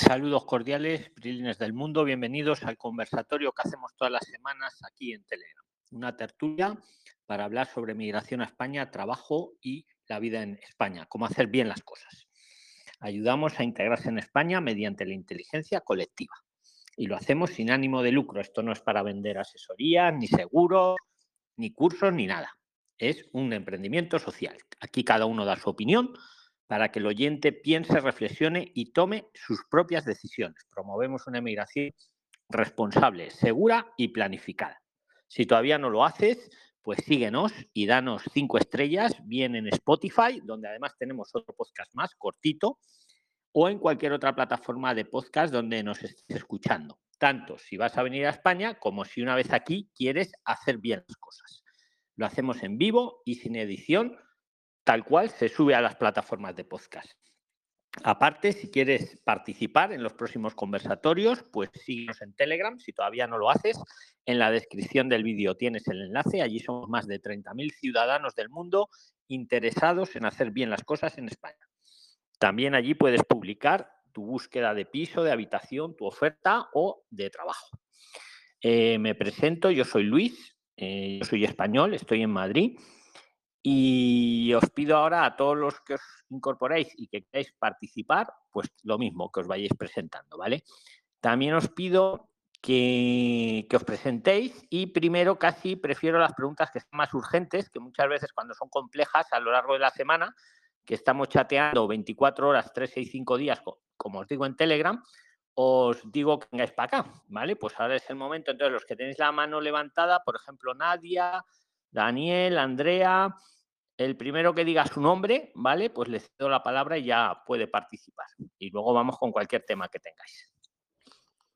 Saludos cordiales, Brilines del Mundo. Bienvenidos al conversatorio que hacemos todas las semanas aquí en Telegram. Una tertulia para hablar sobre migración a España, trabajo y la vida en España, cómo hacer bien las cosas. Ayudamos a integrarse en España mediante la inteligencia colectiva. Y lo hacemos sin ánimo de lucro. Esto no es para vender asesorías, ni seguros, ni cursos, ni nada. Es un emprendimiento social. Aquí cada uno da su opinión para que el oyente piense, reflexione y tome sus propias decisiones. Promovemos una emigración responsable, segura y planificada. Si todavía no lo haces, pues síguenos y danos cinco estrellas, bien en Spotify, donde además tenemos otro podcast más cortito, o en cualquier otra plataforma de podcast donde nos estés escuchando. Tanto si vas a venir a España como si una vez aquí quieres hacer bien las cosas. Lo hacemos en vivo y sin edición tal cual se sube a las plataformas de podcast. Aparte, si quieres participar en los próximos conversatorios, pues síguenos en Telegram, si todavía no lo haces. En la descripción del vídeo tienes el enlace. Allí somos más de 30.000 ciudadanos del mundo interesados en hacer bien las cosas en España. También allí puedes publicar tu búsqueda de piso, de habitación, tu oferta o de trabajo. Eh, me presento, yo soy Luis, eh, yo soy español, estoy en Madrid y os pido ahora a todos los que os incorporéis y que queráis participar, pues lo mismo, que os vayáis presentando, ¿vale? También os pido que, os presentéis y primero casi prefiero las preguntas que son más urgentes, que muchas veces cuando son complejas a lo largo de la semana, que estamos chateando 24 horas, 3, 6, 5 días, como os digo en Telegram, os digo que vengáis para acá, ¿vale? Pues ahora es el momento, entonces los que tenéis la mano levantada, por ejemplo, Nadia, Daniel, Andrea, el primero que diga su nombre, ¿vale? Pues le cedo la palabra y ya puede participar. Y luego vamos con cualquier tema que tengáis.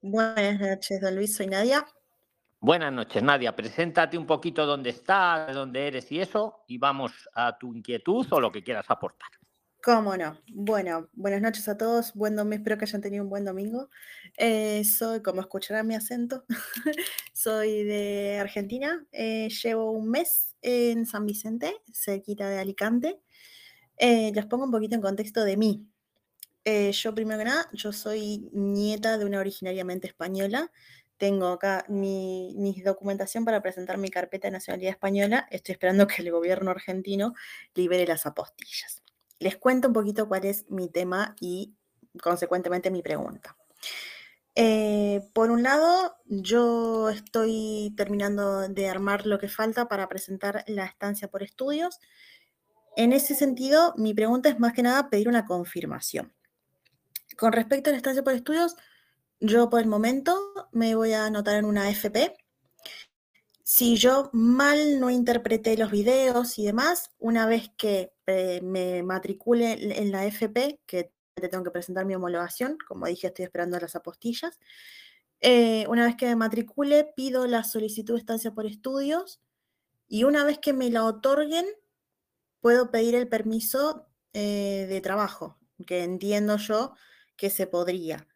Buenas noches, don Luis, soy Nadia. Buenas noches, Nadia. Preséntate un poquito dónde estás, de dónde eres y eso, y vamos a tu inquietud o lo que quieras aportar. ¿Cómo no? Bueno, buenas noches a todos. Buen domingo, espero que hayan tenido un buen domingo. Eh, soy, como escucharán mi acento, soy de Argentina. Eh, llevo un mes en San Vicente, cerquita de Alicante. Eh, pongo un poquito en contexto de mí. yo, primero que nada, yo soy nieta de una originariamente española. Tengo acá mi, mi, documentación para presentar mi carpeta de nacionalidad española. Estoy esperando que el gobierno argentino libere las apostillas les cuento un poquito cuál es mi tema y consecuentemente mi pregunta. Eh, por un lado, yo estoy terminando de armar lo que falta para presentar la estancia por estudios. En ese sentido, mi pregunta es más que nada pedir una confirmación. Con respecto a la estancia por estudios, yo por el momento me voy a anotar en una FP si yo mal no interpreté los videos y demás, una vez que eh, me matricule en la FP, que tengo que presentar mi homologación, como dije, estoy esperando las apostillas. Eh, una vez que me matricule, pido la solicitud de estancia por estudios y una vez que me la otorguen, puedo pedir el permiso eh, de trabajo, que entiendo yo que se podría.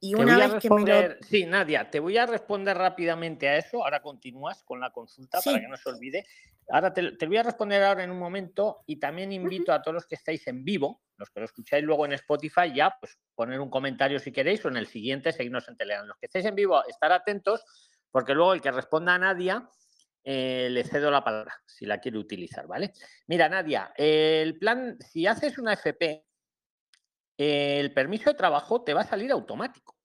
Y una vez que me Sí, Nadia, te voy a responder rápidamente a eso. Ahora continúas con la consulta para que no se olvide. Ahora te, voy a responder ahora en un momento y también invito a todos los que estáis en vivo, los que lo escucháis luego en Spotify, ya pues poner un comentario si queréis o en el siguiente seguirnos en Telegram. Los que estáis en vivo, estar atentos porque luego el que responda a Nadia eh, le cedo la palabra si la quiere utilizar, ¿vale? Mira, Nadia, el plan, si haces una FP, el permiso de trabajo te va a salir automático.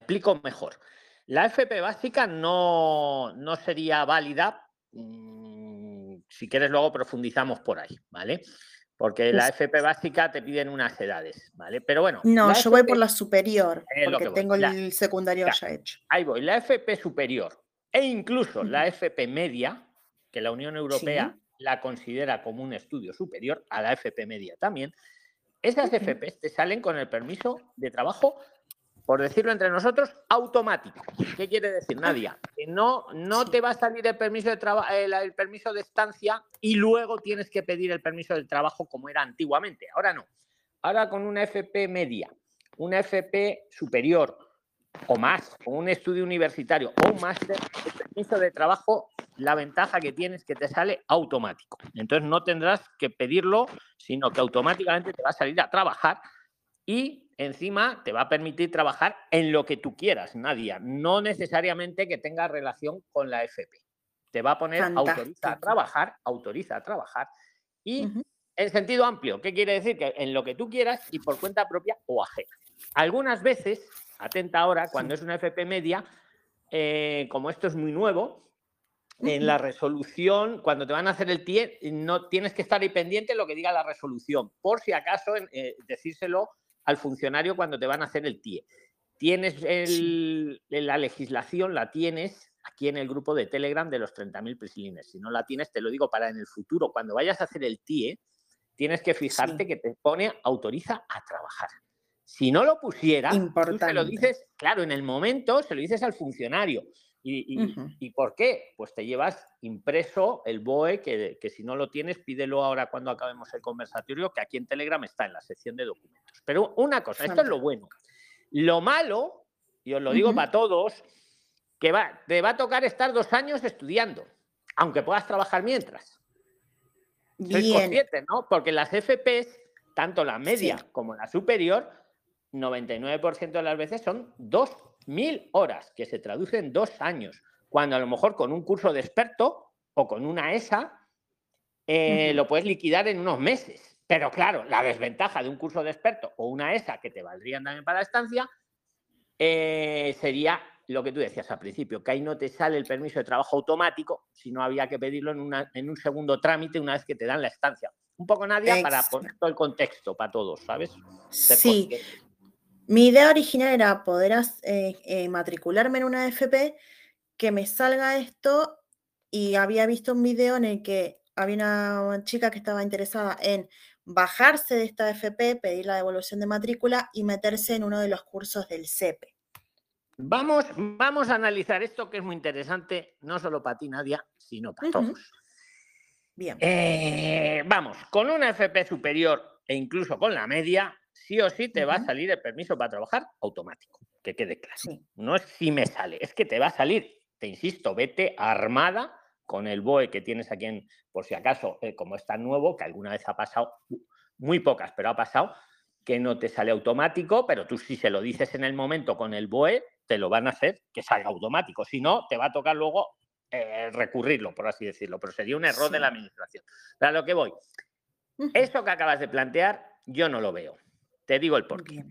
Explico mejor. La FP básica no, no sería válida. Mm, si quieres, luego profundizamos por ahí, ¿vale? Porque la FP básica te piden unas edades, ¿vale? Pero bueno. No, yo voy por la superior, porque tengo el secundario ya hecho. Ahí voy, la FP superior e incluso la FP media, que la Unión Europea la considera como un estudio superior, a la FP media también, esas FPs te salen con el permiso de trabajo, por decirlo entre nosotros, automático. ¿Qué quiere decir, Nadia? Que no, no te va a salir el permiso de trabajo, el, permiso de estancia y luego tienes que pedir el permiso del trabajo como era antiguamente. Ahora no. Ahora con una FP media, una FP superior o más, o un estudio universitario o un máster, el permiso de trabajo la ventaja que tienes es que te sale automático. Entonces no tendrás que pedirlo, sino que automáticamente te va a salir a trabajar y encima te va a permitir trabajar en lo que tú quieras, Nadia, no necesariamente que tenga relación con la FP. Te va a poner autoriza a trabajar, autoriza a trabajar y en sentido amplio, ¿qué quiere decir? Que en lo que tú quieras y por cuenta propia o ajena. Algunas veces, atenta ahora, cuando es una FP media, eh, como esto es muy nuevo, en la resolución, cuando te van a hacer el TIE, no tienes que estar ahí pendiente de lo que diga la resolución, por si acaso eh, decírselo al funcionario cuando te van a hacer el TIE. Tienes la legislación, la tienes aquí en el grupo de Telegram de los 30.000 prisilines. Si no la tienes, te lo digo para en el futuro, cuando vayas a hacer el TIE, tienes que fijarte que te pone autoriza a trabajar. Si no lo pusiera, tú se lo dices, claro, en el momento se lo dices al funcionario. ¿Y, por qué? Pues te llevas impreso el BOE, que, que, si no lo tienes, pídelo ahora cuando acabemos el conversatorio, que aquí en Telegram está en la sección de documentos. Pero una cosa, esto es lo bueno. Lo malo, y os lo digo para todos, que va, te va a tocar estar dos años estudiando, aunque puedas trabajar mientras. Bien. ¿no? Porque las FPs, tanto la media como la superior, 99% de las veces son 2.000 horas, que se traducen en dos años, cuando a lo mejor con un curso de experto o con una ESA eh, lo puedes liquidar en unos meses. Pero claro, la desventaja de un curso de experto o una ESA que te valdrían también para la estancia eh, sería lo que tú decías al principio, que ahí no te sale el permiso de trabajo automático, sino había que pedirlo en, en un segundo trámite una vez que te dan la estancia. Un poco, Nadia, para poner todo el contexto para todos, ¿sabes? Sí. Mi idea original era poder eh, eh, matricularme en una FP, que me salga esto, y había visto un video en el que había una chica que estaba interesada en bajarse de esta FP, pedir la devolución de matrícula y meterse en uno de los cursos del CEPE. Vamos, vamos a analizar esto que es muy interesante, no solo para ti, Nadia, sino para todos. Bien. Eh, vamos, con una FP superior e incluso con la media, sí o sí te va a salir el permiso para trabajar automático, que quede claro. No es si me sale, es que te va a salir. Te insisto, vete armada con el BOE que tienes aquí en, por si acaso, eh, como está nuevo, que alguna vez ha pasado, muy pocas, pero ha pasado, que no te sale automático, pero tú si se lo dices en el momento con el BOE, te lo van a hacer que salga automático. Si no, te va a tocar luego eh, recurrirlo, por así decirlo, pero sería un error de la administración. A lo que voy, eso que acabas de plantear, yo no lo veo. Te digo el por qué.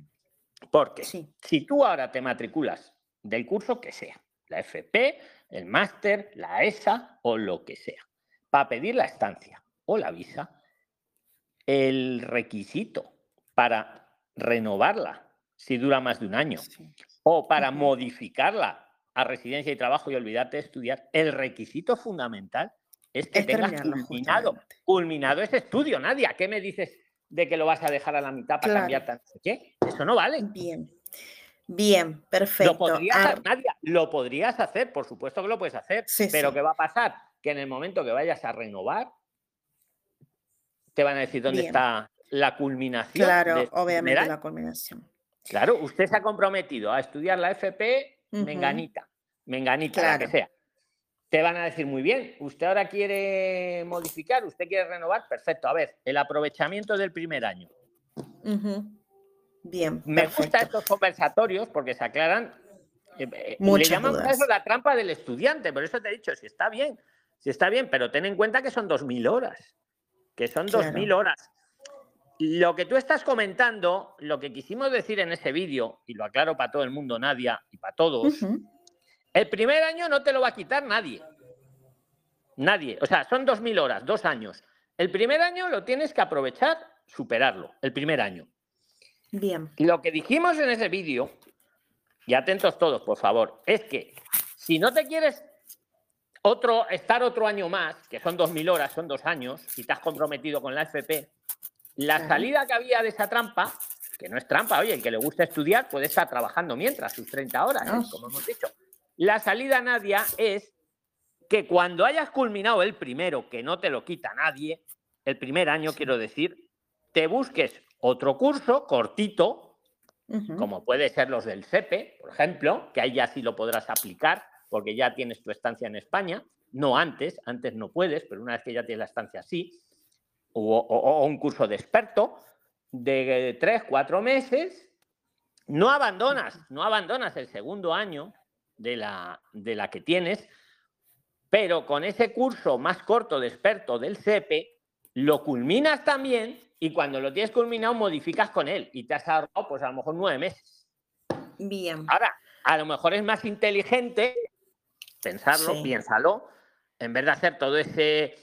Porque si tú ahora te matriculas del curso que sea, la FP, el máster, la ESA o lo que sea, para pedir la estancia o la visa, el requisito para renovarla, si dura más de un año, o para modificarla a residencia y trabajo y olvidarte de estudiar, el requisito fundamental es que tengas culminado, culminado ese estudio. Nadia, ¿qué me dices de que lo vas a dejar a la mitad para cambiar tanto? ¿Qué? Eso no vale. Bien. Bien, perfecto. Lo podrías, Nadia, lo podrías hacer, por supuesto que lo puedes hacer, pero ¿qué va a pasar? Que en el momento que vayas a renovar, te van a decir dónde está la culminación. Claro, obviamente la culminación. Claro, usted se ha comprometido a estudiar la FP menganita, menganita, la que sea. Te van a decir muy bien, usted ahora quiere modificar, usted quiere renovar, perfecto. A ver, el aprovechamiento del primer año. Bien. Me gustan estos conversatorios porque se aclaran. Eh, eh, le llaman eso la trampa del estudiante, por eso te he dicho, si está bien, si está bien, pero ten en cuenta que son 2.000 horas, que son 2.000 horas. Lo que tú estás comentando, lo que quisimos decir en ese vídeo, y lo aclaro para todo el mundo, Nadia, y para todos, el primer año no te lo va a quitar nadie. Nadie. O sea, son dos mil horas, dos años. El primer año lo tienes que aprovechar, superarlo, el primer año. Bien. Lo que dijimos en ese vídeo, y atentos todos, por favor, es que si no te quieres otro, estar otro año más, que son dos mil horas, son dos años, y te has comprometido con la FP, la salida que había de esa trampa, que no es trampa, oye, el que le gusta estudiar puede estar trabajando mientras, sus 30 horas, ¿eh? como hemos dicho. La salida, Nadia, es que cuando hayas culminado el primero, que no te lo quita nadie, el primer año, quiero decir, te busques otro curso cortito, como puede ser los del CEPE, por ejemplo, que ahí ya sí lo podrás aplicar, porque ya tienes tu estancia en España, no antes, antes no puedes, pero una vez que ya tienes la estancia sí, o, un curso de experto de tres, cuatro meses. No abandonas, no abandonas el segundo año de la, de la que tienes, pero con ese curso más corto de experto del CEPE, lo culminas también y cuando lo tienes culminado modificas con él y te has ahorrado pues a lo mejor nueve meses. Bien. Ahora, a lo mejor es más inteligente pensarlo, piénsalo, en vez de hacer todo ese,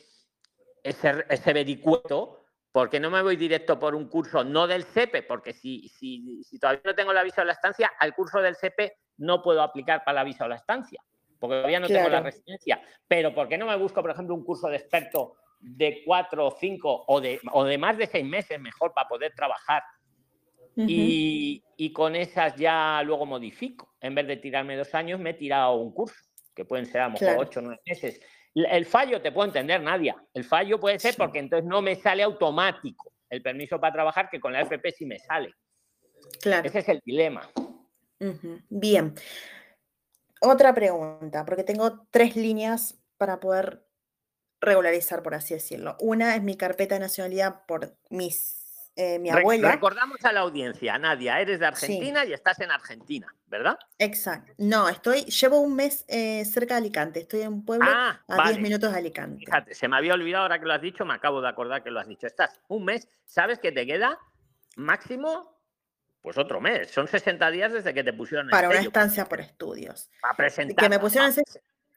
ese, ese vericueto, porque no me voy directo por un curso no del CEPE, porque si, si, si todavía no tengo el aviso de la estancia, al curso del CEPE no puedo aplicar para el aviso de la estancia, porque todavía no tengo la residencia. Pero ¿por qué no me busco, por ejemplo, un curso de experto de cuatro o cinco o de, o de más de seis meses mejor para poder trabajar? y, y, con esas ya luego modifico. En vez de tirarme dos años, me he tirado un curso, que pueden ser a lo mejor ocho o nueve meses. El fallo te puedo entender, Nadia. El fallo puede ser porque entonces no me sale automático el permiso para trabajar, que con la FP sí me sale. Claro. Ese es el dilema. Bien. Otra pregunta, porque tengo tres líneas para poder regularizar, por así decirlo. Una es mi carpeta de nacionalidad por mis, eh, mi abuela. Recordamos a la audiencia, Nadia, eres de Argentina y estás en Argentina, ¿verdad? Exacto. No, estoy, llevo un mes eh, cerca de Alicante, estoy en un pueblo ah, a 10 minutos de Alicante. Fíjate, se me había olvidado ahora que lo has dicho, me acabo de acordar que lo has dicho. Estás un mes, ¿sabes que te queda máximo pues otro mes. Son 60 días desde que te pusieron Para una estancia por estudios. Para presentar. Que me pusieron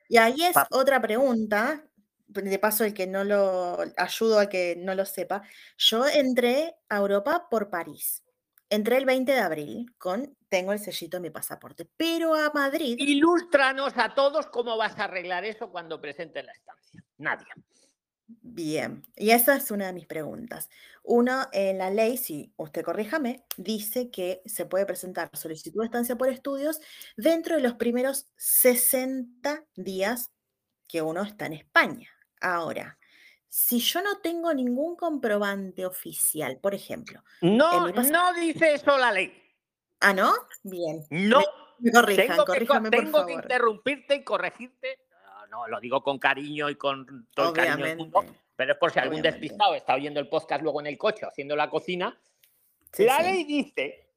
Y ahí es otra pregunta. De paso, el que no lo ayudo a que no lo sepa. Yo entré a Europa por París. Entré el 20 de abril con, tengo el sellito de mi pasaporte, pero a Madrid. Ilústranos a todos cómo vas a arreglar eso cuando presentes la estancia. Nadie. Bien, y esa es una de mis preguntas. Uno, en la ley, si usted corríjame, dice que se puede presentar solicitud de estancia por estudios dentro de los primeros 60 días que uno está en España. Ahora, si yo no tengo ningún comprobante oficial, por ejemplo. No, no dice eso la ley. Ah, ¿no? Bien. No. Me, corrijan, tengo que, tengo que interrumpirte y corregirte no, lo digo con cariño y con todo el cariño del mundo, pero es por si algún despistado está oyendo el podcast luego en el coche haciendo la cocina. la ley dice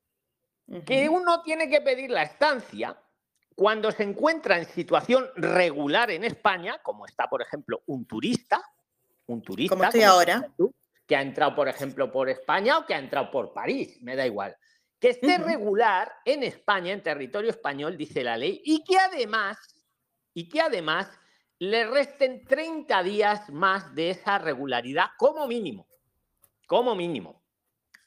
que uno tiene que pedir la estancia cuando se encuentra en situación regular en España, como está, por ejemplo, un turista, un turista. Como estoy ahora. que ha entrado, por ejemplo, por España o que ha entrado por París, me da igual. Que esté regular en España, en territorio español, dice la ley, y que además, y que además le resten 30 días más de esa regularidad como mínimo. Como mínimo.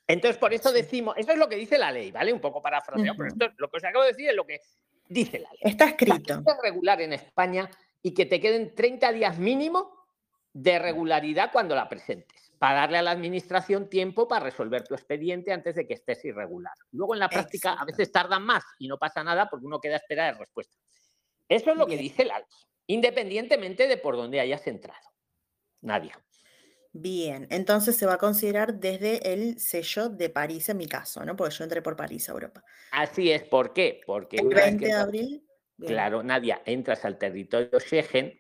Entonces, por eso decimos, eso es lo que dice la ley, ¿vale? Un poco parafraseado, pero esto, lo que os acabo de decir es lo que dice la ley. Está escrito. regular en España y que te queden 30 días mínimo de regularidad cuando la presentes, para darle a la administración tiempo para resolver tu expediente antes de que estés irregular. Luego en la práctica a veces tardan más y no pasa nada porque uno queda a espera de respuesta. Eso es lo que dice la ley independientemente de por dónde hayas entrado. Nadie. Bien, entonces se va a considerar desde el sello de París en mi caso, ¿no? Porque yo entré por París a Europa. Así es, ¿por qué? Porque el 20 de abril. Claro, Nadia, entras al territorio Schengen,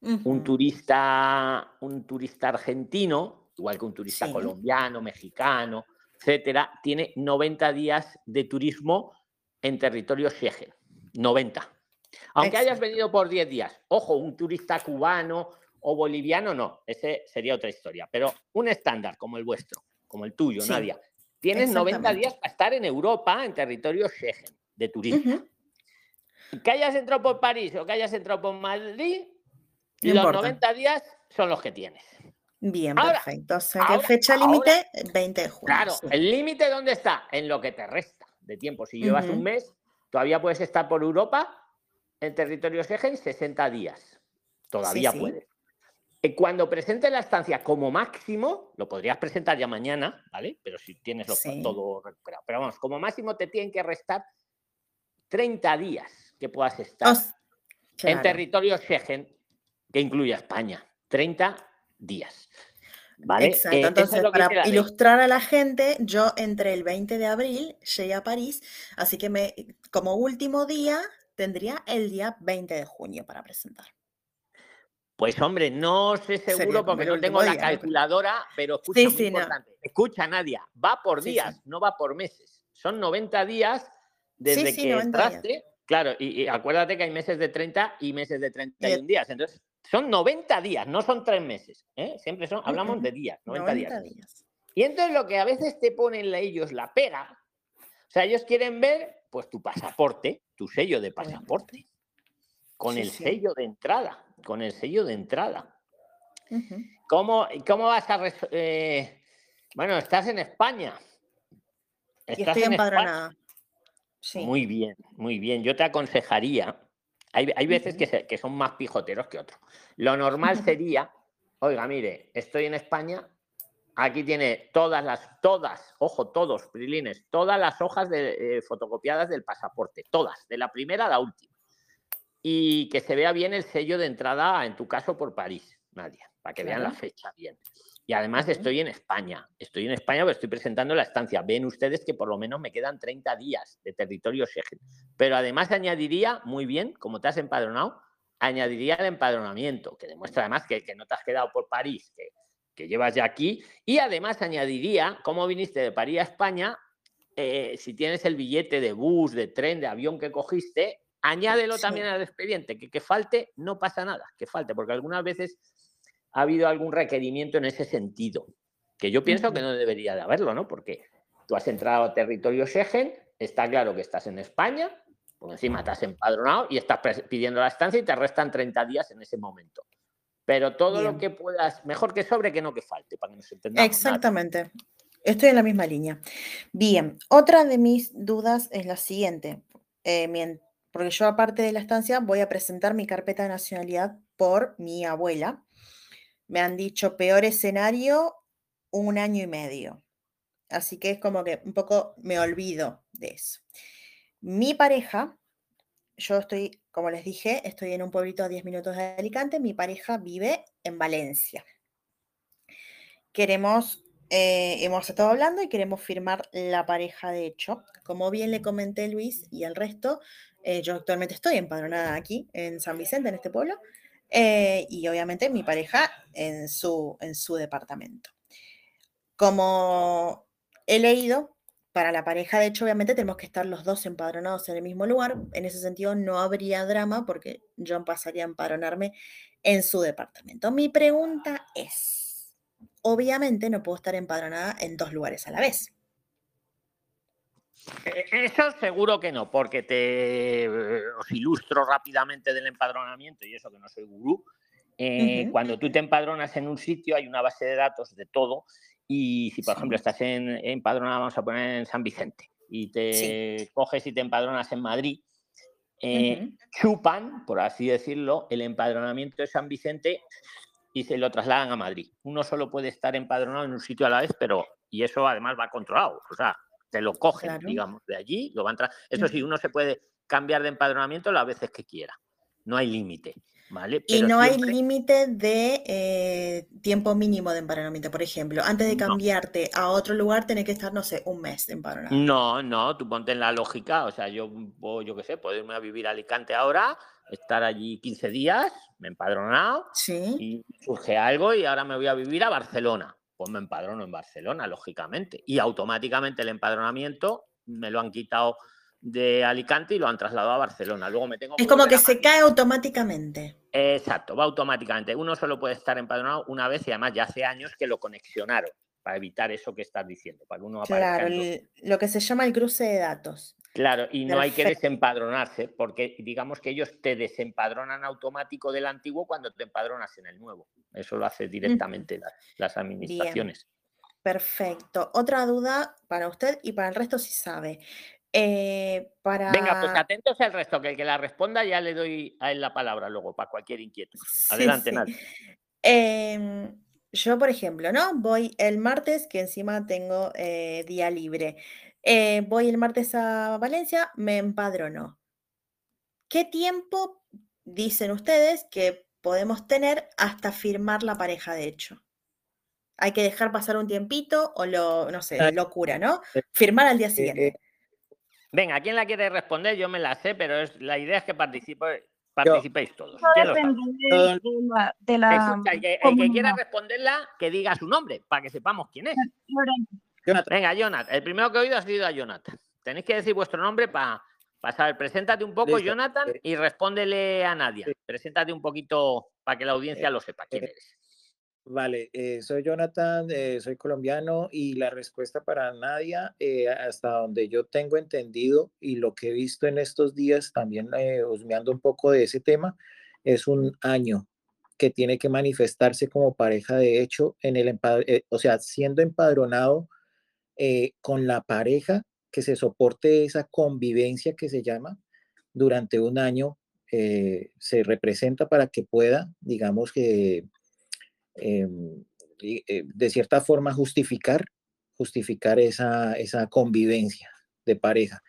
un turista, un turista argentino, igual que un turista colombiano, mexicano, etcétera, tiene 90 días de turismo en territorio Schengen. 90. Aunque hayas venido por 10 días, ojo, un turista cubano o boliviano, no, ese sería otra historia. Pero un estándar como el vuestro, como el tuyo, Nadia, tienes 90 días para estar en Europa, en territorio Schengen, de turismo. Que hayas entrado por París o que hayas entrado por Madrid, los 90 días son los que tienes. Bien, perfecto. O sea, ¿qué fecha límite? 20 de junio. Claro, ¿el límite dónde está? En lo que te resta de tiempo. Si llevas un mes, todavía puedes estar por Europa en territorio Schengen 60 días. Todavía puede. Eh, cuando presente la estancia como máximo, lo podrías presentar ya mañana, ¿vale? Pero si tienes todo recuperado. Pero vamos, como máximo te tienen que restar 30 días que puedas estar en territorio Schengen, que incluye a España. 30 días. ¿Vale? Exacto. Eh, Entonces, para ilustrar a la gente, yo entre el 20 de abril llegué a París, así que me, como último día tendría el día 20 de junio para presentar. Pues hombre, no sé seguro porque no tengo la calculadora, pero escucha, Escucha, Nadia, va por días, no va por meses. Son 90 días desde que entraste. Claro, y, acuérdate que hay meses de 30 y meses de 31 días. Entonces, son 90 días, no son tres meses. ¿eh? Siempre son, hablamos de días, 90, días. Y entonces lo que a veces te ponen ellos la pega, o sea, ellos quieren ver pues tu pasaporte, tu sello de pasaporte, con el sello de entrada, con el sello de entrada. ¿Cómo, ¿Cómo, vas a... Eh, bueno, estás en España. Estás estoy empadronada. Muy bien, muy bien. Yo te aconsejaría, hay, hay veces que, que, son más pijoteros que otros. Lo normal sería, oiga, mire, estoy en España, aquí tiene todas las, todas, ojo, todos, Prilines, todas las hojas de, eh, fotocopiadas del pasaporte, todas, de la primera a la última. Y que se vea bien el sello de entrada, en tu caso, por París, Nadia, para que vean la fecha bien. Y además estoy en España. Estoy en España porque estoy presentando la estancia. Ven ustedes que por lo menos me quedan 30 días de territorio Schengen. Pero además añadiría, muy bien, como te has empadronado, añadiría el empadronamiento, que demuestra además que, no te has quedado por París, que, que, llevas ya aquí. Y además añadiría cómo viniste de París a España. Eh, si tienes el billete de bus, de tren, de avión que cogiste, añádelo también al expediente. Que, que falte, no pasa nada, que falte, porque algunas veces ha habido algún requerimiento en ese sentido, que yo pienso que no debería de haberlo, ¿no? Porque tú has entrado a territorio Schengen, está claro que estás en España, por encima has empadronado y estás pidiendo la estancia y te restan 30 días en ese momento. Pero todo lo que puedas, mejor que sobre que no que falte, para que nos entendamos. Exactamente. Estoy en la misma línea. Bien, otra de mis dudas es la siguiente. Eh, porque yo, aparte de la estancia, voy a presentar mi carpeta de nacionalidad por mi abuela. Me han dicho peor escenario, un año y medio. Así que es como que un poco me olvido de eso. Mi pareja, yo estoy, como les dije, estoy en un pueblito a 10 minutos de Alicante, mi pareja vive en Valencia. Queremos, eh, hemos estado hablando y queremos firmar la pareja de hecho. Como bien le comenté Luis y el resto, eh, yo actualmente estoy empadronada aquí en San Vicente, en este pueblo, eh, y obviamente mi pareja en su, en su departamento. Como he leído, para la pareja, de hecho, obviamente tenemos que estar los dos empadronados en el mismo lugar. En ese sentido, no habría drama porque yo pasaría a empadronarme en su departamento. Mi pregunta es, obviamente no puedo estar empadronada en dos lugares a la vez. Eh, eso seguro que no, porque te eh, os ilustro rápidamente del empadronamiento y eso que no soy gurú. Eh, cuando tú te empadronas en un sitio hay una base de datos de todo y si por ejemplo estás en, empadronado, vamos a poner en San Vicente y te coges y te empadronas en Madrid, chupan, por así decirlo, el empadronamiento de San Vicente y se lo trasladan a Madrid. Uno solo puede estar empadronado en un sitio a la vez, pero y eso además va controlado. O sea, te lo cogen, digamos, de allí, lo va a entrar. Eso sí, uno se puede cambiar de empadronamiento las veces que quiera. No hay límite. ¿Vale? y no hay límite de eh, tiempo mínimo de empadronamiento, por ejemplo. Antes de cambiarte a otro lugar, tenés que estar, no sé, un mes de empadronamiento. No, no, tú ponte en la lógica. O sea, yo, yo qué sé, puedo irme a vivir a Alicante ahora, estar allí 15 días, me he empadronado, ¿Sí? y surge algo y ahora me voy a vivir a Barcelona pues me empadrono en Barcelona, lógicamente. Y automáticamente el empadronamiento me lo han quitado de Alicante y lo han trasladado a Barcelona. Luego me tengo Es como que se cae automáticamente. Exacto, va automáticamente. Uno solo puede estar empadronado una vez y además ya hace años que lo conexionaron para evitar eso que estás diciendo, para uno Claro, lo que se llama el cruce de datos. Claro, y no hay que desempadronarse, porque digamos que ellos te desempadronan automático del antiguo cuando te empadronas en el nuevo. Eso lo hace directamente las, administraciones. Perfecto. Otra duda para usted y para el resto si sabe. Eh, para... Venga, pues atentos al resto, que el que la responda ya le doy a él la palabra luego para cualquier inquietud. Adelante, sí, em, yo, por ejemplo, ¿no? Voy el martes, que encima tengo eh, día libre. Eh, voy el martes a Valencia, me empadrono. ¿Qué tiempo dicen ustedes que podemos tener hasta firmar la pareja de hecho? Hay que dejar pasar un tiempito o lo, no sé, locura, ¿no? Firmar al día siguiente. Eh. Venga, ¿quién la quiere responder? Yo me la sé, pero es, la idea es que participe, participéis todos. De, la, el, que, quiera responderla, que diga su nombre, para que sepamos quién es. Venga, Jonathan. El primero que he oído ha sido a Jonathan. Tenéis que decir vuestro nombre para Pasa, a ver, preséntate un poco, Listo. Jonathan, Eh, y respóndele a Nadia. Preséntate un poquito para que la audiencia lo sepa quién eh, eres. Vale, eh, soy Jonathan, eh, soy colombiano y la respuesta para Nadia, eh, hasta donde yo tengo entendido y lo que he visto en estos días, también husmeando un poco de ese tema, es un año que tiene que manifestarse como pareja de hecho en el o sea, siendo empadronado con la pareja que se soporte esa convivencia que se llama durante un año, se representa para que pueda, digamos que eh, de cierta forma justificar, justificar esa, esa convivencia de pareja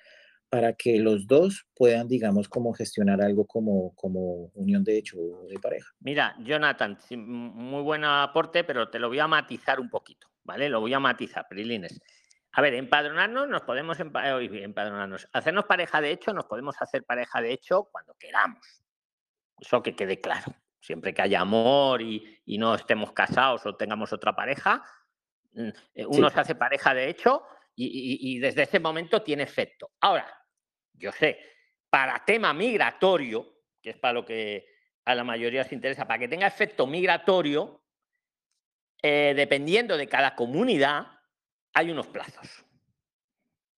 para que los dos puedan, digamos, como gestionar algo como, como unión de hecho de pareja. Mira, Jonathan, muy buen aporte, pero te lo voy a matizar un poquito, ¿vale? Lo voy a matizar, Prilines. A ver, empadronarnos, nos podemos empadronarnos. Hacernos pareja de hecho, nos podemos hacer pareja de hecho cuando queramos. Eso que quede claro. Siempre que haya amor y, y no estemos casados o tengamos otra pareja, mm, eh, uno Sí. se hace pareja de hecho y, y- y desde ese momento tiene efecto. Ahora, yo sé, para tema migratorio, que es para lo que a la mayoría os interesa, para que tenga efecto migratorio, eh, dependiendo de cada comunidad, hay unos plazos.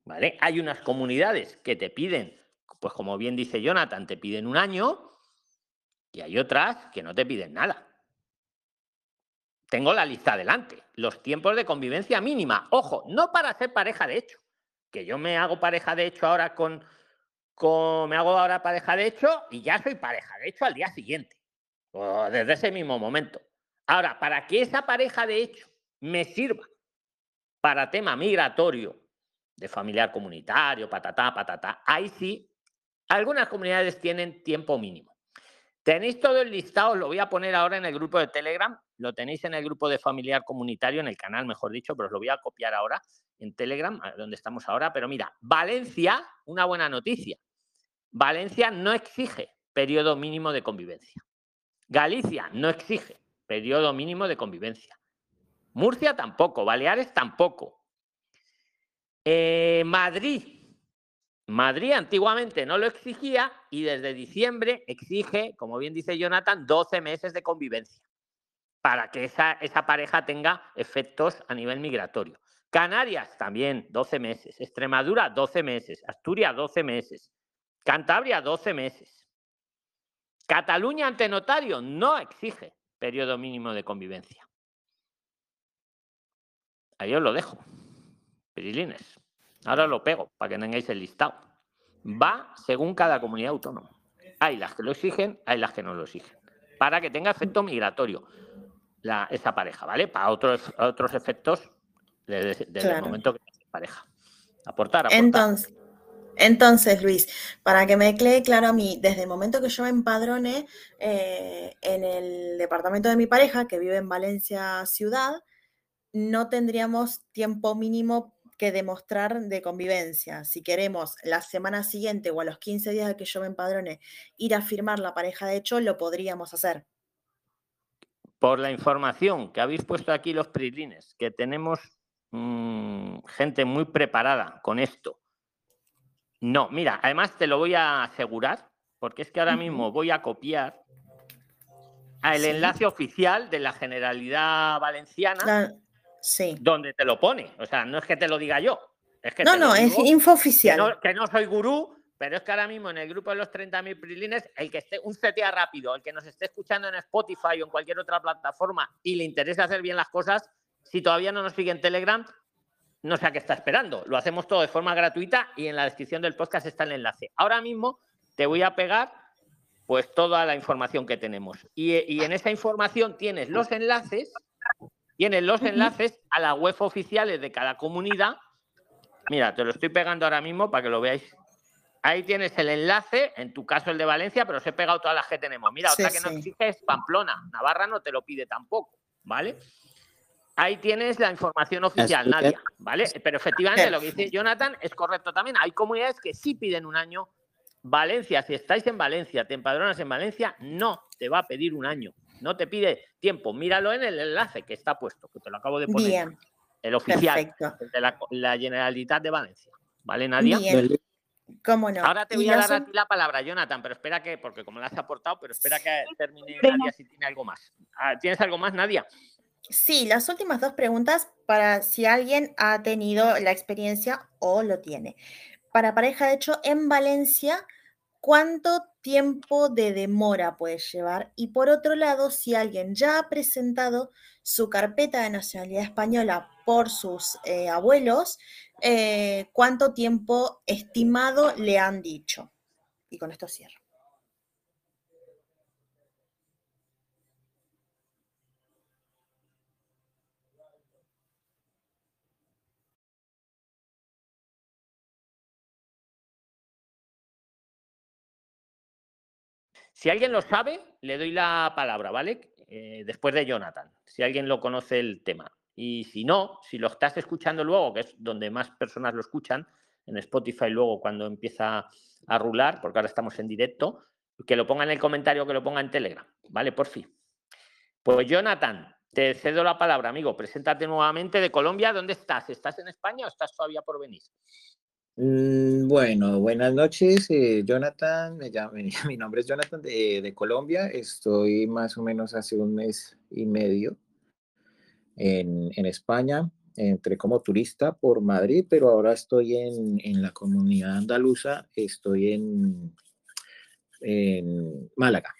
¿Vale? Hay unas comunidades que te piden, pues como bien dice Jonathan, te piden un año y hay otras que no te piden nada. Tengo la lista adelante. Los tiempos de convivencia mínima. Ojo, no para ser pareja de hecho. Que yo me hago pareja de hecho ahora con, con- me hago ahora pareja de hecho y ya soy pareja de hecho al día siguiente. O desde ese mismo momento. Ahora, para que esa pareja de hecho me sirva para tema migratorio, de familiar comunitario, patatá, patatá, ahí sí, algunas comunidades tienen tiempo mínimo. Tenéis todo el listado, lo voy a poner ahora en el grupo de Telegram, lo tenéis en el grupo de familiar comunitario, en el canal, mejor dicho, pero os lo voy a copiar ahora en Telegram, donde estamos ahora. Pero mira, Valencia, una buena noticia. Valencia no exige periodo mínimo de convivencia. Galicia no exige periodo mínimo de convivencia. Murcia tampoco, Baleares tampoco. Eh, Madrid. Madrid antiguamente no lo exigía y desde diciembre exige, como bien dice Jonathan, 12 meses de convivencia para que esa, pareja tenga efectos a nivel migratorio. Canarias también, 12 meses. Extremadura, 12 meses. Asturias, 12 meses. Cantabria, 12 meses. Cataluña ante notario no exige periodo mínimo de convivencia. Ahí os lo dejo. Pirilines. Ahora lo pego para que tengáis el listado. Va según cada comunidad autónoma. Hay las que lo exigen, hay las que no lo exigen. Para que tenga efecto migratorio la, esa pareja, ¿vale? Para otros, otros efectos desde, desde el momento que es pareja. Aportar, aportar. Entonces, entonces, Luis, para que me quede claro a mí, desde el momento que yo me empadrone eh, en el departamento de mi pareja, que vive en Valencia ciudad, no tendríamos tiempo mínimo que demostrar de convivencia. Si queremos la semana siguiente o a los 15 días de que yo me empadrone ir a firmar la pareja de hecho, lo podríamos hacer. por la información que habéis puesto aquí los prilines, que tenemos mm, gente muy preparada con esto. No, mira, además te lo voy a asegurar, porque es que ahora mismo voy a copiar al Sí. enlace oficial de la Generalidad Valenciana, La- sí. donde te lo pone. O sea, no es que te lo diga yo, es que No, no, es info que oficial. no, que no soy gurú, pero es que ahora mismo en el grupo de los 30.000 prilines, el que esté, un CTA rápido, el que nos esté escuchando en Spotify o en cualquier otra plataforma y le interesa hacer bien las cosas, si todavía no nos sigue en Telegram, no sé a qué está esperando. Lo hacemos todo de forma gratuita y en la descripción del podcast está el enlace. Ahora mismo te voy a pegar pues toda la información que tenemos. Y, y en esa información tienes los enlaces, tienes los enlaces a las web oficiales de cada comunidad. Mira, te lo estoy pegando ahora mismo para que lo veáis. Ahí tienes el enlace, en tu caso el de Valencia, pero os he pegado todas las que tenemos. Mira, Sí, otra que no sí. exige es Pamplona. Navarra no te lo pide tampoco, ¿vale? Ahí tienes la información oficial. Nadia, ¿vale? Pero efectivamente lo que dice. Jonathan es correcto también. Hay comunidades que sí piden un año. Valencia, si estáis en Valencia, te empadronas en Valencia, no te va a pedir un año. No te pide tiempo. Míralo en el enlace que está puesto, que te lo acabo de poner. Bien, El oficial perfecto. de la, la Generalitat de Valencia. ¿Vale, Nadia? Bien. ¿Cómo no? Ahora te voy a dar a ti la palabra, Jonathan, pero espera que, porque como la has aportado, pero espera que termine Nadia si tiene algo más. Ah, ¿Tienes algo más, Nadia? Sí, las últimas dos preguntas para si alguien ha tenido la experiencia o lo tiene. Para pareja, de hecho, en Valencia, ¿cuánto tiempo de demora puede llevar? Y por otro lado, si alguien ya ha presentado su carpeta de nacionalidad española por sus eh, abuelos, eh, ¿cuánto tiempo estimado le han dicho? Y con esto cierro. Si alguien lo sabe, le doy la palabra, ¿vale? Eh, después de Jonathan, si alguien lo conoce el tema. Y si no, si lo estás escuchando luego, que es donde más personas lo escuchan, en Spotify luego cuando empieza a rular, porque ahora estamos en directo, que lo ponga en el comentario, que lo ponga en Telegram, ¿vale? Por fin. Pues Jonathan, te cedo la palabra, amigo. Preséntate nuevamente de Colombia. ¿Dónde estás? ¿Estás en España o estás todavía por venir? Mm, Bueno, buenas noches, eh, Jonathan. Me llamo- mi nombre es Jonathan de, de Colombia. Estoy más o menos hace un mes y medio en, en España. Entré como turista por Madrid, pero ahora estoy en, en la comunidad andaluza. Estoy en, en Málaga,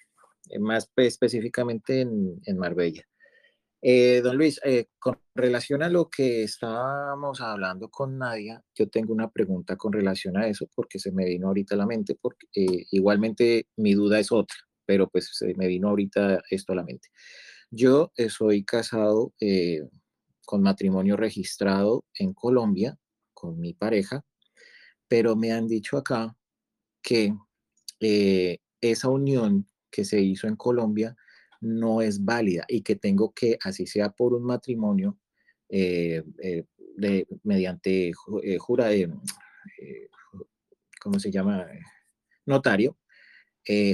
más pe- específicamente en, en Marbella. Eh, don Luis, eh, con relación a lo que estábamos hablando con Nadia, yo tengo una pregunta con relación a eso porque se me vino ahorita a la mente, porque eh, igualmente mi duda es otra, pero pues se me vino ahorita esto a la mente. Yo soy casado con matrimonio registrado en Colombia con mi pareja, pero me han dicho acá que esa unión que se hizo en Colombia no es válida y que tengo que, así sea por un matrimonio, eh, eh, de, mediante eh, jura, eh, ¿cómo se llama? Notario,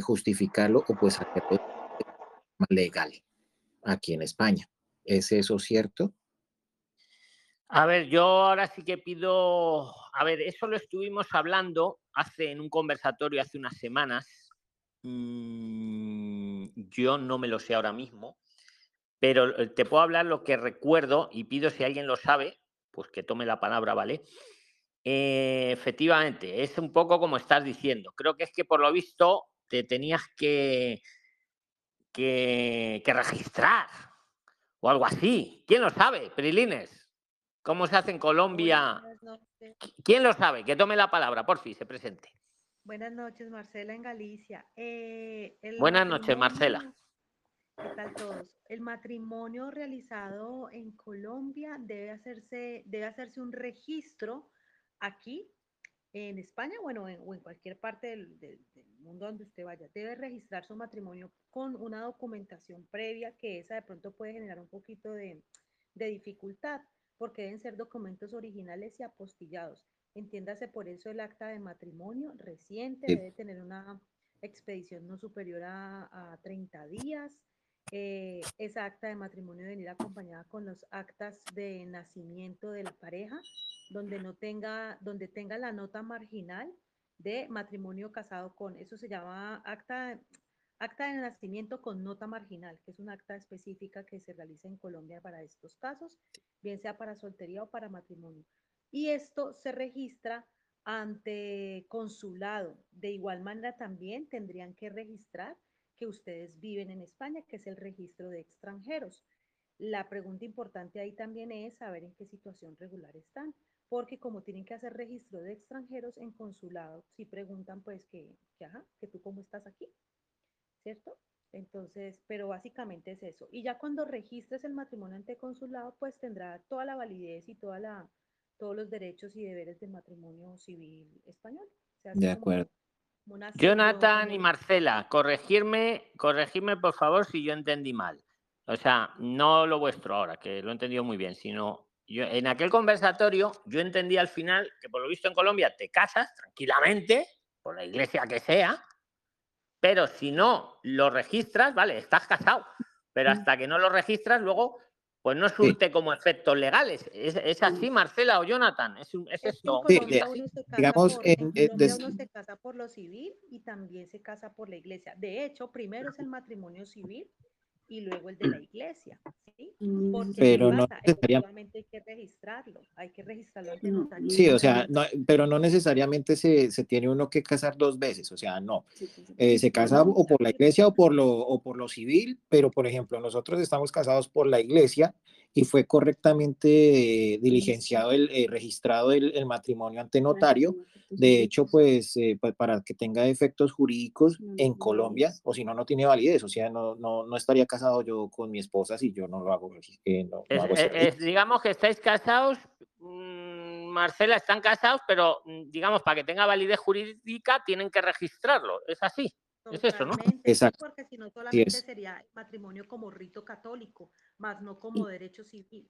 justificarlo o pues hacerlo legal aquí en España. ¿Es eso cierto? A ver, yo ahora sí que pido, a ver, eso lo estuvimos hablando hace en un conversatorio hace unas semanas. Mm, yo no me lo sé ahora mismo, pero eh, te puedo hablar lo que recuerdo y pido si alguien lo sabe, pues que tome la palabra, ¿vale? Eh, efectivamente, es un poco como estás diciendo. Creo que es que por lo visto te tenías que, que, que registrar o algo así. ¿Quién lo sabe, Prilines? ¿Cómo se hace en Colombia? Qui- ¿Quién lo sabe? Que tome la palabra, por fin, se presente. Buenas noches, Marcela en Galicia. Eh, Buenas noches, Marcela. ¿Qué tal todos? El matrimonio realizado en Colombia debe hacerse, debe hacerse un registro aquí en España, bueno, en- o en cualquier parte del, del- del mundo donde usted vaya. Debe registrar su matrimonio con una documentación previa que esa de pronto puede generar un poquito de, de dificultad, porque deben ser documentos originales y apostillados. Entiéndase por eso el acta de matrimonio reciente Sí. debe tener una expedición no superior a, a 30 días. Eh, esa acta de matrimonio debe venir acompañada con los actas de nacimiento de la pareja, donde no tenga, donde tenga la nota marginal de matrimonio casado con, eso se llama acta, acta de nacimiento con nota marginal, que es una acta específica que se realiza en Colombia para estos casos, bien sea para soltería o para matrimonio. Y esto se registra ante consulado. De igual manera también tendrían que registrar que ustedes viven en España, que es el registro de extranjeros. La pregunta importante ahí también es saber en qué situación regular están, porque como tienen que hacer registro de extranjeros en consulado, si preguntan pues que, que, ajá, que tú cómo estás aquí, ¿cierto? Entonces, pero básicamente es eso. Y ya cuando registres el matrimonio ante consulado, pues tendrá toda la validez y toda la, todos los derechos y deberes del matrimonio civil español. Se hace De acuerdo. como Jonathan y Marcela, corregirme, corregirme por favor si yo entendí mal. O sea, no lo vuestro ahora, que lo he entendido muy bien, sino yo, en aquel conversatorio yo entendí al final que por lo visto en Colombia te casas tranquilamente, por la iglesia que sea, pero si no lo registras, vale, estás casado, pero hasta que no lo registras, luego pues no surte como efectos legales. ¿Es, es así, Marcela o Jonathan? ¿Es, un- es esto? Sí, uno se casa digamos, por- en- en eh, Colombia des- uno se casa por lo civil y también se casa por la iglesia. De hecho, primero es el matrimonio civil y luego el de la iglesia. ¿sí? Porque ¿qué Pero no pasa? necesariamente- hay que registrarlo, hay que registrarlo ante No, notario. Sí, o sea, no, pero no necesariamente se, se tiene uno que casar dos veces, o sea, no. Eh, se casa o por la iglesia o por lo, o por lo civil, pero por ejemplo, nosotros estamos casados por la iglesia y fue correctamente eh, diligenciado, el, eh, registrado el, el matrimonio ante notario. De hecho, pues eh, pa- para que tenga efectos jurídicos en Colombia, o si no, no tiene validez. O sea, no, no, no estaría casado yo con mi esposa si yo no lo hago. eh, no- no Es- hago ese es- es, registro. digamos que estáis casados, mm, Marcela, están casados, pero mm, digamos, para que tenga validez jurídica tienen que registrarlo. ¿Es así? Es eso, ¿no? Sí, Exacto. Porque si no, solamente es. sería matrimonio como rito católico, más no como derecho civil.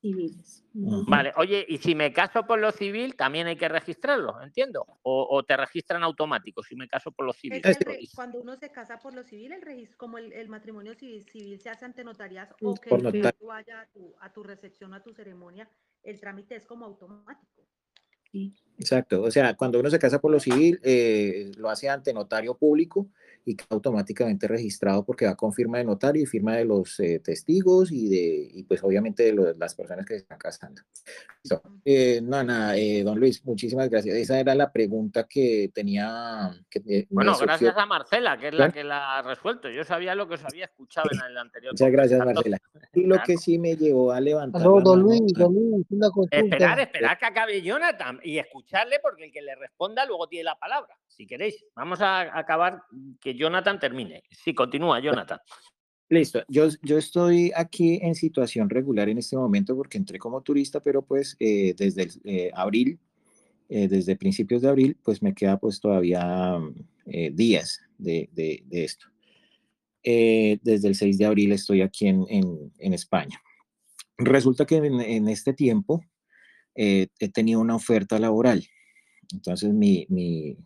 civiles. Vale, oye, y si me caso por lo civil, también hay que registrarlo, entiendo. O, o te registran automático si me caso por lo civil. Cuando uno se casa por lo civil, el registro, como el, el matrimonio civil, civil se hace ante notarias o que notario vaya a tu, a tu recepción, a tu ceremonia, el trámite es como automático. Exacto, o sea, cuando uno se casa por lo civil, eh, lo hace ante notario público y queda automáticamente registrado porque va con firma de notario y firma de los eh, testigos y de, y pues obviamente de lo- las personas que se están casando. Listo. Eh, no, nada, eh, don Luis, muchísimas gracias. Esa era la pregunta que tenía. Que me Bueno, gracias a Marcela, que es la que la ha resuelto. Yo sabía lo que os había escuchado en el anterior. Muchas gracias. Marcela. Y lo Claro. que sí me llevó a levantar. La don Luis, don Luis, una consulta. Esperar, esperar que acabe Jonathan y escucharle porque el que le responda luego tiene la palabra. Si queréis, vamos a acabar que Jonathan termine. Sí, continúa, Jonathan. Listo, yo, yo estoy aquí en situación regular en este momento porque entré como turista, pero pues eh, desde el, eh, abril, eh, desde principios de abril, pues me queda pues todavía eh, días de, de- de esto. Eh, desde el 6 de abril estoy aquí en, en- en España. Resulta que en, en este tiempo eh, he tenido una oferta laboral. Entonces mi, mi,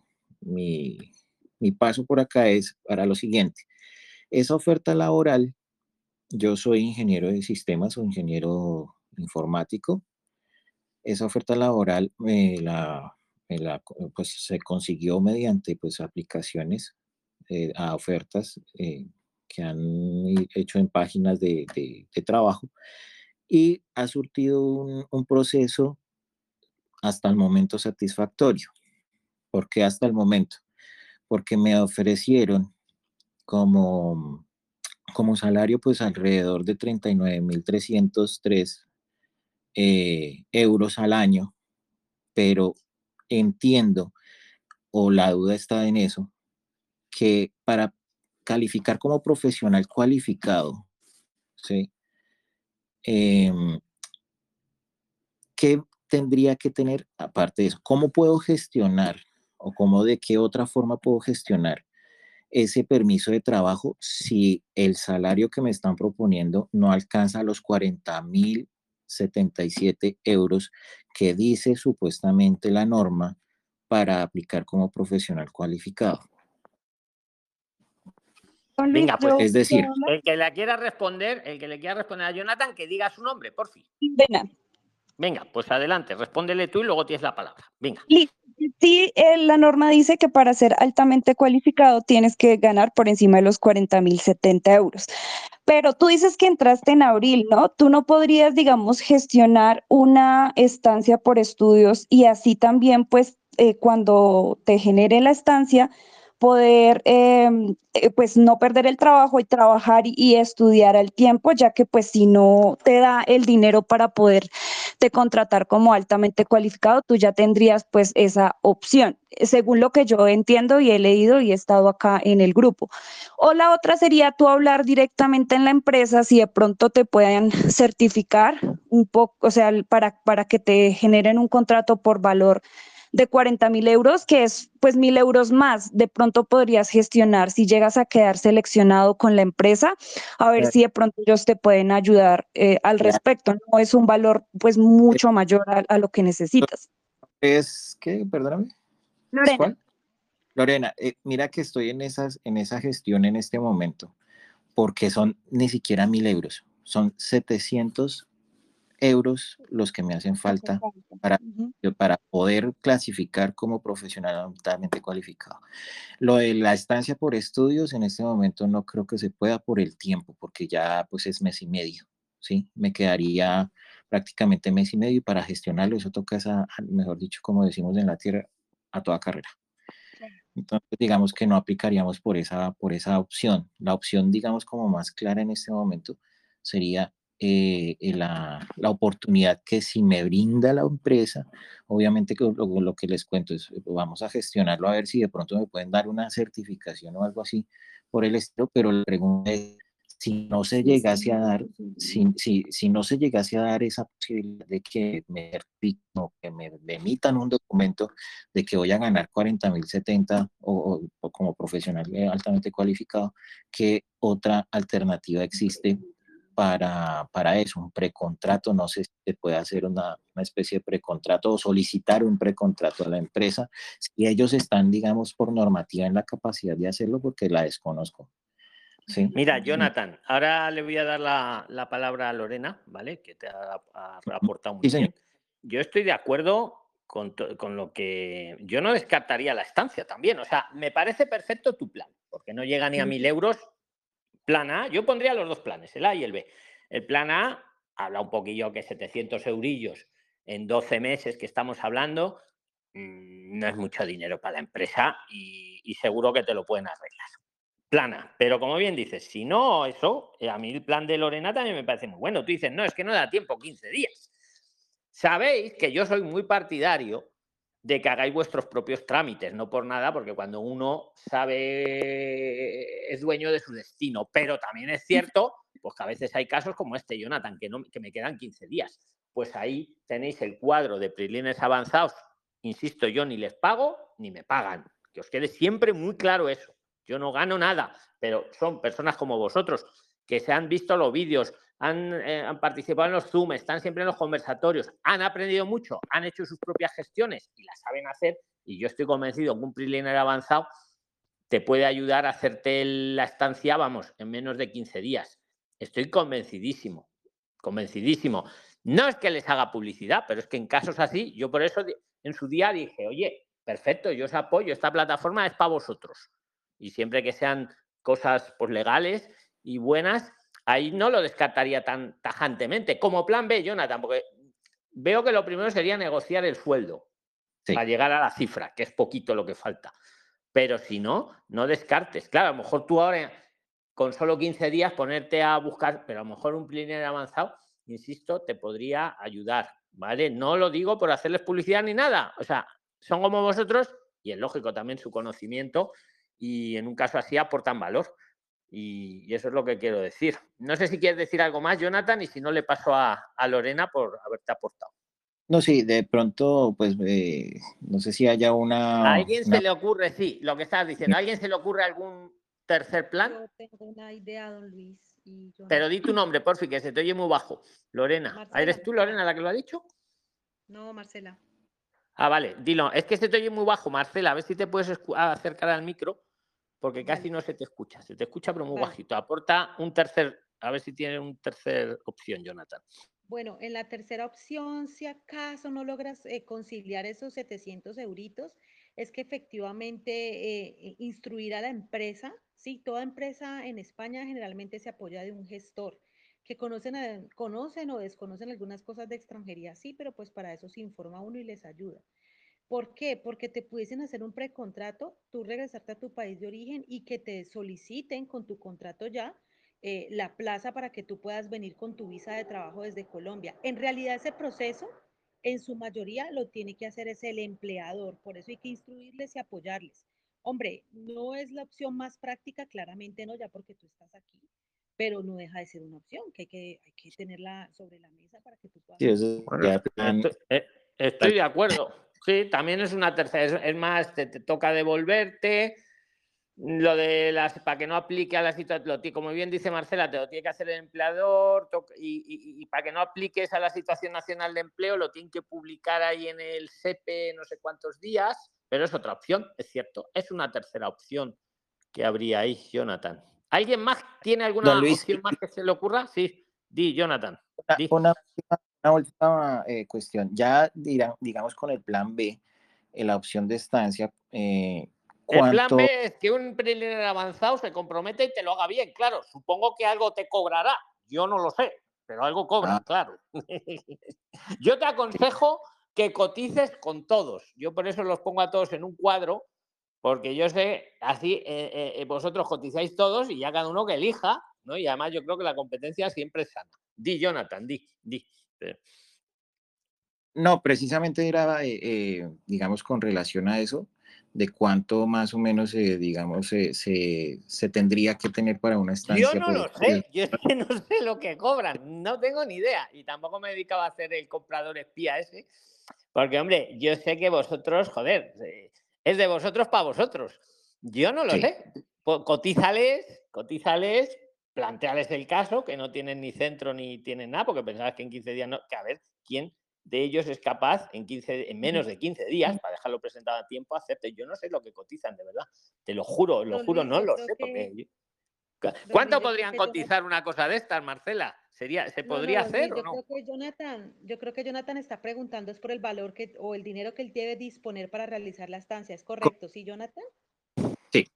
mi, mi paso por acá es para lo siguiente esa oferta laboral, yo soy ingeniero de sistemas o ingeniero informático. Esa oferta laboral me la, me la pues, se consiguió mediante pues, aplicaciones eh, a ofertas eh, que han hecho en páginas de, de- de trabajo y ha surtido un, un proceso hasta el momento satisfactorio. ¿Por qué hasta el momento? Porque me ofrecieron como, como salario pues alrededor de 39.303 eh, euros al año, pero entiendo, o la duda está en eso, que para calificar como profesional cualificado, ¿sí? Em, ¿qué tendría que tener aparte de eso? ¿Cómo puedo gestionar o cómo de qué otra forma puedo gestionar ese permiso de trabajo si el salario que me están proponiendo no alcanza los 40 mil 77 euros que dice supuestamente la norma para aplicar como profesional cualificado. Venga, pues, es decir, El que le quiera responder, el que le quiera responder a Jonathan, que diga su nombre, por fin. Lindena. Venga, pues adelante, respóndele tú y luego tienes la palabra. Venga. Listo. Sí, eh, la norma dice que para ser altamente cualificado tienes que ganar por encima de los 40.070 euros. Pero tú dices que entraste en abril, ¿no? Tú no podrías, digamos, gestionar una estancia por estudios y así también, pues, eh, cuando te genere la estancia, poder, em, eh, pues, no perder el trabajo y trabajar y, estudiar al tiempo, ya que, pues, si no te da el dinero para poder te contratar como altamente cualificado, tú ya tendrías pues esa opción, según lo que yo entiendo y he leído y he estado acá en el grupo. O la otra sería tú hablar directamente en la empresa si de pronto te puedan certificar un poco, o sea, para, para que te generen un contrato por valor de 40 mil euros, que es pues mil euros más. De pronto podrías gestionar si llegas a quedar seleccionado con la empresa, a ver Claro. si de pronto ellos te pueden ayudar eh, al Claro. respecto. No es un valor pues mucho mayor a, a lo que necesitas. Es que, perdóname. ¿es Lorena, cuál? Lorena, eh, mira que estoy en, esas, en esa gestión en este momento, porque son ni siquiera mil euros, son 700 euros los que me hacen falta para, para poder clasificar como profesional altamente cualificado. Lo de la estancia por estudios en este momento no creo que se pueda por el tiempo, porque ya pues es mes y medio, ¿sí? Me quedaría prácticamente mes y medio para gestionarlo, eso toca, esa, mejor dicho, como decimos en la tierra, a toda carrera. Entonces, digamos que no aplicaríamos por esa, por esa opción. La opción, digamos, como más clara en este momento sería eh, eh, la, la, oportunidad que si me brinda la empresa, obviamente que lo, lo, que les cuento es, eh, vamos a gestionarlo a ver si de pronto me pueden dar una certificación o algo así por el estilo, pero la pregunta es, si no se llegase a dar, si, si, si no se llegase a dar esa posibilidad de que me, que me, emitan un documento de que voy a ganar 40 mil 70 o, o, como profesional altamente cualificado, ¿qué otra alternativa existe para, para eso, un precontrato, no sé si se puede hacer una, una, especie de precontrato o solicitar un precontrato a la empresa, si ellos están, digamos, por normativa en la capacidad de hacerlo, porque la desconozco. Sí. Mira, Jonathan, ahora le voy a dar la, la palabra a Lorena, ¿vale? Que te ha, ha aportado muy bien. Yo estoy de acuerdo con, con, lo que yo no descartaría la estancia también. O sea, me parece perfecto tu plan, porque no llega ni a mil euros Plan A, yo pondría los dos planes, el A y el B. El plan A habla un poquillo que 700 eurillos en 12 meses que estamos hablando, mm, no es mucho dinero para la empresa y, seguro que te lo pueden arreglar. Plana, pero como bien dices, si no eso, eh, a mí el plan de Lorena también me parece muy bueno. Tú dices, no, es que no da tiempo, 15 días. Sabéis que yo soy muy partidario de que hagáis vuestros propios trámites, no por nada, porque cuando uno sabe, es dueño de su destino, pero también es cierto, pues que a veces hay casos como este, Jonathan, que, no, que me quedan 15 días. Pues ahí tenéis el cuadro de prilines avanzados, insisto, yo ni les pago ni me pagan, que os quede siempre muy claro eso. Yo no gano nada, pero son personas como vosotros que se han visto los vídeos, eh, han, participado en los Zoom, están siempre en los conversatorios, han aprendido mucho, han hecho sus propias gestiones y las saben hacer. Y yo estoy convencido que un preliner avanzado te puede ayudar a hacerte la estancia, vamos, en menos de 15 días. Estoy convencidísimo, convencidísimo. No es que les haga publicidad, pero es que en casos así, yo por eso en su día dije, oye, perfecto, yo os apoyo, esta plataforma es para vosotros. Y siempre que sean cosas pues, legales y buenas, ahí no lo descartaría tan tajantemente. Como plan B, Jonathan, porque veo que lo primero sería negociar el sueldo para llegar a la cifra, que es poquito lo que falta. Pero si no, no descartes. Claro, a lo mejor tú ahora con solo 15 días ponerte a buscar, pero a lo mejor un planner avanzado, insisto, te podría ayudar, ¿vale? No lo digo por hacerles publicidad ni nada. O sea, son como vosotros y es lógico también su conocimiento y en un caso así aportan valor. Y, eso es lo que quiero decir. No sé si quieres decir algo más, Jonathan, y si no le paso a, Lorena por haberte aportado. No, sí, de pronto, pues, eh, no sé si haya una... ¿A alguien se le ocurre, sí, lo que estás diciendo, ¿a alguien se le ocurre algún tercer plan? Yo tengo una idea, don Luis. Pero di tu nombre, por fin, que se te oye muy bajo. Lorena. ¿Eres tú, Lorena, la que lo ha dicho? No, Marcela. Ah, vale, dilo. Es que se te oye muy bajo, Marcela. A ver si te puedes acercar al micro porque casi no se te escucha, se te escucha pero muy bajito. Aporta un tercer, a ver si tiene un tercer opción, Jonathan. Bueno, en la tercera opción, si acaso no logras eh, conciliar esos 700 euritos, es que efectivamente eh, instruir a la empresa, sí, toda empresa en España generalmente se apoya de un gestor que conocen, conocen o desconocen algunas cosas de extranjería, sí, pero pues para eso se informa uno y les ayuda. ¿Por qué? Porque te pudiesen hacer un precontrato, tú regresarte a tu país de origen y que te soliciten con tu contrato ya eh, la plaza para que tú puedas venir con tu visa de trabajo desde Colombia. En realidad ese proceso, en su mayoría, lo tiene que hacer es el empleador, por eso hay que instruirles y apoyarles. Hombre, no es la opción más práctica, claramente no, ya porque tú estás aquí, pero no deja de ser una opción que hay que, hay que tenerla sobre la mesa para que tú puedas... Sí, eh, estoy de acuerdo. Sí, también es una tercera, es, más, te, toca devolverte. Lo de las, para que no aplique a la situación, como bien dice Marcela, te lo tiene que hacer el empleador y, para que no apliques a la situación nacional de empleo, lo tienen que publicar ahí en el SEPE no sé cuántos días, pero es otra opción, es cierto, es una tercera opción que habría ahí, Jonathan. ¿Alguien más tiene alguna opción más que se le ocurra? Sí. Di, Jonathan. Una, última, eh, cuestión. Ya, digamos, con el plan B, en la opción de estancia, eh, El plan B es que un preliminar avanzado se compromete y te lo haga bien, claro. Supongo que algo te cobrará. Yo no lo sé, pero algo cobra, ah. claro. Yo te aconsejo que cotices con todos. Yo por eso los pongo a todos en un cuadro, porque yo sé, así eh, vosotros cotizáis todos y ya cada uno que elija ¿no? Y además yo creo que la competencia siempre es sana. Di, Jonathan, di, di. No, precisamente era, eh, eh, digamos, con relación a eso, de cuánto más o menos, eh, digamos, se, se, tendría que tener para una estancia. Yo no lo sé, yo no sé lo que cobran, no tengo ni idea. Y tampoco me dedicaba a hacer el comprador espía ese, porque, hombre, yo sé que vosotros, joder, es de vosotros para vosotros. Yo no lo sé. Cotízales, cotízales plantearles el caso, que no tienen ni centro ni tienen nada, porque pensabas que en 15 días no, que a ver quién de ellos es capaz en 15, en menos de 15 días, para dejarlo presentado a tiempo, hacerte. Yo no sé lo que cotizan, de verdad. Te lo juro, lo juro, no lo sé. Porque ¿Cuánto podrían cotizar una cosa de estas, Marcela? ¿Sería, ¿Se podría hacer yo o no? Creo que Jonathan, yo creo que Jonathan está preguntando es por el valor que, o el dinero que él debe disponer para realizar la estancia. ¿Es correcto? ¿Sí, Jonathan? Sí.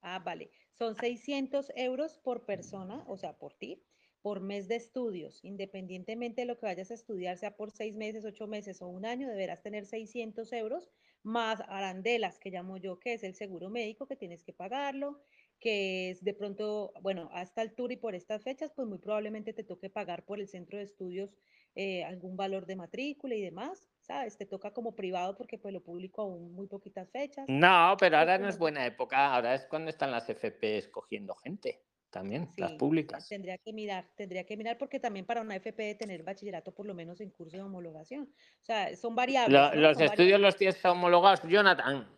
Ah, vale. Son 600 euros por persona, o sea, por ti, por mes de estudios. Independientemente de lo que vayas a estudiar, sea por seis meses, ocho meses o un año, deberás tener 600 euros más arandelas, que llamo yo, que es el seguro médico, que tienes que pagarlo, que es de pronto, bueno, hasta el tour y por estas fechas, pues muy probablemente te toque pagar por el centro de estudios eh, algún valor de matrícula y demás. ¿Sabes? Te toca como privado porque pues lo público aún muy poquitas fechas. No, pero ahora no es buena época, ahora es cuando están las FP escogiendo gente también, las públicas. Tendría que mirar, tendría que mirar porque también para una FP tener bachillerato por lo menos en curso de homologación. O sea, son variables. Los estudios los tienes homologados, Jonathan.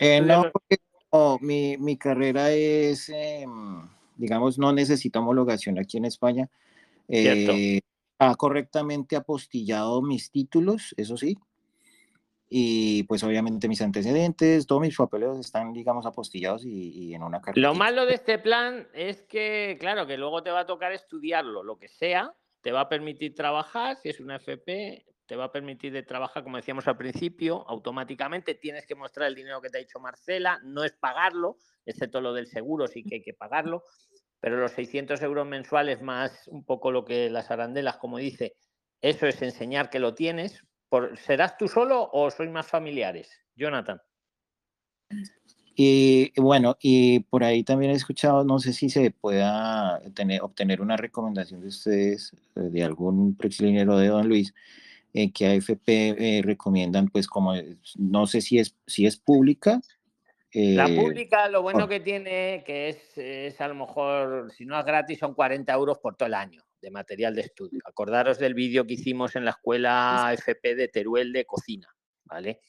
Eh, no, porque mi, mi, carrera es, em, digamos, no necesita homologación aquí en España. Eh, correctamente apostillado mis títulos, eso sí. Y pues obviamente mis antecedentes, todos mis papeles están, digamos, apostillados y, en una carta. Lo malo de este plan es que, claro, que luego te va a tocar estudiarlo, lo que sea, te va a permitir trabajar, si es una FP, te va a permitir de trabajar, como decíamos al principio, automáticamente tienes que mostrar el dinero que te ha dicho Marcela, no es pagarlo, excepto lo del seguro, sí que hay que pagarlo, pero los 600 euros mensuales más un poco lo que las arandelas, como dice, eso es enseñar que lo tienes. Por, ¿Serás tú solo o sois más familiares? Jonathan. Y bueno, y por ahí también he escuchado, no sé si se pueda tener, obtener una recomendación de ustedes, eh, de algún prexlinero de Don Luis, eh, que AFP eh, recomiendan, pues como, no sé si es, si es pública la eh, pública, lo bueno que tiene, que es, es, a lo mejor, si no es gratis, son 40 euros por todo el año de material de estudio. Acordaros del vídeo que hicimos en la escuela FP de Teruel de cocina, ¿vale?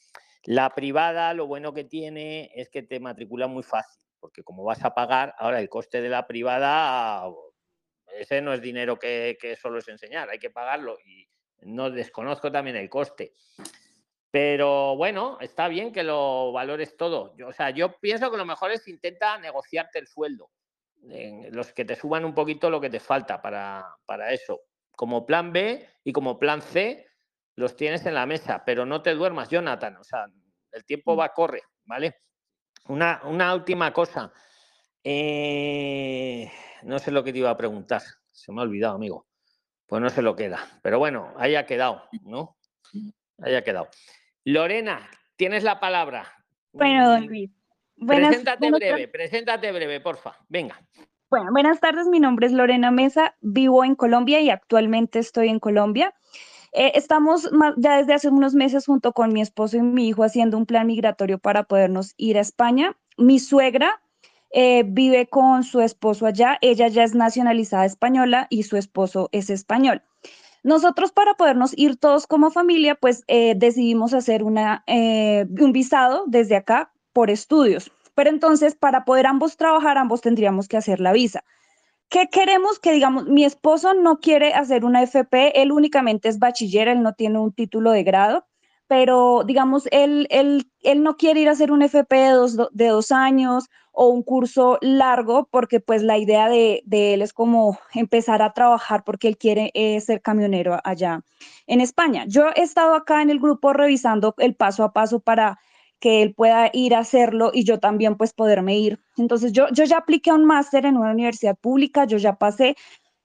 La privada, lo bueno que tiene es que te matricula muy fácil, porque como vas a pagar, ahora el coste de la privada, ese no es dinero que, que solo es enseñar, hay que pagarlo y no desconozco también el coste. Pero bueno, está bien que lo valores todo. Yo, o sea, yo pienso que lo mejor es intenta negociarte el sueldo. los que te suban un poquito lo que te falta para, para, eso. Como plan B y como plan C los tienes en la mesa, pero no te duermas, Jonathan. O sea, el tiempo mm. va, corre, ¿vale? Una, una última cosa. Eh, no sé lo que te iba a preguntar. Se me ha olvidado, amigo. Pues no sé lo queda. Pero bueno, haya quedado, ¿no? Haya quedado. Lorena, tienes la palabra. Bueno, don mm, Luis. preséntate breve, preséntate breve, porfa. Venga. Bueno, buenas tardes, mi nombre es Lorena Mesa, vivo en Colombia y actualmente estoy en Colombia. Eh, estamos ya desde hace unos meses junto con mi esposo y mi hijo haciendo un plan migratorio para podernos ir a España. Mi suegra eh, vive con su esposo allá, ella ya es nacionalizada española y su esposo es español. Nosotros para podernos ir todos como familia, pues eh, decidimos hacer eh, un visado desde acá por estudios. Pero entonces, para poder ambos trabajar, ambos tendríamos que hacer la visa. ¿Qué queremos? Que digamos, mi esposo no quiere hacer una FP, él únicamente es bachiller, él no tiene un título de grado, pero digamos, él, él, él no quiere ir a hacer un FP de dos, de dos años o un curso largo, porque pues la idea de, él es como empezar a trabajar porque él quiere eh, ser camionero allá en España. Yo he estado acá en el grupo revisando el paso a paso para que él pueda ir a hacerlo y yo también pues poderme ir. Entonces yo, yo ya apliqué a un máster en una universidad pública, yo ya pasé.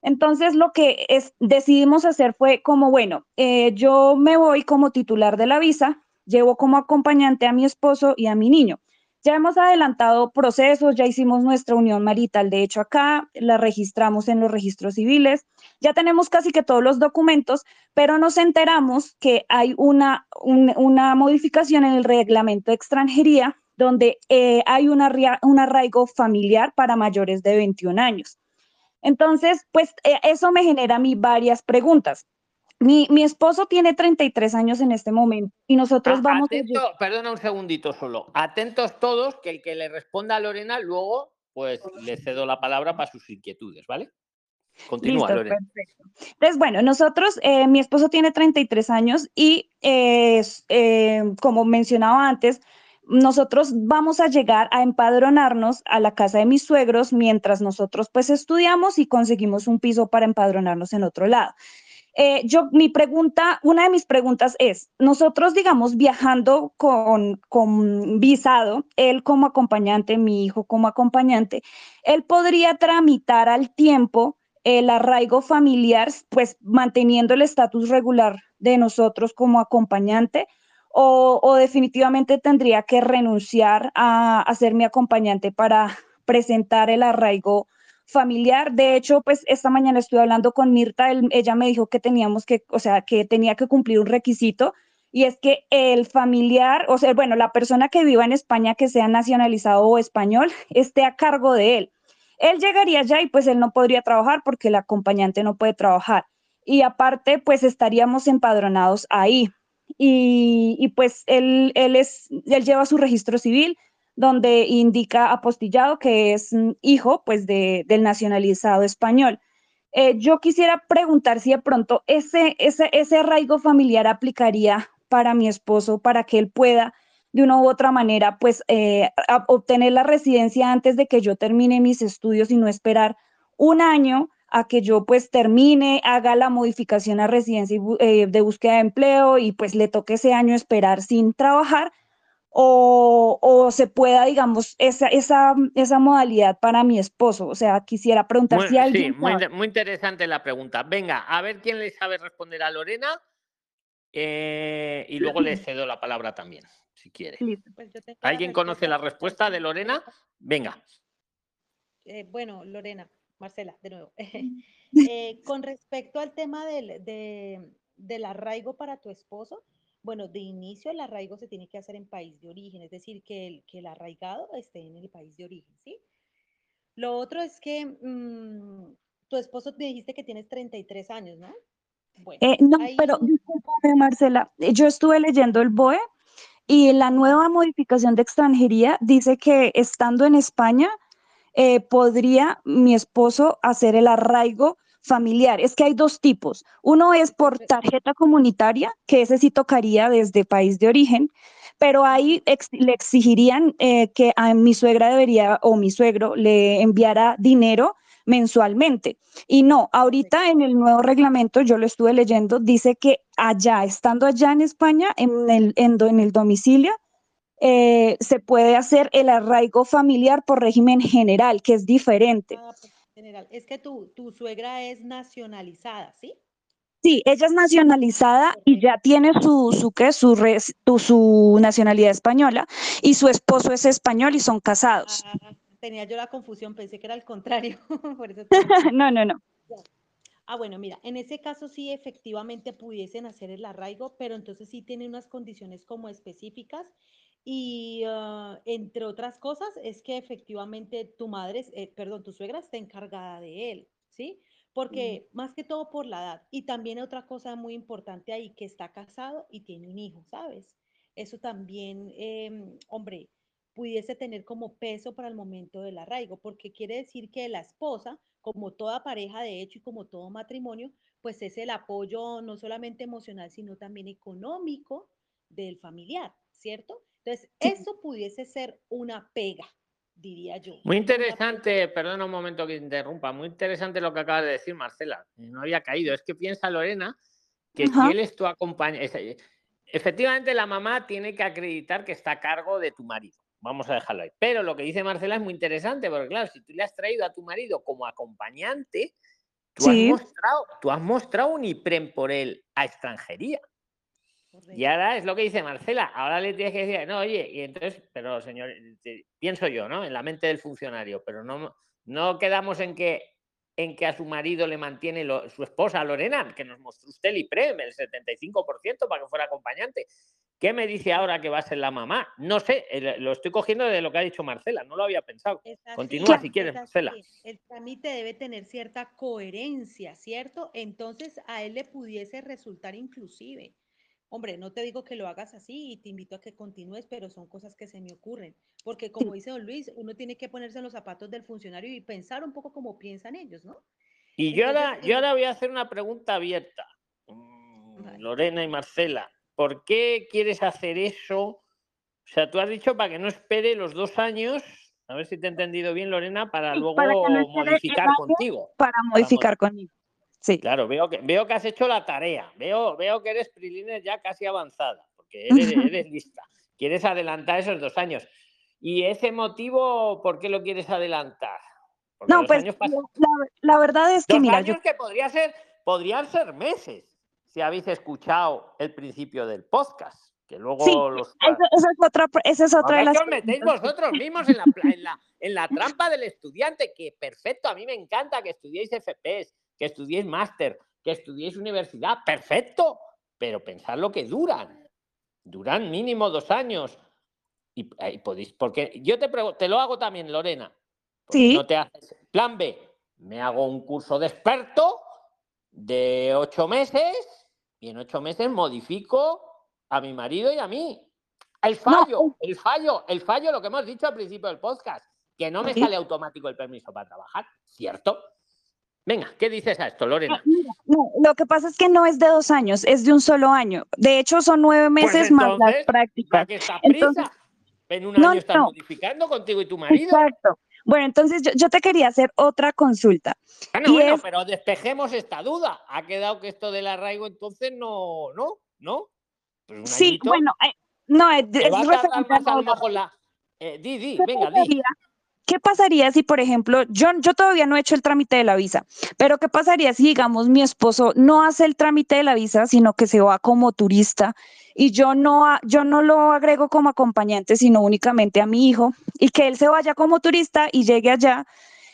Entonces lo que es, decidimos hacer fue como, bueno, eh, yo me voy como titular de la visa, llevo como acompañante a mi esposo y a mi niño. Ya hemos adelantado procesos, ya hicimos nuestra unión marital, de hecho acá la registramos en los registros civiles, ya tenemos casi que todos los documentos, pero nos enteramos que hay una, un, una modificación en el reglamento de extranjería donde eh, hay una, un arraigo familiar para mayores de 21 años. Entonces, pues eh, eso me genera a mí varias preguntas. Mi, mi, esposo tiene 33 años en este momento y nosotros Ah, vamos atento, a... perdona un segundito solo. Atentos todos, que el que le responda a Lorena luego, pues le cedo la palabra para sus inquietudes, ¿vale? Continúa, Listo, Lorena. perfecto. Entonces, bueno, nosotros, eh, mi esposo tiene 33 años y eh, eh, como mencionaba antes, nosotros vamos a llegar a empadronarnos a la casa de mis suegros mientras nosotros pues estudiamos y conseguimos un piso para empadronarnos en otro lado. Eh, yo, mi pregunta, una de mis preguntas es, nosotros, digamos, viajando con, con visado, él como acompañante, mi hijo como acompañante, él podría tramitar al tiempo el arraigo familiar, pues manteniendo el estatus regular de nosotros como acompañante, o, o, definitivamente tendría que renunciar a, a ser mi acompañante para presentar el arraigo familiar. De hecho, pues esta mañana estuve hablando con Mirta, él, ella me dijo que teníamos que, o sea, que tenía que cumplir un requisito y es que el familiar, o sea, bueno, la persona que viva en España que sea nacionalizado o español esté a cargo de él. Él llegaría allá y pues él no podría trabajar porque el acompañante no puede trabajar. Y aparte, pues estaríamos empadronados ahí. Y, y pues él, él, es, él lleva su registro civil, donde indica apostillado que es hijo pues de, del nacionalizado español. Eh, yo quisiera preguntar si de pronto ese, ese, ese arraigo familiar aplicaría para mi esposo, para que él pueda de una u otra manera pues eh, obtener la residencia antes de que yo termine mis estudios y no esperar un año a que yo pues termine, haga la modificación a residencia eh, de búsqueda de empleo y pues le toque ese año esperar sin trabajar o, o, se pueda, digamos, esa, esa, esa modalidad para mi esposo. O sea, quisiera preguntar muy, si alguien... Sí, muy, muy, interesante la pregunta. Venga, a ver quién le sabe responder a Lorena eh, y luego le cedo la palabra también, si quiere. Pues ¿Alguien conoce la respuesta de Lorena? Venga. Eh, bueno, Lorena, Marcela, de nuevo. eh, con respecto al tema del, de, del arraigo para tu esposo, bueno, de inicio el arraigo se tiene que hacer en país de origen, es decir, que el, que el arraigado esté en el país de origen, ¿sí? Lo otro es que mmm, tu esposo te dijiste que tienes 33 años, ¿no? Bueno, eh, no, pero discúlpame, Marcela, yo estuve leyendo el BOE y la nueva modificación de extranjería dice que estando en España eh, podría mi esposo hacer el arraigo familiar. Es que hay dos tipos. Uno es por tarjeta comunitaria, que ese sí tocaría desde país de origen, pero ahí ex le exigirían eh, que a mi suegra debería o mi suegro le enviara dinero mensualmente. Y no, ahorita en el nuevo reglamento, yo lo estuve leyendo, dice que allá, estando allá en España, en el, en, en el domicilio, eh, se puede hacer el arraigo familiar por régimen general, que es diferente. General. Es que tu, tu suegra es nacionalizada, ¿sí? Sí, ella es nacionalizada y ya tiene su, su, ¿qué? Su, res, tu, su nacionalidad española y su esposo es español y son casados. Ah, tenía yo la confusión, pensé que era al contrario. Por eso no, no, no. Ah, bueno, mira, en ese caso sí efectivamente pudiesen hacer el arraigo, pero entonces sí tiene unas condiciones como específicas y uh, entre otras cosas es que efectivamente tu madre, eh, perdón, tu suegra está encargada de él, ¿sí? Porque más que todo por la edad. Y también otra cosa muy importante ahí, que está casado y tiene un hijo, ¿sabes? Eso también, eh, hombre, pudiese tener como peso para el momento del arraigo, porque quiere decir que la esposa, como toda pareja de hecho y como todo matrimonio, pues es el apoyo no solamente emocional, sino también económico del familiar, ¿cierto? Entonces, eso pudiese ser una pega, diría yo. Muy interesante, perdona un momento que interrumpa, muy interesante lo que acaba de decir Marcela. No había caído. Es que piensa Lorena que si él es tu acompañante, efectivamente la mamá tiene que acreditar que está a cargo de tu marido. Vamos a dejarlo ahí. Pero lo que dice Marcela es muy interesante, porque claro, si tú le has traído a tu marido como acompañante, tú, has, mostrado, tú has mostrado un IPREM por él a extranjería. Y ahora es lo que dice Marcela, ahora le tienes que decir, no, oye, y entonces, pero señor, pienso yo, ¿no? En la mente del funcionario, pero no, no quedamos en que en que a su marido le mantiene su esposa Lorena, que nos mostró usted el IPREM, el 75% para que fuera acompañante. ¿Qué me dice ahora que va a ser la mamá? No sé, lo estoy cogiendo de lo que ha dicho Marcela, no lo había pensado. Continúa si quieres, Marcela. El trámite debe tener cierta coherencia, ¿cierto? Entonces a él le pudiese resultar inclusive Hombre, no te digo que lo hagas así y te invito a que continúes, pero son cosas que se me ocurren. Porque como dice don Luis, uno tiene que ponerse en los zapatos del funcionario y pensar un poco como piensan ellos, ¿no? Y yo, ahora, yo ahora voy a hacer una pregunta abierta. Mm, Lorena y Marcela, ¿por qué quieres hacer eso? O sea, tú has dicho para que no espere los dos años, a ver si te he entendido bien, Lorena, para luego modificar contigo. Para modificar conmigo. Sí. Claro, veo que, veo que has hecho la tarea. Veo, veo que eres Prilines ya casi avanzada, porque eres, lista. Quieres adelantar esos dos años. ¿Y ese motivo por qué lo quieres adelantar? no, pues la, verdad es que, dos mira, años que podría ser, podrían ser meses, si habéis escuchado el principio del podcast. Que luego sí, los... esa, es otra, esa es otra de las... os metéis vosotros mismos en la, en, la, en la trampa del estudiante, que perfecto, a mí me encanta que estudiéis FPS, que estudiéis máster, que estudiéis universidad, perfecto, pero pensad lo que duran. Duran mínimo dos años. Y, podéis, porque yo te te lo hago también, Lorena. Sí. No te haces. Plan B, me hago un curso de experto de ocho meses y en ocho meses modifico a mi marido y a mí. El fallo, el fallo, el fallo, lo que hemos dicho al principio del podcast, que no me sale automático el permiso para trabajar, ¿cierto? Venga, ¿qué dices a esto, Lorena? lo que pasa es que no es de dos años, es de un solo año. De hecho, son nueve pues meses más las prácticas. prisa? en un año estás modificando contigo y tu marido. Exacto. Bueno, entonces yo, te quería hacer otra consulta. Bueno, bueno, pero despejemos esta duda. Ha quedado que esto del arraigo entonces no, ¿no? ¿No? Pues sí, bueno, eh, no, es, es va a más a lo mejor la... Eh, di, di, venga, di. ¿Qué pasaría si, por ejemplo, yo, yo todavía no he hecho el trámite de la visa, pero qué pasaría si, digamos, mi esposo no hace el trámite de la visa, sino que se va como turista y yo no, yo no lo agrego como acompañante, sino únicamente a mi hijo y que él se vaya como turista y llegue allá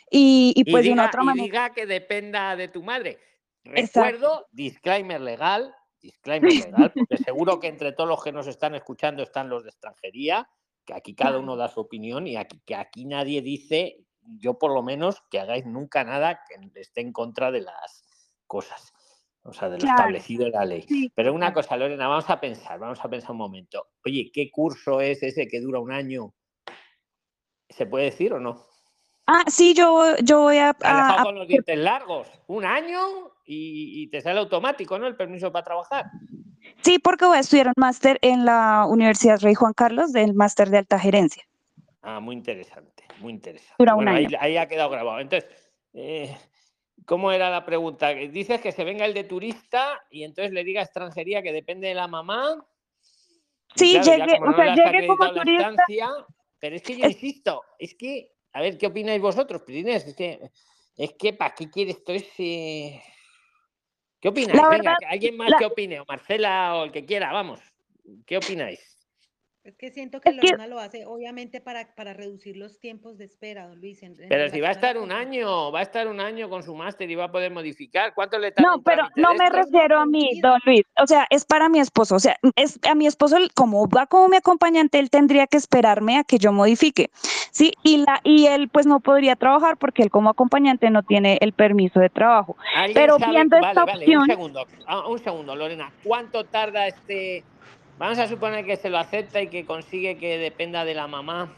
y, y pues de una otra manera. diga que dependa de tu madre. Recuerdo, disclaimer legal, disclaimer legal, porque seguro que entre todos los que nos están escuchando están los de extranjería que aquí cada uno da su opinión y aquí, que aquí nadie dice, yo por lo menos, que hagáis nunca nada que esté en contra de las cosas, o sea, de lo establecido en la ley. Pero una cosa, Lorena, vamos a pensar, vamos a pensar un momento. Oye, ¿qué curso es ese que dura un año? ¿Se puede decir o no? Ah, sí, yo, yo voy a... a, con los dientes largos, un año y, y, te sale automático, ¿no? El permiso para trabajar. Sí, porque voy a estudiar un máster en la Universidad Rey Juan Carlos, del máster de alta gerencia. Ah, muy interesante, muy interesante. bueno, ahí, ha quedado grabado. Entonces, eh, ¿cómo era la pregunta? Dices que se venga el de turista y entonces le diga a extranjería que depende de la mamá. Sí, llegue, o sea, llegue como turista. pero es que yo insisto, es que, a ver, ¿qué opináis vosotros, Prinés? Es que, es que ¿para qué quiere esto ese...? ¿Qué opináis? Venga, alguien más que opine, o Marcela o el que quiera, vamos. ¿Qué opináis? Es que siento que Lorena lo hace, obviamente, para, para reducir los tiempos de espera, don Luis. pero si va a estar un año, va a estar un año con su máster y va a poder modificar, ¿cuánto le tarda? No, pero no me refiero a mí, don Luis. O sea, es para mi esposo. O sea, es a mi esposo, como va como mi acompañante, él tendría que esperarme a que yo modifique. Sí, y la y él pues no podría trabajar porque él como acompañante no tiene el permiso de trabajo. Pero viendo esta opción. un segundo, ah, un segundo, Lorena. ¿Cuánto tarda este Vamos a suponer que se lo acepta y que consigue que dependa de la mamá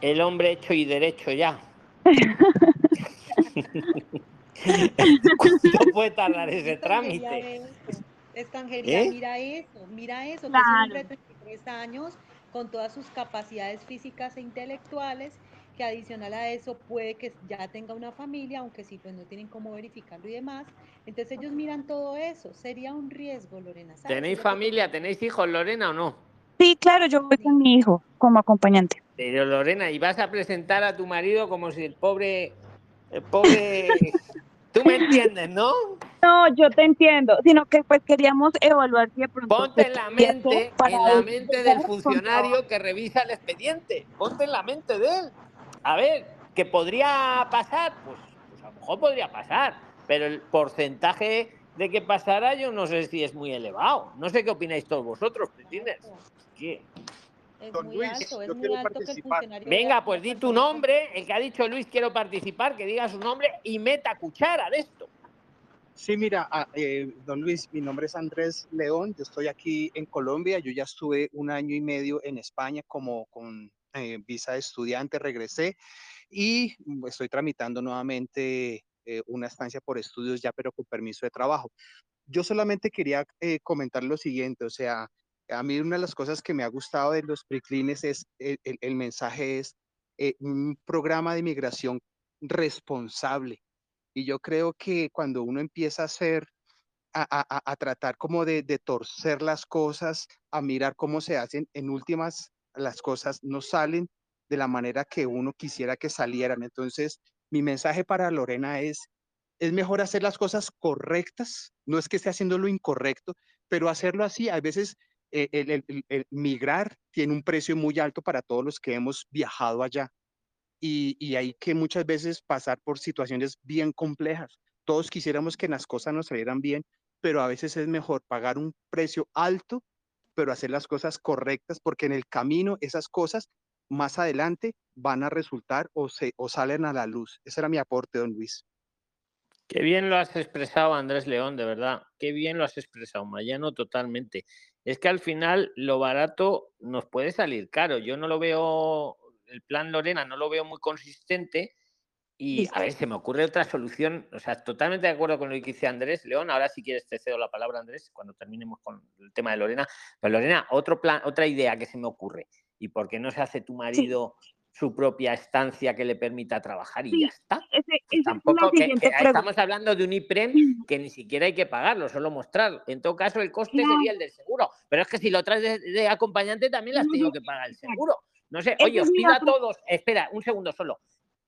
el hombre hecho y derecho ya. ¿Cuánto puede tardar ese trámite? extranjería, ¿Eh? mira eso, mira eso, que es un Claro. hombre de 33 años con todas sus capacidades físicas e intelectuales, que adicional a eso puede que ya tenga una familia, aunque sí, pues no tienen cómo verificarlo y demás. Entonces ellos miran todo eso. Sería un riesgo, Lorena. ¿sabes? ¿Tenéis familia, tenéis hijos, Lorena, o no? Sí, claro, yo voy con mi hijo como acompañante. Pero Lorena, y vas a presentar a tu marido como si el pobre, el pobre, tú me entiendes, ¿no? No, yo te entiendo, sino que pues queríamos evaluar si de pronto Ponte en la mente, en la mente del funcionario que revisa el expediente. Ponte en la mente de él. A ver, ¿que podría pasar? Pues, pues a lo mejor podría pasar, pero el porcentaje de que pasara yo no sé si es muy elevado. No sé qué opináis todos vosotros, ¿entiendes? ¿Qué? Es Don muy Luis, alto, es yo muy quiero alto que el Venga, pues di tu nombre, el que ha dicho Luis quiero participar, que diga su nombre y meta cuchara de esto. Sí, mira, ah, eh, don Luis, mi nombre es Andrés León, yo estoy aquí en Colombia, yo ya estuve un año y medio en España como con eh, visa de estudiante, regresé y mm, estoy tramitando nuevamente eh, una estancia por estudios ya, pero con permiso de trabajo. Yo solamente quería eh, comentar lo siguiente, o sea, a mí una de las cosas que me ha gustado de los preclines es, el, el- el mensaje es eh, un programa de migración responsable. Y yo creo que cuando uno empieza a hacer, a, a- a- tratar como de, de torcer las cosas, a mirar cómo se hacen, en últimas las cosas no salen de la manera que uno quisiera que salieran. Entonces, mi mensaje para Lorena es, es mejor hacer las cosas correctas, no es que esté haciendo lo incorrecto, pero hacerlo así, a veces eh, el, el- migrar tiene un precio muy alto para todos los que hemos viajado allá y, y hay que muchas veces pasar por situaciones bien complejas. Todos quisiéramos que las cosas nos salieran bien, pero a veces es mejor pagar un precio alto, pero hacer las cosas correctas, porque en el camino esas cosas más adelante van a resultar o, se, o salen a la luz. Ese era mi aporte, don Luis. Qué bien lo has expresado, Andrés León, de verdad. Qué bien lo has expresado, Mayano, totalmente. Es que al final lo barato nos puede salir caro. Yo no lo veo, el plan Lorena no lo veo muy consistente. Y a ver, se me ocurre otra solución. O sea, totalmente de acuerdo con lo que dice Andrés León. Ahora, si quieres, te cedo la palabra, Andrés, cuando terminemos con el tema de Lorena. Pero Lorena, otro plan, otra idea que se me ocurre. ¿Y por qué no se hace tu marido su propia estancia que le permita trabajar y Sí, ya está? Ese- es tampoco que- que estamos hablando de un IPREM que ni siquiera hay que pagarlo, solo mostrarlo. En todo caso, el coste Claro. sería el del seguro. Pero es que si lo traes de, de acompañante, también le has tenido que pagar el seguro. No sé, oye, os pido a todos, espera, un segundo solo.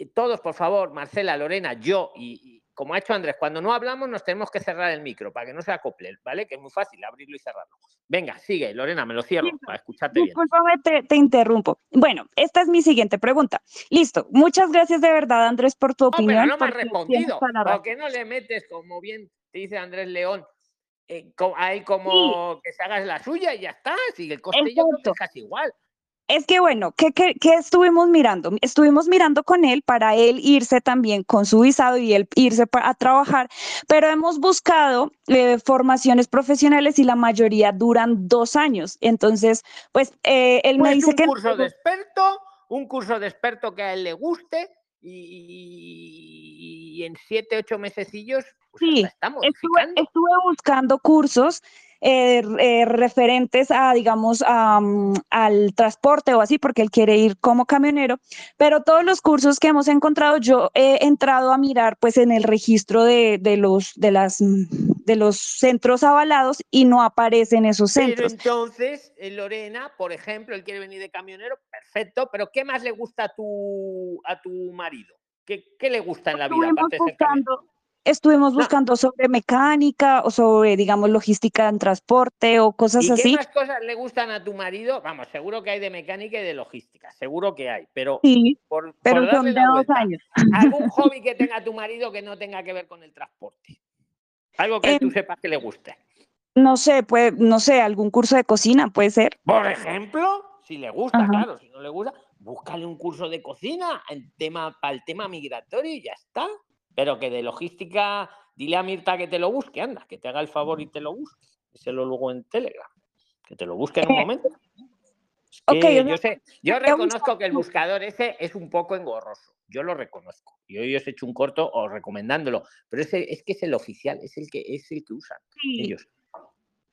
Todos, por favor, Marcela, Lorena, yo y, y como ha hecho Andrés, cuando no hablamos nos tenemos que cerrar el micro para que no se acople, ¿vale? Que es muy fácil abrirlo y cerrarlo. Venga, sigue, Lorena, me lo cierro Listo. para escucharte bien. Discúlpame, te, te interrumpo. Bueno, esta es mi siguiente pregunta. Listo. Muchas gracias de verdad, Andrés, por tu No, pero opinión. no me has respondido. ¿Por qué no le metes, como bien te dice Andrés León, eh, ahí como que se hagas la suya y ya está? Si el coste yo creo que Exacto. es casi igual. Es que bueno, ¿qué, qué, qué estuvimos mirando? Estuvimos mirando con él para él irse también con su visado y él irse a trabajar, pero hemos buscado eh, formaciones profesionales y la mayoría duran dos años. Entonces, pues eh, él me Pues dice un que curso de experto, un curso de experto que a él le guste y, y en siete, ocho mesecillos, pues Sí, estuve, estuve buscando cursos eh, eh, referentes a, digamos, a, al transporte o así, porque él quiere ir como camionero, pero todos los cursos que hemos encontrado, yo he entrado a mirar pues en el registro de, de los, de, las, de los centros avalados y no aparecen esos Pero centros. entonces, eh, Lorena, por ejemplo, él quiere venir de camionero, perfecto, pero ¿qué más le gusta a tu, a tu marido? ¿Qué, qué le gusta en la vida, aparte de ser camionero? Buscando, estuvimos No. buscando sobre mecánica o sobre, digamos, logística en transporte o cosas ¿Y qué así. más cosas le gustan a tu marido? Vamos, seguro que hay de mecánica y de logística, seguro que hay, pero Sí, por, pero por son de dos vuelta, años. ¿algún hobby que tenga tu marido que no tenga que ver con el transporte? Algo que tú Em, sepas que le guste. No sé, pues, no sé, algún curso de cocina puede ser. Por ejemplo, si le gusta, Ajá. claro, si no le gusta, búscale un curso de cocina en tema, para el tema migratorio y ya está. Pero que de logística, dile a Mirta que te lo busque, anda, que te haga el favor y te lo busque. Díselo luego en Telegram. Que te lo busque en un Eh, momento. Es ok, que o yo, sé, yo reconozco que el buscador ese es un poco engorroso. Yo lo reconozco. Y hoy os he hecho un corto o recomendándolo. Pero ese es que es el oficial, es el que es el que usan Sí, ellos.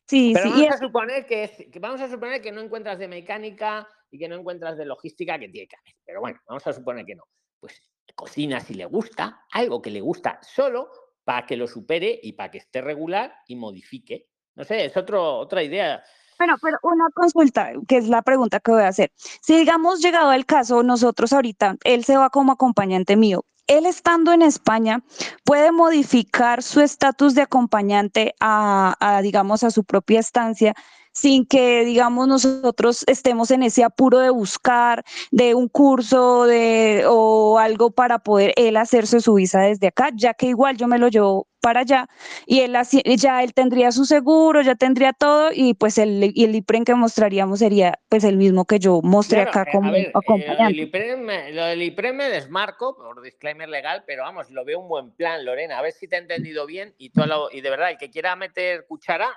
Sí, Pero sí. vamos a suponer que, es- que vamos a suponer que no encuentras de mecánica y que no encuentras de logística que tiene que haber. Pero bueno, vamos a suponer que no. Pues cocina si le gusta, algo que le gusta solo para que lo supere y para que esté regular y modifique. No sé, es otro, otra idea. Bueno, pero una consulta, que es la pregunta que voy a hacer. Si digamos llegado el caso, nosotros ahorita, él se va como acompañante mío. Él estando en España, puede modificar su estatus de acompañante a, a, digamos, a su propia estancia sin que, digamos, nosotros estemos en ese apuro de buscar de un curso de, o algo para poder él hacerse su visa desde acá, ya que igual yo me lo llevo para allá y él ya él tendría su seguro, ya tendría todo y pues el, y el IPREN que mostraríamos sería pues el mismo que yo mostré Claro, acá eh, como ver, eh, lo del, acompañante. IPREM, me- lo del IPREM me desmarco por disclaimer legal, pero vamos, lo veo un buen plan, Lorena. A ver si te he entendido bien y, todo lo- y de verdad, el que quiera meter cuchara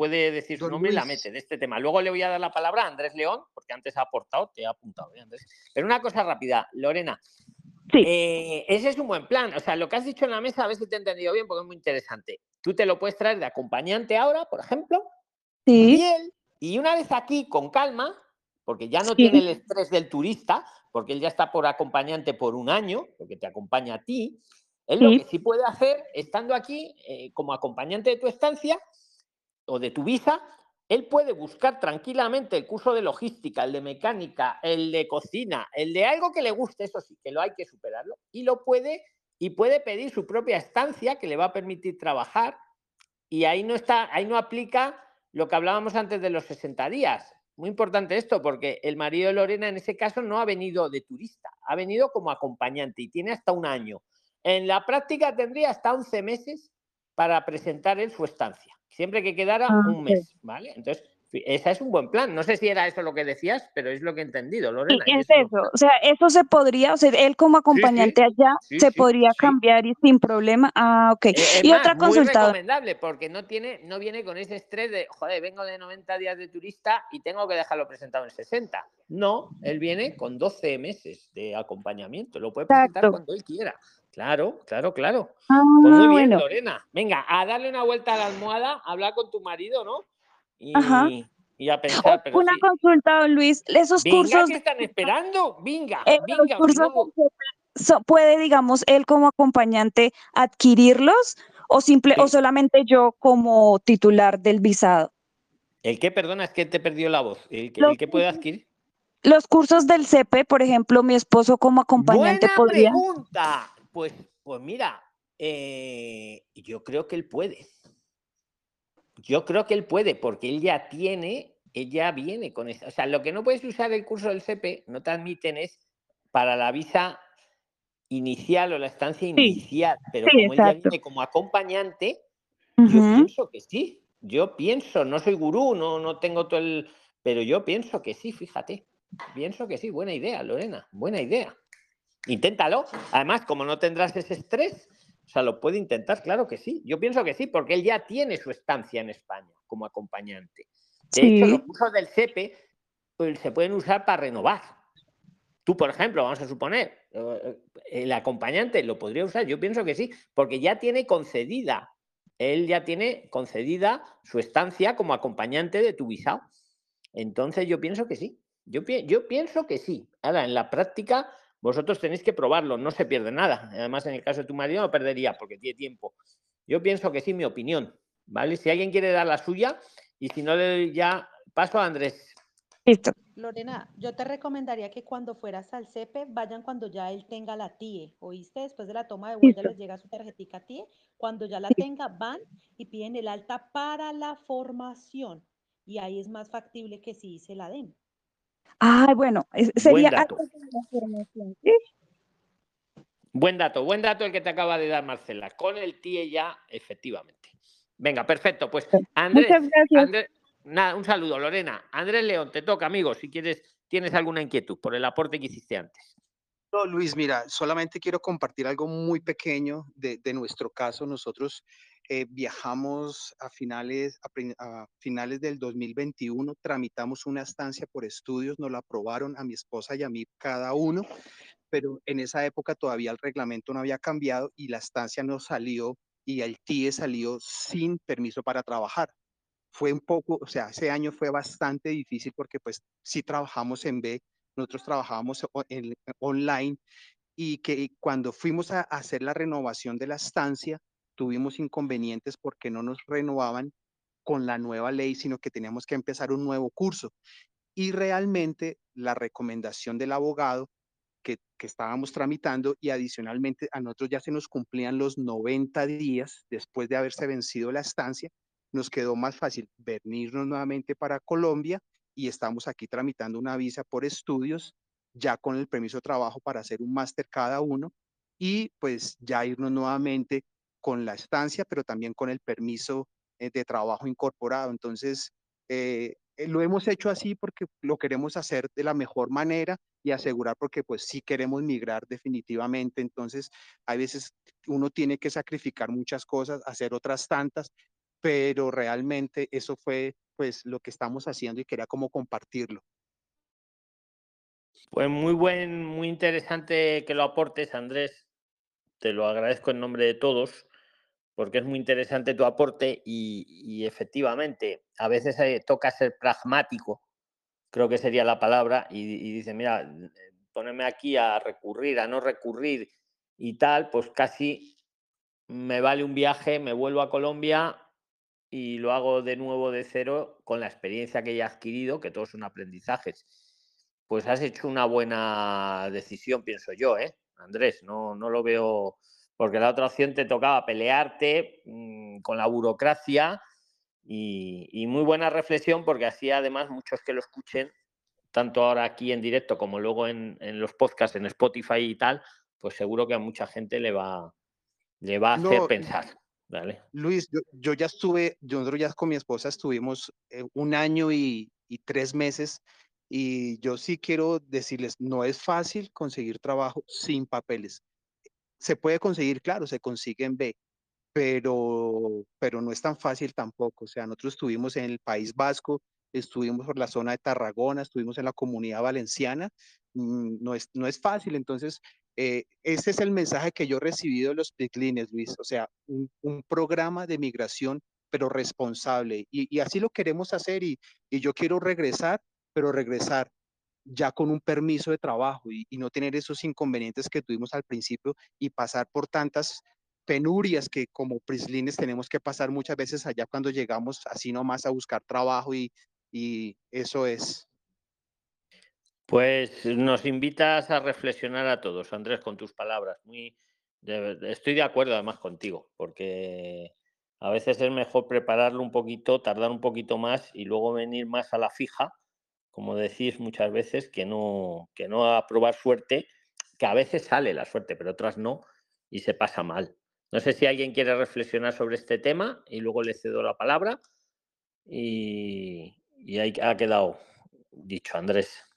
puede decir su Don nombre y la Luis. mete de este tema. Luego le voy a dar la palabra a Andrés León, porque antes ha aportado, te ha apuntado, ¿eh, Andrés? Pero una cosa rápida, Lorena. Sí. eh, ese es un buen plan. O sea, lo que has dicho en la mesa, a ver si te he entendido bien, porque es muy interesante. Tú te lo puedes traer de acompañante ahora, por ejemplo, y Sí, él, y una vez aquí, con calma, porque ya no Sí. tiene el estrés del turista, porque él ya está por acompañante por un año, porque te acompaña a ti, él lo Sí. que sí puede hacer, estando aquí eh, como acompañante de tu estancia o de tu visa, él puede buscar tranquilamente el curso de logística, el de mecánica, el de cocina, el de algo que le guste, eso sí, que lo hay que superarlo, y lo puede, y puede pedir su propia estancia que le va a permitir trabajar, y ahí no está, ahí no aplica lo que hablábamos antes de los 60 días. Muy importante esto, porque el marido de Lorena en ese caso no ha venido de turista, ha venido como acompañante y tiene hasta un año. En la práctica tendría hasta 11 meses para presentar él su estancia, siempre que quedara Ah, un mes, ¿vale? Entonces, ese es un buen plan. No sé si era eso lo que decías, pero es lo que he entendido, Sí, Lorena. y es eso. O sea, eso se podría, o sea, él como acompañante allá sí, se sí, podría sí. cambiar y sin problema. Ah, ok. Eh, Es Y más, otra consulta, recomendable porque no tiene, no viene con ese estrés de, joder, vengo de 90 días de turista y tengo que dejarlo presentado en 60. No, él viene con 12 meses de acompañamiento, lo puede presentar Exacto. cuando él quiera. Claro, claro, claro. Ah, Pues muy bien, bueno. Lorena. Venga, a darle una vuelta a la almohada, a hablar con tu marido, ¿no? Y, Ajá. y a O- pensar, pero Una sí. consulta, don Luis. Esos Venga, cursos, ¿qué están esperando? Venga, eh, venga, so- puede, digamos, él como acompañante adquirirlos o simple o solamente yo como titular del visado. ¿El qué? Perdona, es que te perdió la voz. ¿El, que- Los el que puede adquirir? Los cursos del CEPE, por ejemplo, mi esposo como acompañante Buena podría. pregunta. Pues, pues mira, eh, yo creo que él puede. Yo creo que él puede, porque él ya tiene, él ya viene con eso. O sea, lo que no puedes usar el curso del CP, no te admiten es para la visa inicial o la estancia inicial. Pero sí, como él ya exacto. viene como acompañante, yo pienso que sí. Yo pienso, no soy gurú, no, no tengo todo el. Pero yo pienso que sí, fíjate. Pienso que sí, buena idea, Lorena, buena idea. Inténtalo. Además, como no tendrás ese estrés, o sea, lo puede intentar, claro que sí. Yo pienso que sí, porque él ya tiene su estancia en España como acompañante. De hecho, los cursos del CEPE pues, se pueden usar para renovar. Tú, por ejemplo, vamos a suponer, eh, el acompañante lo podría usar, yo pienso que sí, porque ya tiene concedida, él ya tiene concedida su estancia como acompañante de tu visado. Entonces yo pienso que sí, yo, pi- yo pienso que sí. Ahora, en la práctica, vosotros tenéis que probarlo, no se pierde nada. Además, en el caso de tu marido no perdería porque tiene tiempo. Yo pienso que sí, mi opinión, ¿vale? Si alguien quiere dar la suya y si no, le ya paso a Andrés. Listo. Lorena, yo te recomendaría que cuando fueras al CEPE, vayan cuando ya él tenga la TIE, ¿oíste? Después de la toma de huella les llega su tarjetica TIE. Cuando ya la Sí. tenga, van y piden el alta para la formación. Y ahí es más factible que sí se la den. Ah, bueno, es- Buen sería dato. ¿sí? Buen dato, buen dato el que te acaba de dar Marcela. Con el TIE ya, efectivamente. Venga, perfecto. Pues Andrés, Muchas gracias. Andrés- nada, un saludo, Lorena. Andrés León, te toca, amigo, si quieres, tienes alguna inquietud por el aporte que hiciste antes. No, Luis, mira, solamente quiero compartir algo muy pequeño de, de nuestro caso. Nosotros eh, viajamos a finales, a, a finales del 2021, tramitamos una estancia por estudios, nos la aprobaron a mi esposa y a mí cada uno, pero en esa época todavía el reglamento no había cambiado y la estancia no salió y el TIE salió sin permiso para trabajar. fue un poco, o sea, ese año fue bastante difícil porque pues sí trabajamos en B, nosotros trabajábamos en, online y que cuando fuimos a hacer la renovación de la estancia, tuvimos inconvenientes porque no nos renovaban con la nueva ley, sino que teníamos que empezar un nuevo curso. Y realmente la recomendación del abogado que, que, estábamos tramitando y adicionalmente a nosotros ya se nos cumplían los 90 días después de haberse vencido la estancia, nos quedó más fácil venirnos nuevamente para Colombia y estamos aquí tramitando una visa por estudios ya con el permiso de trabajo para hacer un máster cada uno y pues ya irnos nuevamente con la estancia, pero también con el permiso eh, de trabajo incorporado. Entonces, eh, eh, lo hemos hecho así porque lo queremos hacer de la mejor manera y asegurar porque pues sí queremos migrar definitivamente. Entonces, hay veces uno tiene que sacrificar muchas cosas, hacer otras tantas, pero realmente eso fue pues lo que estamos haciendo y quería como compartirlo. Pues muy buen, muy interesante que lo aportes, Andrés. Te lo agradezco en nombre de todos, porque es muy interesante tu aporte y, efectivamente, a veces eh, toca ser pragmático, creo que sería la palabra, y, y dice, mira, ponerme aquí a recurrir, a no recurrir y tal, pues casi me vale un viaje, me vuelvo a Colombia y lo hago de nuevo de cero con la experiencia que ya he adquirido, que todos son aprendizajes pues has hecho una buena decisión, pienso yo, ¿eh? Andrés, no, no lo veo, porque la otra opción te tocaba pelearte mm, con la burocracia y, muy buena reflexión, porque así además muchos que lo escuchen, tanto ahora aquí en directo como luego en, los podcasts, en Spotify y tal, pues seguro que a mucha gente le va, le va a hacer pensar. Luis, yo, ya estuve, nosotros ya con mi esposa estuvimos eh, un año y, y tres meses y yo sí quiero decirles, no es fácil conseguir trabajo sin papeles. Se puede conseguir, claro, se consigue en B, pero, pero no es tan fácil tampoco. O sea, nosotros estuvimos en el País Vasco, estuvimos por la zona de Tarragona, estuvimos en la comunidad valenciana, mm, no es, no es fácil. Entonces, eh, ese es el mensaje que yo he recibido de los PICLINES, Luis. O sea, un, programa de migración, pero responsable. Y, así lo queremos hacer y, yo quiero regresar pero regresar ya con un permiso de trabajo y, no tener esos inconvenientes que tuvimos al principio y pasar por tantas penurias que como prislines tenemos que pasar muchas veces allá cuando llegamos así nomás a buscar trabajo y eso es. Pues nos invitas a reflexionar a todos, Andrés, con tus palabras. Muy, estoy de acuerdo además contigo, porque a veces es mejor prepararlo un poquito, tardar un poquito más y luego venir más a la fija como decís muchas veces, que no, que no a probar suerte, que a veces sale la suerte, pero otras no, y se pasa mal. No sé si alguien quiere reflexionar sobre este tema y luego le cedo la palabra. Y, ahí ha quedado dicho, Andrés.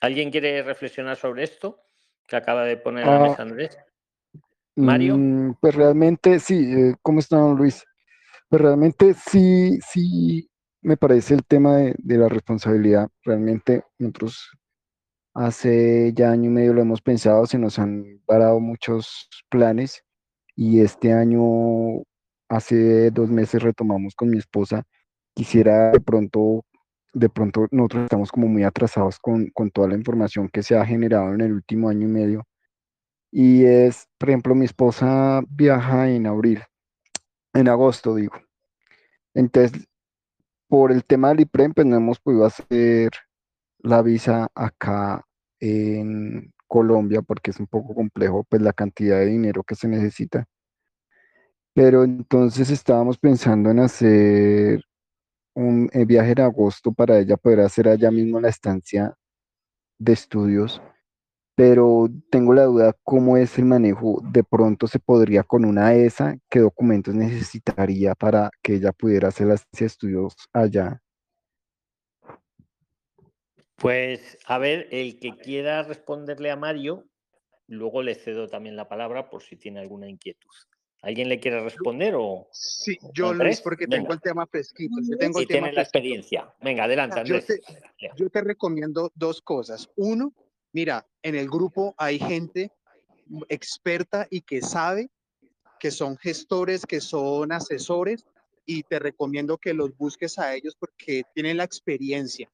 ¿Alguien quiere reflexionar sobre esto que acaba de poner a la mesa ah, Andrés? Mario. Mm, pues realmente sí, eh, ¿cómo está Luis? Pues realmente sí, sí, me parece el tema de, la responsabilidad. Realmente nosotros hace ya año y medio lo hemos pensado, se nos han parado muchos planes y este año, hace dos meses retomamos con mi esposa. Quisiera de pronto, de pronto nosotros estamos como muy atrasados con, con toda la información que se ha generado en el último año y medio. Y es, por ejemplo, mi esposa viaja en abril, en agosto digo. Entonces por el tema del IPREM, pues no hemos podido hacer la visa acá en Colombia porque es un poco complejo, pues la cantidad de dinero que se necesita. Pero entonces estábamos pensando en hacer un eh, viaje en agosto para ella poder hacer allá mismo la estancia de estudios pero tengo la duda cómo es el manejo. De pronto se podría con una ESA, qué documentos necesitaría para que ella pudiera hacer las estudios allá. Pues a ver, el que quiera responderle a Mario, luego le cedo también la palabra por si tiene alguna inquietud. ¿Alguien le quiere responder o? Sí, yo Luis, porque tengo el tema fresquito. Yo tengo y tiene la experiencia. Venga, adelante, Andrés. yo te recomiendo dos cosas. Uno, Mira, en el grupo hay gente experta y que sabe que son gestores, que son asesores y te recomiendo que los busques a ellos porque tienen la experiencia,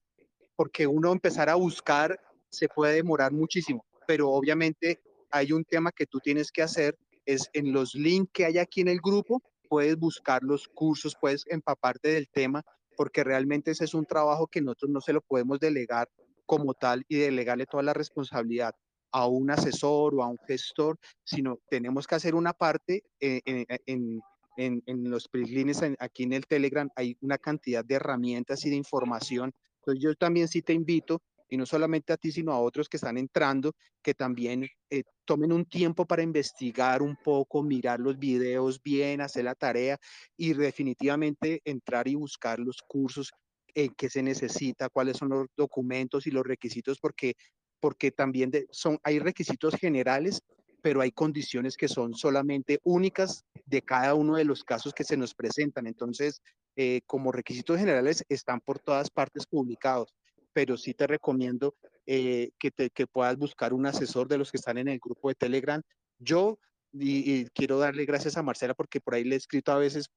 porque uno empezar a buscar se puede demorar muchísimo, pero obviamente hay un tema que tú tienes que hacer, es en los links que hay aquí en el grupo, puedes buscar los cursos, puedes empaparte del tema, porque realmente ese es un trabajo que nosotros no se lo podemos delegar como tal y delegarle toda la responsabilidad a un asesor o a un gestor, sino tenemos que hacer una parte eh, eh, en, en, en, los prislines, aquí en el Telegram hay una cantidad de herramientas y de información. Entonces yo también sí te invito y no solamente a ti, sino a otros que están entrando, que también eh, tomen un tiempo para investigar un poco, mirar los videos bien, hacer la tarea y definitivamente entrar y buscar los cursos en que se necesita, cuáles son los documentos y los requisitos, porque, porque también son, hay requisitos generales, pero hay condiciones que son solamente únicas de cada uno de los casos que se nos presentan. Entonces, eh, como requisitos generales están por todas partes publicados pero sí te recomiendo eh, que, te, que puedas buscar un asesor de los que están en el grupo de Telegram. Yo y, quiero darle gracias a Marcela porque por ahí le he escrito a veces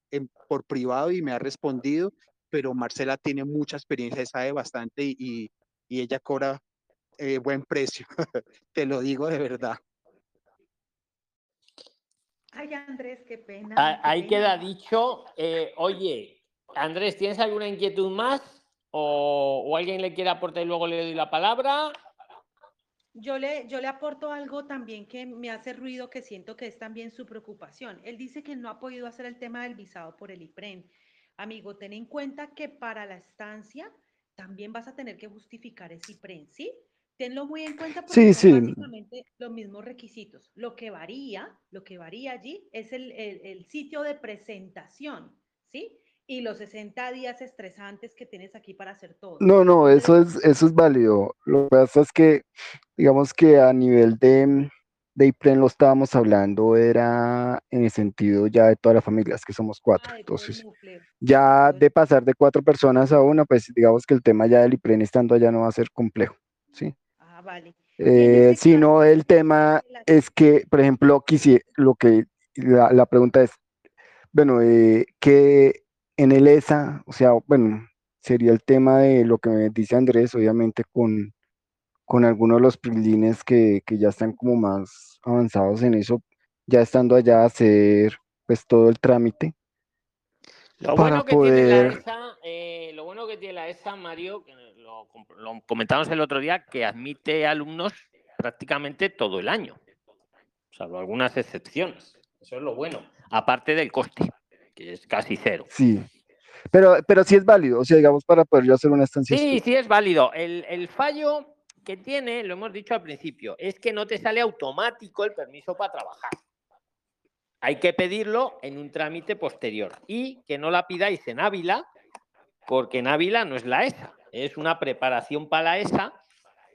por privado y me ha respondido, pero Marcela tiene mucha experiencia, sabe bastante y, y ella cobra eh, buen precio, te lo digo de verdad. Ay, Andrés, qué pena. Ah, ahí queda dicho. Eh, oye, Andrés, ¿tienes alguna inquietud más? O, o, alguien le quiere aportar y luego le doy la palabra. Yo le, yo le aporto algo también que me hace ruido, que siento que es también su preocupación. Él dice que no ha podido hacer el tema del visado por el IPREN. Amigo, ten en cuenta que para la estancia también vas a tener que justificar ese IPREN, ¿sí? Tenlo muy en cuenta porque Sí, son sí. básicamente los mismos requisitos. Lo que varía, lo que varía allí es el, el, el sitio de presentación, ¿sí? Y los 60 días estresantes que tienes aquí para hacer todo. No, no, eso es, eso es válido. Lo que pasa es que, digamos que a nivel de, de IPREN lo estábamos hablando, era en el sentido ya de todas las familias, que somos cuatro. ah, Entonces, ya de pasar de cuatro personas a una, pues digamos que el tema ya del IPREN estando allá no va a ser complejo, ¿sí? ah, vale. Eh, sino caso, el tema la- es que, por ejemplo, quisi- lo que la, la pregunta es, bueno, eh, que en el ESA, o sea, bueno, sería el tema de lo que me dice Andrés, obviamente con, con algunos de los prilines que, que ya están como más avanzados en eso, ya estando allá a hacer pues todo el trámite Lo para bueno que tiene la poder, ESA, eh, lo bueno que tiene la ESA, Mario, que lo, lo comentamos el otro día, que admite alumnos prácticamente todo el año, salvo algunas excepciones. Eso es lo bueno, aparte del coste, que es casi cero. sí, pero, pero sí es válido, o sea, digamos, para poder yo hacer una estancia Sí, sí es válido. El, el fallo que tiene, lo hemos dicho al principio, es que no te sale automático el permiso para trabajar. Hay que pedirlo en un trámite posterior y que no la pidáis en Ávila, porque en Ávila no es la ESA, es una preparación para la ESA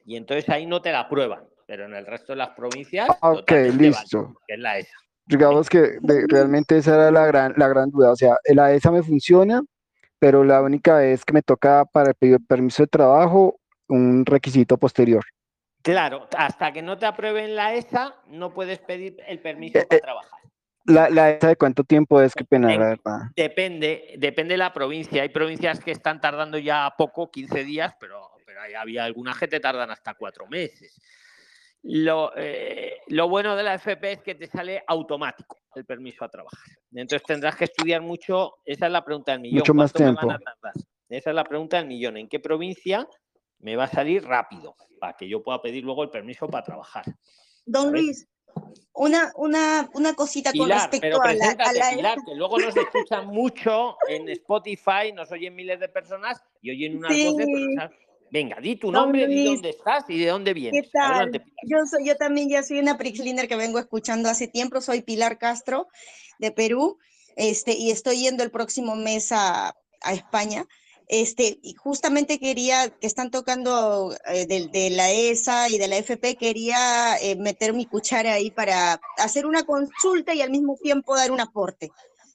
y entonces ahí no te la aprueban, pero en el resto de las provincias Ah, Ok, listo. es la ESA. Digamos que de- realmente esa era la gran, la gran duda. O sea, la ESA me funciona, pero la única vez que me toca para pedir permiso de trabajo, un requisito posterior. Claro, hasta que no te aprueben la ESA, no puedes pedir el permiso Eh, para eh, trabajar. La, la ESA de cuánto tiempo es, qué pena, En- la verdad. Depende, depende de la provincia. Hay provincias que están tardando ya poco, 15 días, pero, pero hay, había algunas que te tardan hasta cuatro meses. Lo, eh, lo bueno de la FP es que te sale automático el permiso a trabajar. Entonces tendrás que estudiar mucho. Esa es la pregunta del millón. Mucho más ¿Cuánto me van a tiempo. Esa es la pregunta del millón. ¿En qué provincia me va a salir rápido? Para que yo pueda pedir luego el permiso para trabajar. Don. Luis, una, una, una cosita con respecto pero a la, a la Pilar, que luego nos escuchan mucho en Spotify, nos oyen miles de personas y oyen unas voces. pero no Sí, saben- Venga, di tu nombre, di dónde estás y de dónde ¿qué vienes. tal? Adelante. Yo soy, yo también ya soy una Prixliner que vengo escuchando hace tiempo, soy Pilar Castro de Perú, este, y estoy yendo el próximo mes a, a España. Este, y justamente quería, que están tocando eh, de, de la ESA y de la FP, quería eh, meter mi cuchara ahí para hacer una consulta y al mismo tiempo dar un aporte,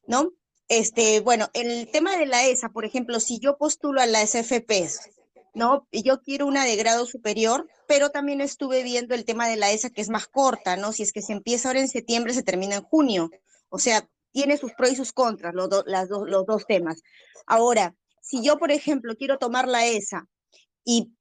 ¿no? Este, bueno, el tema de la ESA, por ejemplo, si yo postulo a las FPs, ¿no? Yo quiero una de grado superior, pero también estuve viendo el tema de la ESA que es más corta, ¿no? Si es que se empieza ahora en septiembre, se termina en junio. O sea, tiene sus pros y sus contras, los, las los dos temas. Ahora, si yo, por ejemplo, quiero tomar la ESA y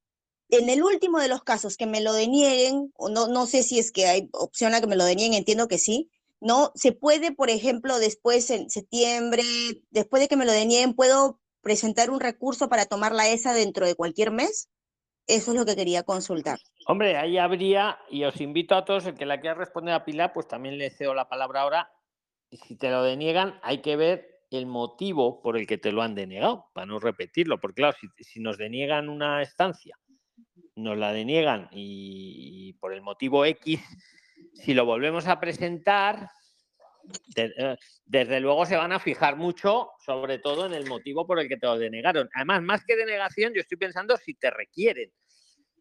en el último de los casos que me lo denieguen, o no, no sé si es que hay opción a que me lo denieguen, entiendo que sí, ¿no? Se puede, por ejemplo, después en septiembre, después de que me lo denieguen, ¿puedo presentar un recurso para tomar la ESA dentro de cualquier mes? Eso es lo que quería consultar. Hombre, ahí habría, y os invito a todos, el que la quiera responder a Pilar, pues también le cedo la palabra ahora. Y si te lo deniegan, hay que ver el motivo por el que te lo han denegado, para no repetirlo, porque claro, si, nos deniegan una estancia, nos la deniegan y, por el motivo X, si lo volvemos a presentar, eh, desde luego se van a fijar mucho, sobre todo en el motivo por el que te lo denegaron. Además, más que denegación, yo estoy pensando si te requieren,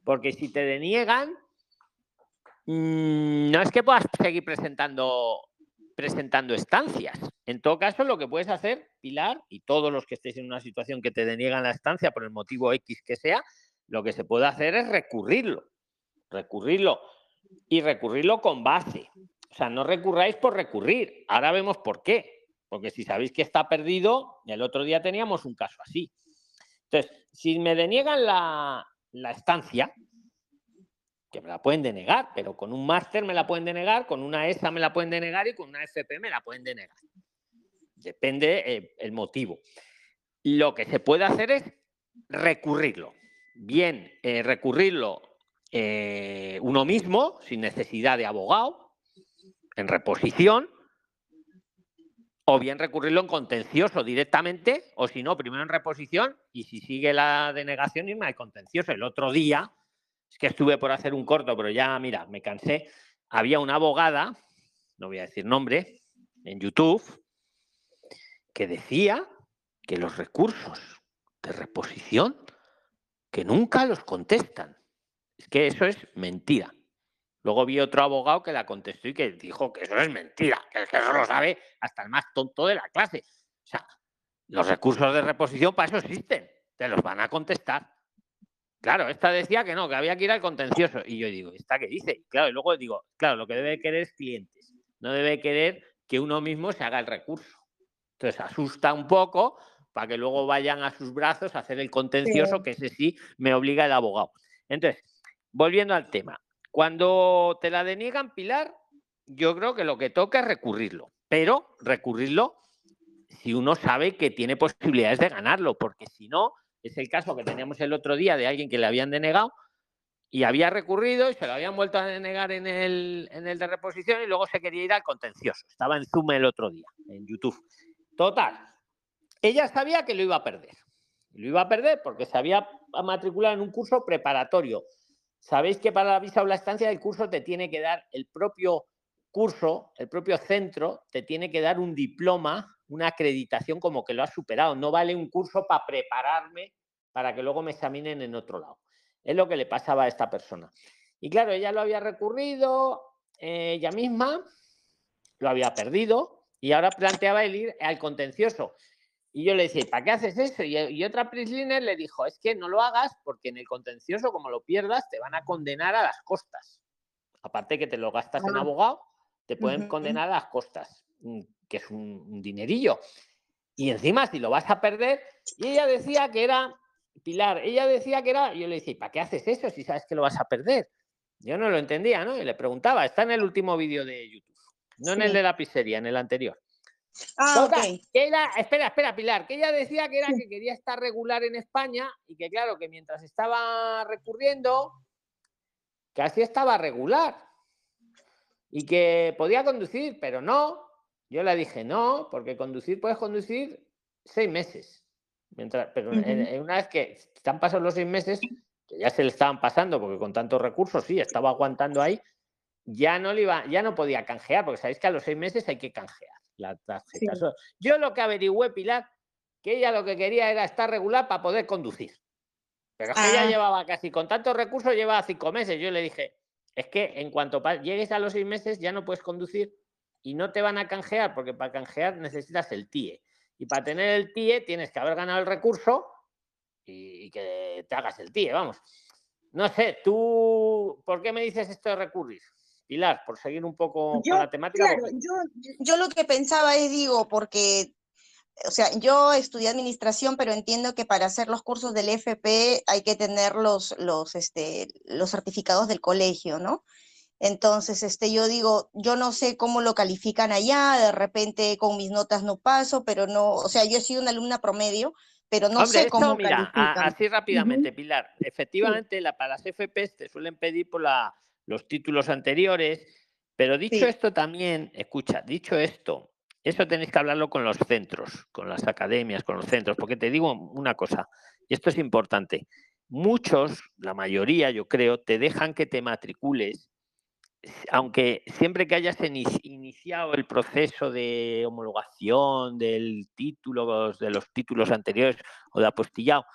porque si te deniegan, mm, no es que puedas seguir presentando presentando estancias. En todo caso, lo que puedes hacer, Pilar, y todos los que estéis en una situación que te deniegan la estancia por el motivo X que sea, lo que se puede hacer es recurrirlo. Recurrirlo. Y recurrirlo con base. Sea, no recurráis por recurrir. Ahora vemos por qué. Porque si sabéis que está perdido, el otro día teníamos un caso así. Entonces, si me deniegan la, estancia, que me la pueden denegar, pero con un máster me la pueden denegar, con una ESA me la pueden denegar y con una FP me la pueden denegar. Depende eh, el motivo. Lo que se puede hacer es recurrirlo. Bien, eh, recurrirlo eh, uno mismo, sin necesidad de abogado, en reposición, o bien recurrirlo en contencioso directamente, o si no, primero en reposición, y si sigue la denegación, irme al contencioso. El otro día, es que estuve por hacer un corto, pero ya, mira, me cansé. Había una abogada, no voy a decir nombre, en YouTube, que decía que los recursos de reposición, que nunca los contestan. Es que eso es mentira. Luego vi otro abogado que la contestó y que dijo que eso es mentira, que eso lo sabe hasta el más tonto de la clase. O sea, los recursos de reposición para eso existen, te los van a contestar. Claro, esta decía que no, que había que ir al contencioso. Y yo digo, ¿esta qué dice? claro, y luego digo, claro, lo que debe querer es clientes. No debe querer que uno mismo se haga el recurso. Entonces asusta un poco para que luego vayan a sus brazos a hacer el contencioso, que ese sí me obliga el abogado. Entonces, volviendo al tema, cuando te la deniegan, Pilar, yo creo que lo que toca es recurrirlo, pero recurrirlo si uno sabe que tiene posibilidades de ganarlo, porque si no, es el caso que teníamos el otro día de alguien que le habían denegado y había recurrido y se lo habían vuelto a denegar en el, en el de reposición y luego se quería ir al contencioso. Estaba en Zoom el otro día, en YouTube. Total, ella sabía que lo iba a perder. Lo iba a perder porque se había matriculado en un curso preparatorio. Sabéis que para la visa o la estancia del curso te tiene que dar el propio curso, el propio centro, te tiene que dar un diploma una acreditación como que lo ha superado. No vale un curso para prepararme para que luego me examinen en otro lado. Es lo que le pasaba a esta persona. Y claro, ella lo había recurrido, eh, ella misma lo había perdido y ahora planteaba el ir al contencioso. Y yo le decía, ¿para qué haces eso? Y, otra Prisliner le dijo, es que no lo hagas porque en el contencioso, como lo pierdas, te van a condenar a las costas. Aparte que te lo gastas en abogado, te pueden condenar a las costas. Mm, que es un, dinerillo. Y encima, si lo vas a perder, y ella decía que era, Pilar, ella decía que era, yo le decía, ¿para qué haces eso si sabes que lo vas a perder? Yo no lo entendía, ¿no? Y le preguntaba, está en el último vídeo de YouTube, no en el de la pizzería, en el anterior. Ah, espera, espera, Pilar, que ella decía que era que quería estar regular en España y que claro, que mientras estaba recurriendo, casi estaba regular. Y que podía conducir, pero no, yo le dije, no, porque conducir puedes conducir seis meses. Mientras, pero una vez que están pasando los seis meses, que ya se le estaban pasando, porque con tantos recursos sí, estaba aguantando ahí, ya no le iba, ya no podía canjear, porque sabéis que a los seis meses hay que canjear la tarjeta. Yo lo que averigüé, Pilar, que ella lo que quería era estar regular para poder conducir. Pero que ella ah. llevaba casi con tantos recursos, llevaba cinco meses. Yo le dije, es que en cuanto llegues a los seis meses ya no puedes conducir y no te van a canjear porque para canjear necesitas el TIE. Y para tener el TIE tienes que haber ganado el recurso y, que te hagas el TIE, vamos. No sé, tú, ¿por qué me dices esto de recurrir? Pilar, por seguir un poco Yo, con la temática. claro, porque- yo, yo lo que pensaba es, digo, porque, o sea, yo estudié administración, pero entiendo que para hacer los cursos del FP hay que tener los, los, este, los certificados del colegio, ¿no? Entonces, este, yo digo, yo no sé cómo lo califican allá, de repente con mis notas no paso, pero no, o sea, yo he sido una alumna promedio, pero no Hombre, sé cómo esto, mira, a- califican. así rápidamente, Pilar. Efectivamente, la, para las FPs te suelen pedir por la, los títulos anteriores, pero dicho Sí. esto también, escucha, dicho esto, eso tenéis que hablarlo con los centros, con las academias, con los centros, porque te digo una cosa, y esto es importante. Muchos, la mayoría yo creo, te dejan que te matricules aunque siempre que hayas ini- iniciado el proceso de homologación del título, de los títulos anteriores o de apostillado,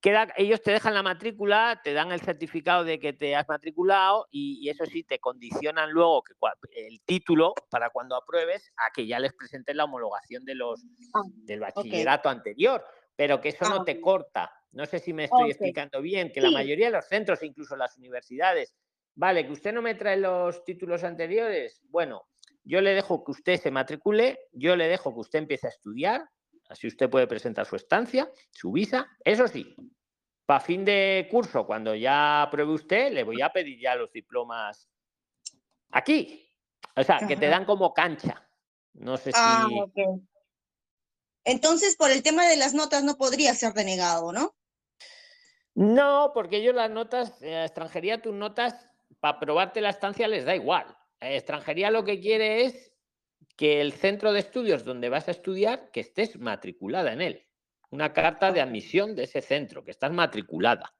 queda, ellos te dejan la matrícula, te dan el certificado de que te has matriculado y, y eso sí, te condicionan luego que el título para cuando apruebes a que ya les presentes la homologación de los, Ah, del bachillerato anterior, pero que eso Ah, no te corta. No sé si me estoy explicando bien, que la mayoría de los centros, incluso las universidades, vale, que usted no me trae los títulos anteriores, bueno, yo le dejo que usted se matricule, yo le dejo que usted empiece a estudiar, así usted puede presentar su estancia, su visa, eso sí. Para fin de curso, cuando ya apruebe usted, le voy a pedir ya los diplomas aquí. O sea, que te dan como cancha. No sé Ah, si... Entonces, por el tema de las notas no podría ser denegado, ¿no? No, porque ellos las notas, eh, extranjería, tus notas, para probarte la estancia les da igual. Extranjería lo que quiere es que el centro de estudios donde vas a estudiar, que estés matriculada en él. Una carta de admisión de ese centro, que estás matriculada.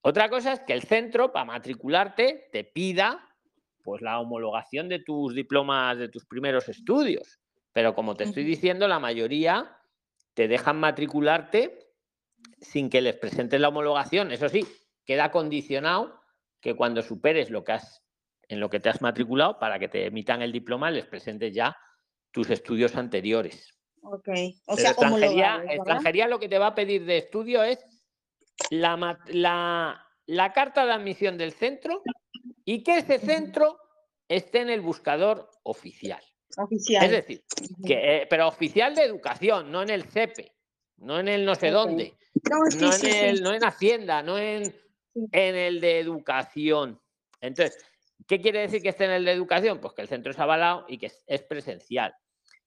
Otra cosa es que el centro, para matricularte, te pida pues la homologación de tus diplomas de tus primeros estudios. Pero como te estoy diciendo, la mayoría te dejan matricularte sin que les presentes la homologación. Eso sí, queda condicionado que cuando superes lo que has, en lo que te has matriculado, para que te emitan el diploma, les presentes ya tus estudios anteriores. Ok. O sea, extranjería, ¿verdad? extranjería lo que te va a pedir de estudio es la, la, la carta de admisión del centro y que ese centro esté en el buscador oficial. Oficial. Es decir, que, eh, pero oficial de educación, no en el CEPE, no en el no sé dónde, No, sí, no, sí, en sí. el, no en Hacienda, no en, en el de educación. Entonces, ¿qué quiere decir que esté en el de educación? Pues que el centro es avalado y que es, es presencial.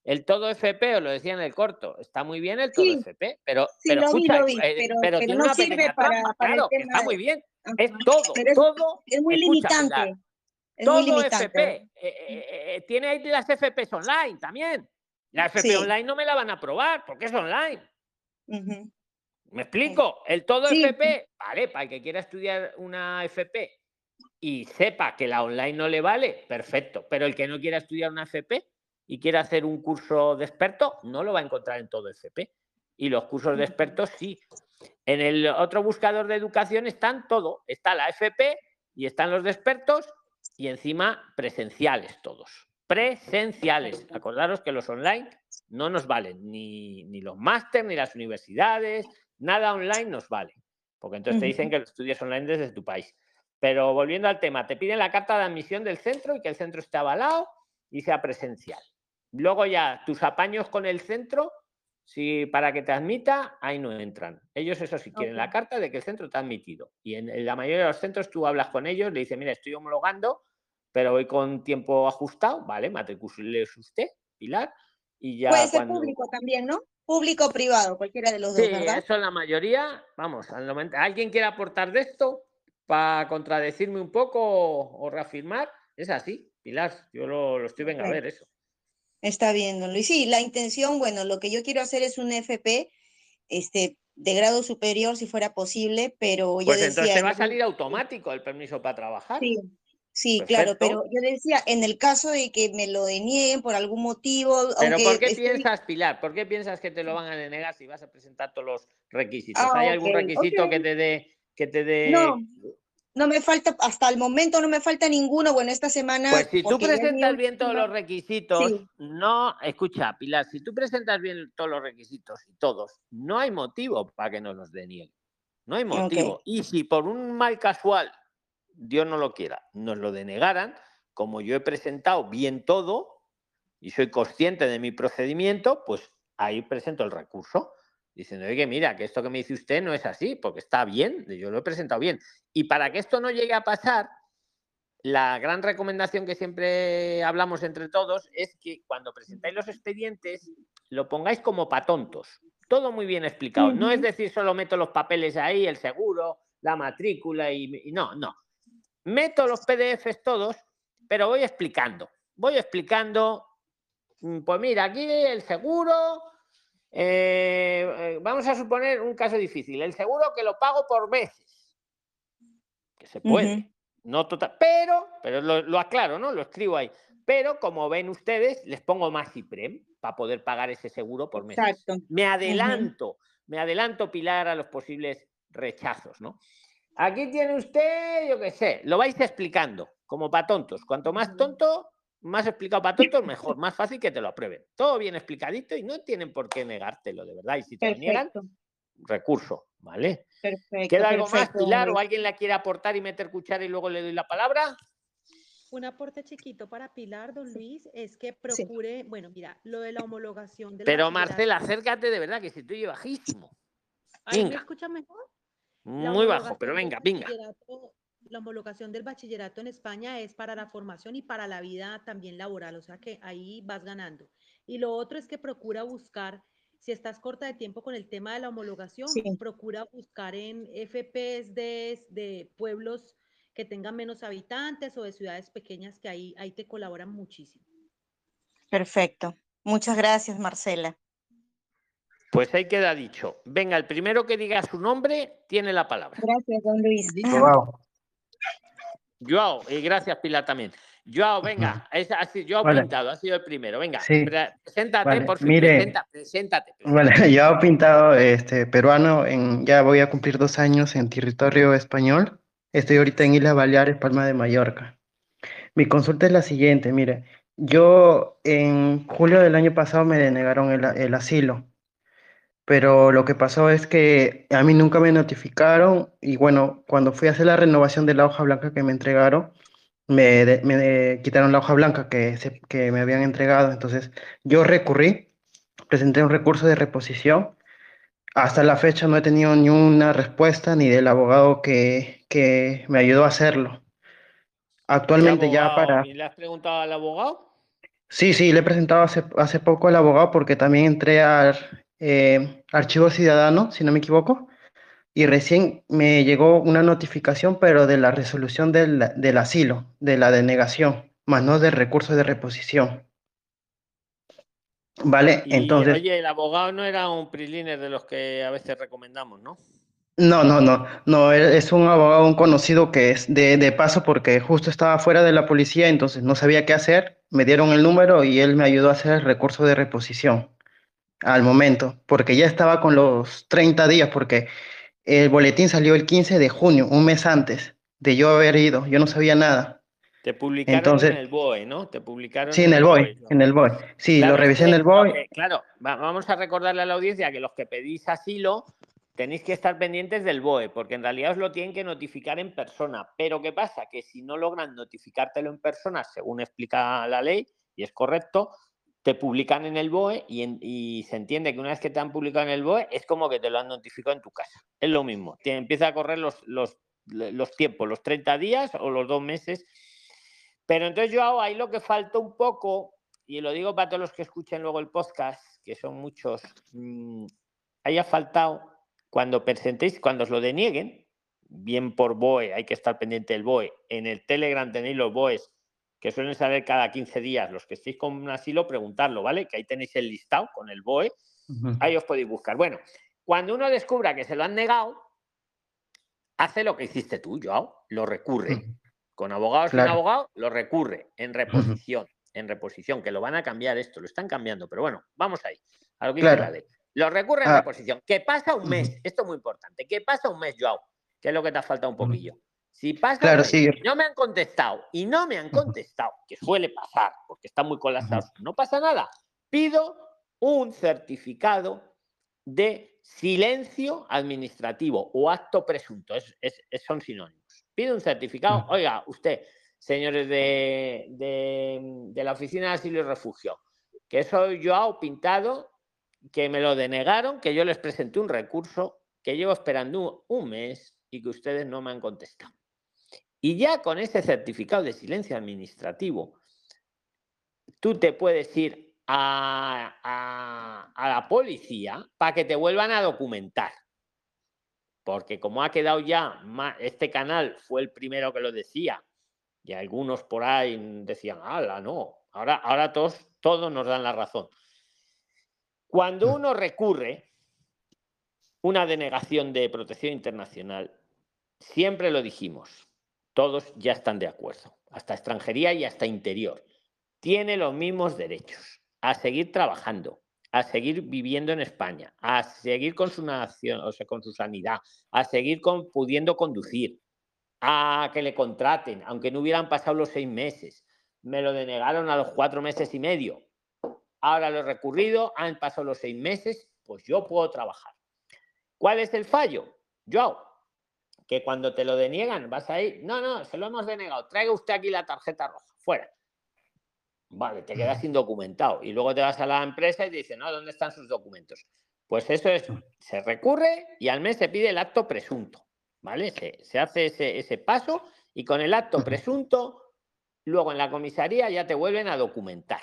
El todo FP, os lo decía en el corto, está muy bien el todo Sí. FP, pero, Sí, pero vi, vi, eh, pero- pero pero tiene no una sirve pequeña para- trampa, para claro, que está muy bien, es todo, es, todo, es muy escucha, limitante. Es muy todo limitante. FP. eh, eh, tiene ahí las FPs online también. La FP Sí. online no me la van a aprobar porque es online. ¿Me explico? El todo. FP, vale, para el que quiera estudiar una FP y sepa que la online no le vale, perfecto. Pero el que no quiera estudiar una FP y quiera hacer un curso de experto, no lo va a encontrar en todo FP. Y los cursos de expertos sí. En el otro buscador de educación están todo. Está la FP y están los de expertos y encima presenciales todos. Presenciales. Acordaros que los online no nos valen, ni, ni los máster, ni las universidades, nada online nos vale. Porque entonces te dicen que lo estudias online desde tu país. Pero volviendo al tema, te piden la carta de admisión del centro y que el centro esté avalado y sea presencial. Luego ya tus apaños con el centro, si para que te admita, ahí no entran. Ellos eso sí quieren la carta de que el centro te ha admitido. Y en, en la mayoría de los centros tú hablas con ellos, le dices, mira, estoy homologando, pero voy con tiempo ajustado, vale, matricules usted, Pilar, y ya Puede ser cuando... público también, ¿no? Público o privado, cualquiera de los Sí, dos, ¿verdad? eso en la mayoría, vamos, al ¿alguien quiere aportar de esto para contradecirme un poco o, o reafirmar? Es así, Pilar, yo lo, lo estoy venga a ver eso. Está bien, don Luis. Sí, la intención, bueno, lo que yo quiero hacer es un FP, este, de grado superior, si fuera posible, pero yo Pues entonces decía, te va a salir automático el permiso para trabajar. sí, sí, claro, pero yo decía, en el caso de que me lo denieguen por algún motivo, Pero aunque ¿por qué estoy- piensas, Pilar? ¿Por qué piensas que te lo van a denegar si vas a presentar todos los requisitos? Ah, ¿Hay algún ok, requisito que te dé que te dé No, no me falta, hasta el momento no me falta ninguno, bueno, esta semana, Pues si tú presentas bien todos los requisitos, Sí. no, escucha, Pilar, si tú presentas bien todos los requisitos y todos, no hay motivo para que nos los denieguen. No hay motivo. Y si por un mal casual Dios no lo quiera, nos lo denegaran, como yo he presentado bien todo y soy consciente de mi procedimiento, pues ahí presento el recurso diciendo, oye, mira, que esto que me dice usted no es así, porque está bien, yo lo he presentado bien. Y para que esto no llegue a pasar, la gran recomendación que siempre hablamos entre todos es que cuando presentáis los expedientes lo pongáis como para tontos. Todo muy bien explicado. No es decir, solo meto los papeles ahí, el seguro, la matrícula y, no, no. Meto los PDFs todos, pero voy explicando. Voy explicando, mm, pues mira, aquí el seguro, eh, eh, vamos a suponer un caso difícil, el seguro que lo pago por meses, que se puede, no total, pero, pero lo, aclaro, ¿no? Lo escribo ahí. Pero como ven ustedes, les pongo más IPREM para poder pagar ese seguro por meses. Me adelanto, me adelanto, Pilar, a los posibles rechazos, ¿no? Aquí tiene usted, yo qué sé, lo vais explicando, como para tontos. Cuanto más tonto, más explicado para tontos, mejor, más fácil que te lo aprueben. Todo bien explicadito y no tienen por qué negártelo, de verdad. Y si te lo niegan, recurso, ¿vale? Perfecto. ¿Queda algo más, Pilar, o alguien la quiere aportar y meter cuchara y luego le doy la palabra? Un aporte chiquito para Pilar, don Luis, es que procure, bueno, mira, lo de la homologación de Pero Marcela, acércate de verdad, que si estoy bajísimo. ¿Ahí me escucha mejor? Muy bajo, pero venga, venga. La homologación del bachillerato en España es para la formación y para la vida también laboral, o sea que ahí vas ganando. Y lo otro es que procura buscar, si estás corta de tiempo con el tema de la homologación, procura buscar en FPs de, pueblos que tengan menos habitantes o de ciudades pequeñas que ahí, ahí te colaboran muchísimo. Perfecto. Muchas gracias, Marcela. Pues ahí queda dicho. Venga, el primero que diga su nombre tiene la palabra. Gracias, don Luis. Joao, y gracias Pilar también. Joao, venga, es así, Joao Pintado ha sido el primero. Venga, preséntate, por favor. Mire, preséntate, Bueno, Joao Pintado, este, peruano, en, ya voy a cumplir dos años en territorio español. Estoy ahorita en Islas Baleares, Palma de Mallorca. Mi consulta es la siguiente, mire, yo en julio del año pasado me denegaron el asilo pero lo que pasó es que a mí nunca me notificaron y bueno, cuando fui a hacer la renovación de la hoja blanca que me entregaron, me, me quitaron la hoja blanca que, que me habían entregado, entonces yo recurrí, presenté un recurso de reposición. Hasta la fecha no he tenido ni una respuesta ni del abogado que, que me ayudó a hacerlo. Actualmente ya para... ¿Y le has preguntado al abogado? Sí, sí, le he presentado hace, hace poco al abogado porque también entré al, eh, Archivo Ciudadano, si no me equivoco, y recién me llegó una notificación, pero de la resolución del, del asilo, de la denegación, más no del recurso de reposición. Vale, entonces. Oye, el abogado no era un priliner de los que a veces recomendamos, ¿no? No, no, no, no, es un abogado, un conocido que es de, de, paso porque justo estaba fuera de la policía, entonces no sabía qué hacer, me dieron el número y él me ayudó a hacer el recurso de reposición al momento, porque ya estaba con los 30 días, porque el boletín salió el 15 de junio, un mes antes de yo haber ido, yo no sabía nada. Te publicaron en el BOE, ¿no? Te publicaron. Sí, en el BOE, en el BOE. Sí, lo revisé en el BOE. claro, vamos a recordarle a la audiencia que los que pedís asilo tenéis que estar pendientes del BOE, porque en realidad os lo tienen que notificar en persona. Pero ¿qué pasa? Que si no logran notificártelo en persona, según explica la ley, y es correcto, te publican en el BOE y, se entiende que una vez que te han publicado en el BOE es como que te lo han notificado en tu casa. Es lo mismo. Te empieza a correr los, los, los tiempos, los 30 días o los dos meses. Pero entonces yo hago ahí lo que falta un poco, y lo digo para todos los que escuchen luego el podcast, que son muchos, mmm, haya faltado cuando presentéis, cuando os lo denieguen, bien por BOE, hay que estar pendiente del BOE. En el Telegram tenéis los BOEs que suelen saber cada 15 días. Los que estéis con un asilo, preguntarlo, ¿vale? Que ahí tenéis el listado con el BOE. Ahí os podéis buscar. Bueno, cuando uno descubra que se lo han negado, hace lo que hiciste tú, Joao, lo recurre. Con abogados sin abogado, lo recurre en reposición. En reposición, que lo van a cambiar esto, lo están cambiando, pero bueno, vamos ahí. A lo que dice la ley. Lo recurre en ah. reposición. ¿Qué pasa un mes? Esto es muy importante. ¿Qué pasa un mes, Joao? Que es lo que te ha faltado un poquillo. Si pasa, claro, no me han contestado y no me han contestado, que suele pasar porque está muy colapsado, no pasa nada. Pido un certificado de silencio administrativo o acto presunto, es, son sinónimos. Pide un certificado. Oiga, usted, señores de, de, la Oficina de Asilo y Refugio, que soy yo pintado, que me lo denegaron, que yo les presenté un recurso, que llevo esperando un mes y que ustedes no me han contestado. Y ya con ese certificado de silencio administrativo, tú te puedes ir a, la policía para que te vuelvan a documentar. Porque como ha quedado ya, este canal fue el primero que lo decía, y algunos por ahí decían, ala, no, ahora, ahora todos, todos nos dan la razón. Cuando mm. uno recurre una denegación de protección internacional, siempre lo dijimos, todos ya están de acuerdo, hasta extranjería y hasta interior. Tiene los mismos derechos a seguir trabajando, a seguir viviendo en España, a seguir con su nación, o sea, con su sanidad, a seguir pudiendo conducir, a que le contraten, aunque no hubieran pasado los seis meses. Me lo denegaron a los cuatro meses y medio. Ahora lo he recurrido, han pasado los seis meses, pues yo puedo trabajar. ¿Cuál es el fallo? Yo, que cuando te lo deniegan vas a ir, no, no, se lo hemos denegado, traiga usted aquí la tarjeta roja, fuera. Vale, te quedas indocumentado y luego te vas a la empresa y te dicen, no, ¿dónde están sus documentos? Pues eso es, se recurre y al mes se pide el acto presunto, ¿vale? Se, hace ese, ese, paso y con el acto presunto, luego en la comisaría ya te vuelven a documentar.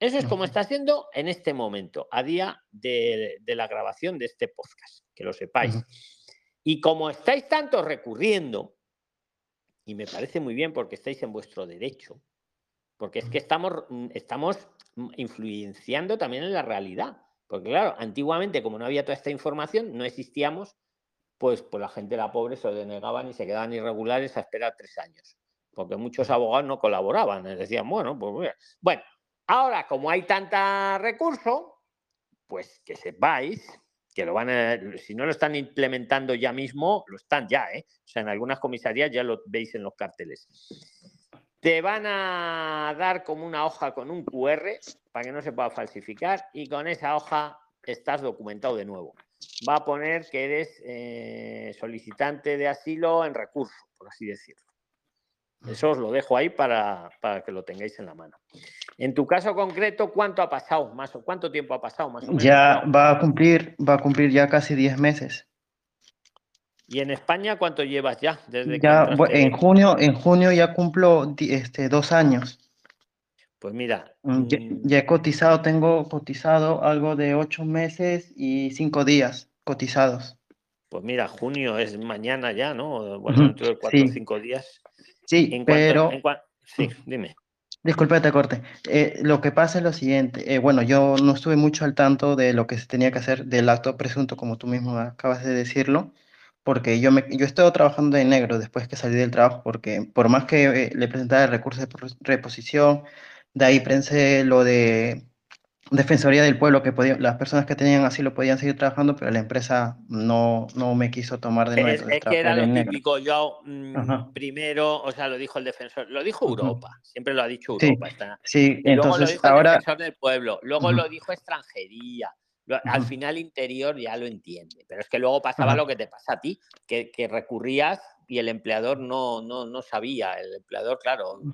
Eso es como está haciendo en este momento, a día de, de la grabación de este podcast, que lo sepáis. Y como estáis tanto recurriendo, y me parece muy bien porque estáis en vuestro derecho, porque es que estamos, mm, estamos influenciando también en la realidad. Porque claro, antiguamente como no había toda esta información, no existíamos, pues, pues la gente la pobre se denegaban y se quedaban irregulares a esperar tres años. Porque muchos abogados no colaboraban, decían, bueno, pues bueno, ahora como hay tanta recurso, pues que sepáis que lo van a, si no lo están implementando ya mismo, lo están ya, ¿eh? O sea, en algunas comisarías ya lo veis en los carteles te van a dar como una hoja con un QR para que no se pueda falsificar y con esa hoja estás documentado de nuevo. Va a poner que eres eh, solicitante de asilo en recurso, por así decirlo. Eso os lo dejo ahí para, para, que lo tengáis en la mano. En tu caso concreto, ¿cuánto ha pasado? Más o cuánto tiempo ha pasado más o menos? Ya va a cumplir, va a cumplir ya casi 10 meses. ¿Y en España cuánto llevas ya? Desde ya, en junio, en junio ya cumplo este, dos años. Pues mira. Mm, mm, ya, he cotizado, tengo cotizado algo de ocho meses y cinco días cotizados. Pues mira, junio es mañana ya, ¿no? Bueno, dentro de cuatro o cinco días. Sí, pero. sí, dime. Disculpe, te corte. Eh, lo que pasa es lo siguiente. Eh, bueno, yo no estuve mucho al tanto de lo que se tenía que hacer del acto presunto, como tú mismo acabas de decirlo porque yo, me, yo he estado trabajando de negro después que salí del trabajo, porque por más que eh, le presentara el recurso de reposición, de ahí pensé lo de Defensoría del Pueblo, que podía, las personas que tenían así lo podían seguir trabajando, pero la empresa no, no me quiso tomar de nuevo. Es, que era lo típico, yo mm, primero, o sea, lo dijo el defensor, lo dijo Europa, siempre lo ha dicho Europa. Sí, entonces luego lo dijo ahora... el defensor del pueblo, luego lo dijo extranjería, al final interior ya lo entiende, pero es que luego pasaba lo que te pasa a ti, que, recurrías y el empleador no, no, no, sabía, el empleador, claro. Mm.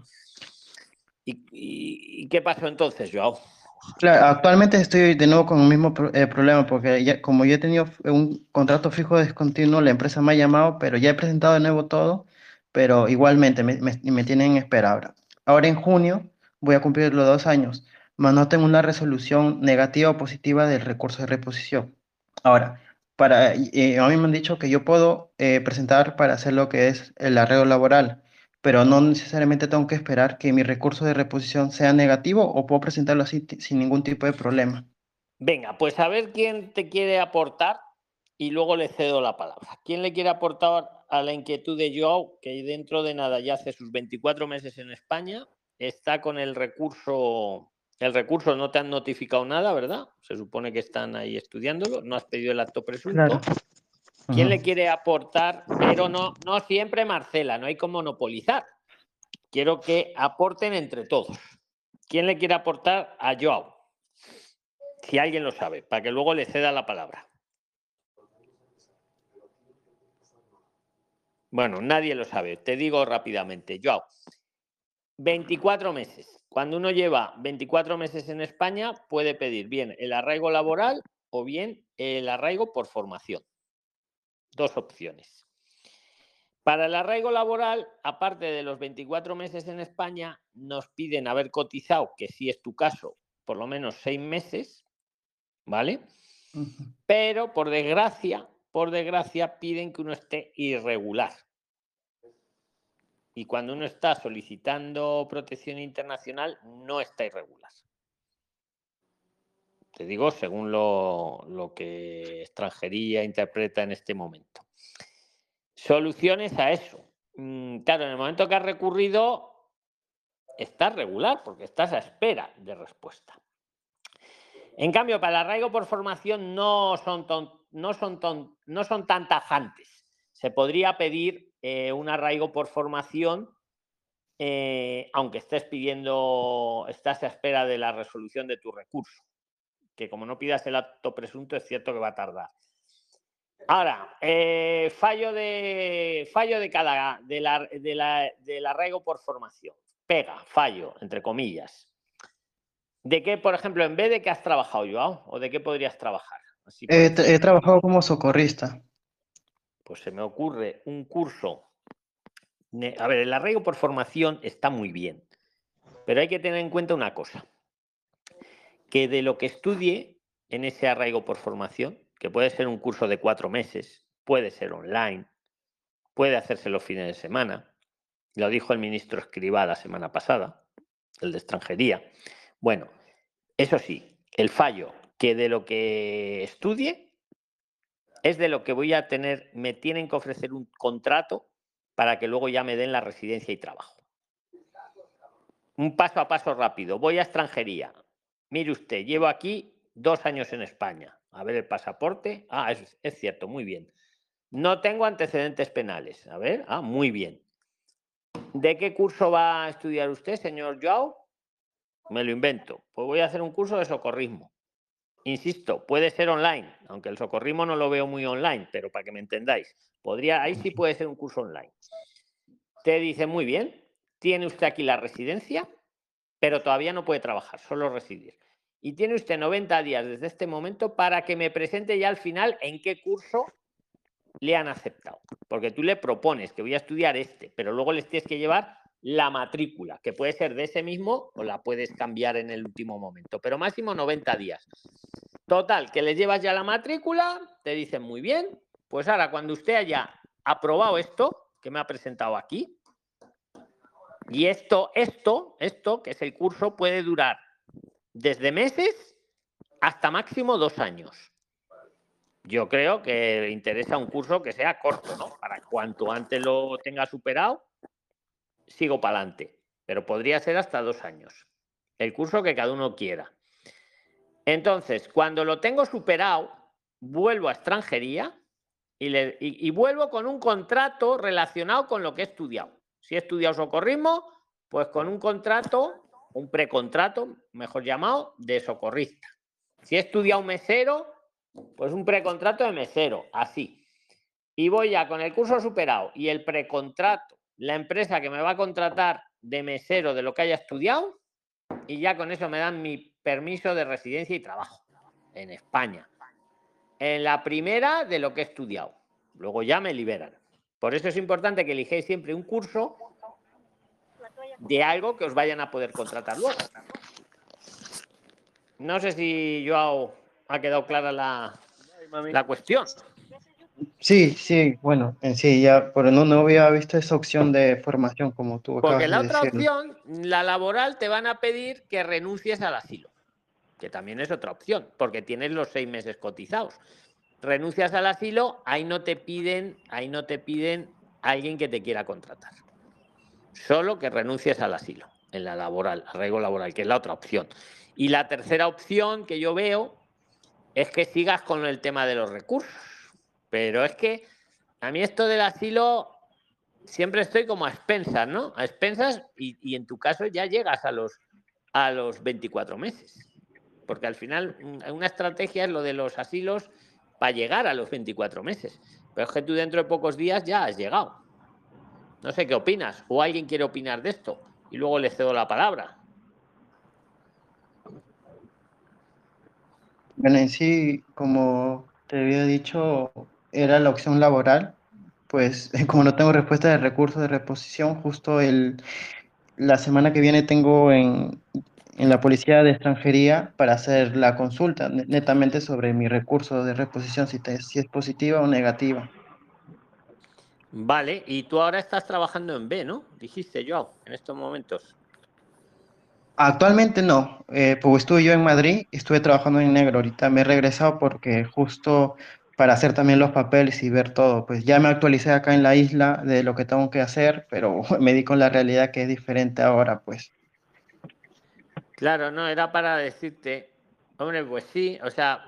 ¿Y, qué pasó entonces, Joao? Claro, actualmente estoy de nuevo con el mismo eh, problema, porque ya, como yo he tenido un contrato fijo descontinuo, la empresa me ha llamado, pero ya he presentado de nuevo todo, pero igualmente me, me, me tienen en espera ahora. Ahora en junio voy a cumplir los dos años tengo una resolución negativa o positiva del recurso de reposición. Ahora, para, eh, a mí me han dicho que yo puedo eh, presentar para hacer lo que es el arreglo laboral, pero no necesariamente tengo que esperar que mi recurso de reposición sea negativo o puedo presentarlo así sin ningún tipo de problema. Venga, pues a ver quién te quiere aportar y luego le cedo la palabra. ¿Quién le quiere aportar a la inquietud de Joao, que dentro de nada ya hace sus 24 meses en España, está con el recurso el recurso no te han notificado nada, ¿verdad? Se supone que están ahí estudiándolo, no has pedido el acto presunto. ¿Quién le quiere aportar? Pero no, no siempre Marcela, no hay que monopolizar. Quiero que aporten entre todos. ¿Quién le quiere aportar a Joao? Si alguien lo sabe, para que luego le ceda la palabra. Bueno, nadie lo sabe. Te digo rápidamente, Joao. 24 meses. Cuando uno lleva 24 meses en España, puede pedir bien el arraigo laboral o bien el arraigo por formación. Dos opciones. Para el arraigo laboral, aparte de los 24 meses en España, nos piden haber cotizado, que si es tu caso, por lo menos seis meses, ¿vale? Pero por desgracia, por desgracia, piden que uno esté irregular. Y cuando uno está solicitando protección internacional, no está irregular. Te digo, según lo, que extranjería interpreta en este momento. Soluciones a eso. Mm, claro, en el momento que has recurrido, estás regular porque estás a espera de respuesta. En cambio, para el arraigo por formación no son, no son, no son tan tajantes. Se podría pedir eh, un arraigo por formación, eh, aunque estés pidiendo, estás a espera de la resolución de tu recurso, que como no pidas el acto presunto es cierto que va a tardar. Ahora, eh, fallo de fallo de cada de la, del arraigo por formación. Pega, fallo, entre comillas. ¿De qué, por ejemplo, en vez de qué has trabajado, Joao? ¿O de qué podrías trabajar? he trabajado como socorrista. Pues se me ocurre un curso. A ver, el arraigo por formación está muy bien, pero hay que tener en cuenta una cosa, que de lo que estudie en ese arraigo por formación, que puede ser un curso de cuatro meses, puede ser online, puede hacerse los fines de semana, lo dijo el ministro Escribá la semana pasada, el de extranjería, bueno, eso sí, el fallo que de lo que estudie es de lo que voy a tener, me tienen que ofrecer un contrato para que luego ya me den la residencia y trabajo. Un paso a paso rápido. Voy a extranjería. Mire usted, llevo aquí dos años en España. A ver el pasaporte. Ah, es, cierto, muy bien. No tengo antecedentes penales. A ver, ah, muy bien. ¿De qué curso va a estudiar usted, señor Joao? me lo invento. Pues voy a hacer un curso de socorrismo. Insisto, puede ser online, aunque el socorrismo no lo veo muy online, pero para que me entendáis, podría, ahí sí puede ser un curso online. Te dice, muy bien, tiene usted aquí la residencia, pero todavía no puede trabajar, solo residir. Y tiene usted 90 días desde este momento para que me presente ya al final en qué curso le han aceptado. Porque tú le propones que voy a estudiar este, pero luego les tienes que llevar la matrícula, que puede ser de ese mismo o la puedes cambiar en el último momento, pero máximo 90 días. Total, que le llevas ya la matrícula, te dicen muy bien, pues ahora cuando usted haya aprobado esto que me ha presentado aquí, y esto, esto, esto, que es el curso, puede durar desde meses hasta máximo dos años. Yo creo que interesa un curso que sea corto, ¿no? Para cuanto antes lo tenga superado, sigo para adelante, pero podría ser hasta dos años. El curso que cada uno quiera. Entonces, cuando lo tengo superado, vuelvo a extranjería y, vuelvo con un contrato relacionado con lo que he estudiado. Si he estudiado socorrismo, pues con un contrato, un precontrato, mejor llamado, de socorrista. Si he estudiado mesero, pues un precontrato de mesero, así. Y voy ya con el curso superado y el precontrato la empresa que me va a contratar de mesero de lo que haya estudiado y ya con eso me dan mi permiso de residencia y trabajo en España. En la primera de lo que he estudiado. Luego ya me liberan. Por eso es importante que elijáis siempre un curso de algo que os vayan a poder contratar luego. No sé si Joao ha quedado clara la, la cuestión. Sí, sí, bueno, en sí, ya, pero no, no había visto esa opción de formación como tú Porque la otra opción, la laboral, te van a pedir que renuncies al asilo, que también es otra opción, porque tienes los seis meses cotizados. Renuncias al asilo, ahí no te piden, ahí no te piden alguien que te quiera contratar. Solo que renuncies al asilo, en la laboral, arraigo laboral, que es la otra opción. Y la tercera opción que yo veo es que sigas con el tema de los recursos pero es que a mí esto del asilo siempre estoy como a expensas, ¿no? A expensas y, en tu caso ya llegas a los, a los 24 meses. Porque al final mm, una estrategia es lo de los asilos para llegar a los 24 meses. Pero es que tú dentro de pocos días ya has llegado. No sé qué opinas. ¿O alguien quiere opinar de esto? Y luego le cedo la palabra. Bueno, en sí, como te había dicho, era la opción laboral. Pues como no tengo respuesta de recursos de reposición, justo el, la semana que viene tengo en, en la Policía de Extranjería para hacer la consulta netamente sobre mi recurso de reposición, si, si es positiva o negativa. Vale, y tú ahora estás trabajando en B, ¿no? Dijiste, yo, en estos momentos. Actualmente no, eh, pues estuve yo en Madrid, estuve trabajando en negro, ahorita me he regresado porque justo para hacer también los papeles y ver todo, pues ya me actualicé acá en la isla de lo que tengo que hacer, pero me di con la realidad que es diferente ahora, pues. Claro, no, era para decirte, hombre, pues sí, o sea,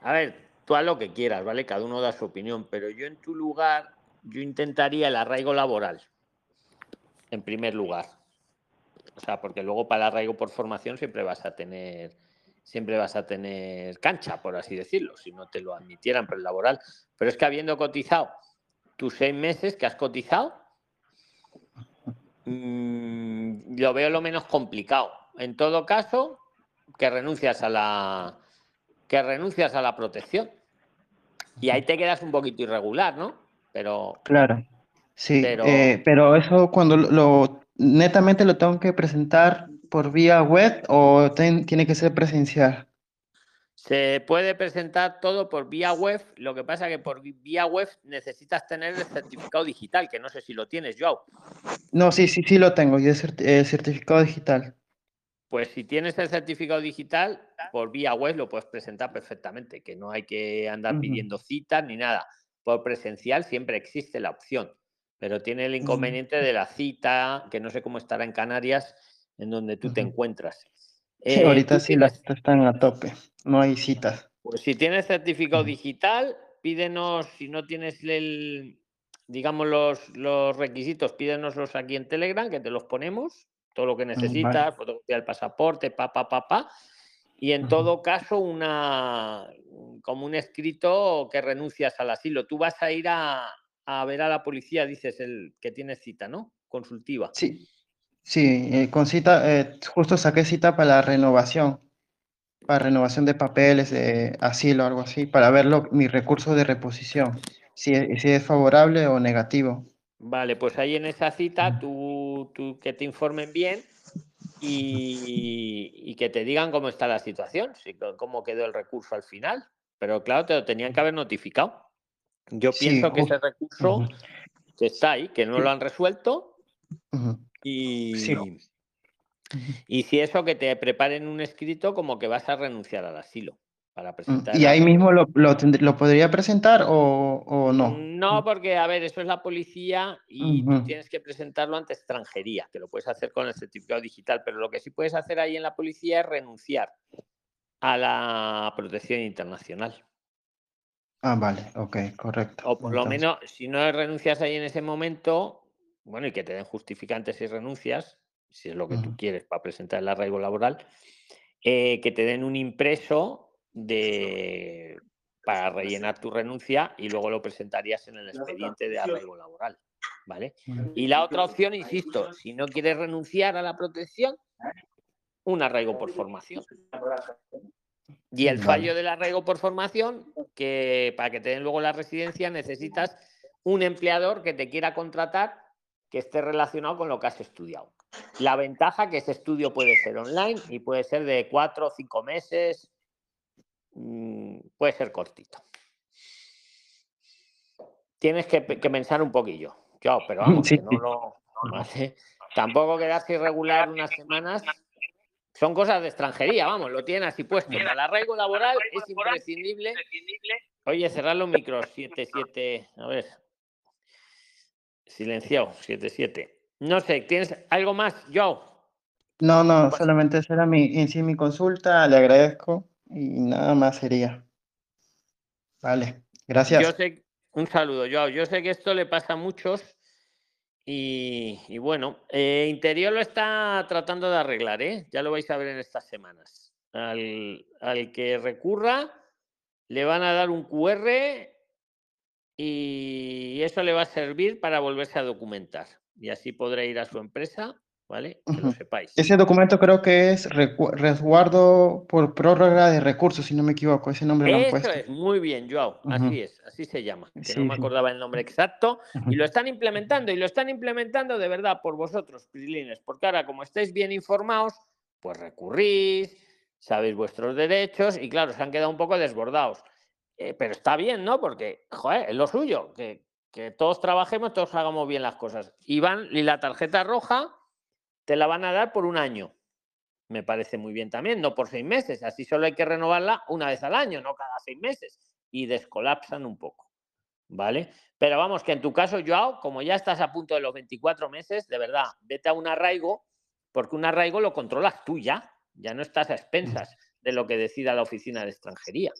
a ver, tú haz lo que quieras, ¿vale? Cada uno da su opinión, pero yo en tu lugar, yo intentaría el arraigo laboral, en primer lugar. O sea, porque luego para el arraigo por formación siempre vas a tener, siempre vas a tener cancha, por así decirlo, si no te lo admitieran por el laboral. Pero es que habiendo cotizado tus seis meses que has cotizado, Mm, lo veo lo menos complicado. En todo caso, que renuncias a la que renuncias a la protección. Y ahí te quedas un poquito irregular, ¿no? Pero. Claro. Sí, pero, eh, pero eso cuando lo, netamente lo tengo que presentar por vía web o tiene que ser presencial. Se puede presentar todo por vía web, lo que pasa que por vía web necesitas tener el certificado digital, que no sé si lo tienes, Joao. No, sí, sí, sí lo tengo, y es el certificado digital. Pues si tienes el certificado digital, por vía web lo puedes presentar perfectamente, que no hay que andar pidiendo citas ni nada. Por presencial siempre existe la opción, pero tiene el inconveniente de la cita, que no sé cómo estará en Canarias, en donde tú te encuentras. Sí, ahorita eh, sí las citas están a tope, no hay citas. Pues si tienes certificado digital, pídenos, si no tienes el, digamos, los, los requisitos, pídenoslos aquí en Telegram, que te los ponemos, todo lo que necesitas, fotografía del pasaporte, pa, pa, pa, pa. Y en todo caso, una, como un escrito que renuncias al asilo. Tú vas a ir a, a ver a la policía, dices, el que tienes cita, ¿no? Consultiva. Sí, Sí, eh, con cita, eh, justo saqué cita para la renovación, para renovación de papeles, de asilo, algo así, para ver mi recurso de reposición, si, si es favorable o negativo. Vale, pues ahí en esa cita tú, tú que te informen bien y, y, que te digan cómo está la situación, si, cómo quedó el recurso al final. Pero claro, te lo tenían que haber notificado. Yo pienso que ese recurso que está ahí, que no lo han resuelto, y, y si eso, que te preparen un escrito como que vas a renunciar al asilo. Para mm, presentar ¿Y ahí mismo lo, lo, lo podría presentar o, o, no? No, porque, a ver, eso es la policía y tú tienes que presentarlo ante extranjería, que lo puedes hacer con el certificado digital, pero lo que sí puedes hacer ahí en la policía es renunciar a la protección internacional. Ah, vale, ok, correcto. O por lo menos, si no renuncias ahí en ese momento, bueno, y que te den justificantes y renuncias, si es lo que tú quieres para presentar el arraigo laboral, eh, que te den un impreso de para rellenar tu renuncia y luego lo presentarías en el expediente de arraigo laboral. ¿Vale? Y la otra opción, insisto, si no quieres renunciar a la protección, un arraigo por formación. Y el fallo del arraigo por formación, que para que te den luego la residencia necesitas un empleador que te quiera contratar que esté relacionado con lo que has estudiado. La ventaja que ese estudio puede ser online y puede ser de cuatro o cinco meses, mm, puede ser cortito. Tienes que, pensar un poquillo. Yo, pero vamos, que no lo. Tampoco quedarse irregular unas semanas. Son cosas de extranjería, vamos, lo tienen así puesto. El arraigo laboral es imprescindible. Oye, cerrar los micros, 7, 7. A ver, Silenciado, 7-7. No sé, ¿tienes algo más, Joe? No, no, solamente esa era mi, en sí mi consulta, le agradezco y nada más sería. Vale, gracias. Un saludo, Joao. Yo sé que esto le pasa a muchos y, bueno, eh, Interior lo está tratando de arreglar, ¿eh? Ya lo vais a ver en estas semanas. Al, al que recurra, le van a dar un QR y eso le va a servir para volverse a documentar. Y así podrá ir a su empresa ¿vale? Que lo sepáis. Ese documento creo que es resguardo por prórroga de recursos, si no me equivoco, ese nombre lo han puesto. es, muy bien, Joao, así es, así se llama, que no me acordaba el nombre exacto, y lo están implementando, y lo están implementando de verdad por vosotros, Prilines, porque ahora como estáis bien informados, pues recurrís, sabéis vuestros derechos, y claro, se han quedado un poco desbordados. Eh, pero está bien, ¿no? Porque, joder, es lo suyo, que, que todos trabajemos, todos hagamos bien las cosas. Y van, y la tarjeta roja, te la van a dar por un año. Me parece muy bien también, no por seis meses. Así solo hay que renovarla una vez al año, no cada seis meses. Y descolapsan un poco. ¿Vale? Pero vamos, que en tu caso, Joao, como ya estás a punto de los 24 meses, de verdad, vete a un arraigo, porque un arraigo lo controlas tú ya. Ya no estás a expensas de lo que decida la oficina de extranjería.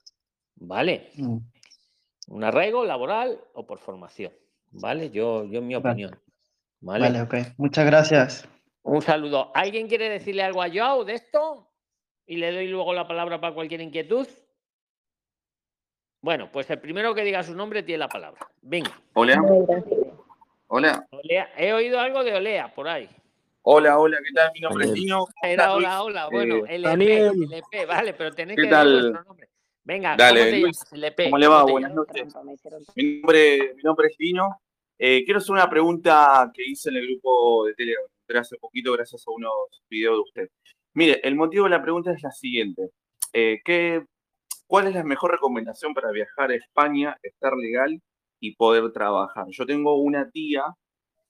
¿Vale? Mm. Un arraigo laboral o por formación. ¿Vale? Yo, yo en mi opinión. Vale, vale ok. Muchas gracias. Un saludo. ¿Alguien quiere decirle algo a Joao de esto? Y le doy luego la palabra para cualquier inquietud. Bueno, pues el primero que diga su nombre tiene la palabra. Venga. Hola. Hola. He oído algo de Olea por ahí. Hola, hola, ¿qué tal? Mi nombre es Dino. Era hola, hola. Bueno, eh, LP, LP, vale, pero tenéis que decir vuestro nombre. Venga, Dale, ¿cómo te llamas? LP. ¿Cómo le va? Buenas noches. Mi nombre, mi nombre es Dino. Eh, quiero hacer una pregunta que hice en el grupo de Telegram hace poquito gracias a unos videos de usted. Mire, el motivo de la pregunta es la siguiente. Eh, ¿qué, ¿Cuál es la mejor recomendación para viajar a España, estar legal y poder trabajar? Yo tengo una tía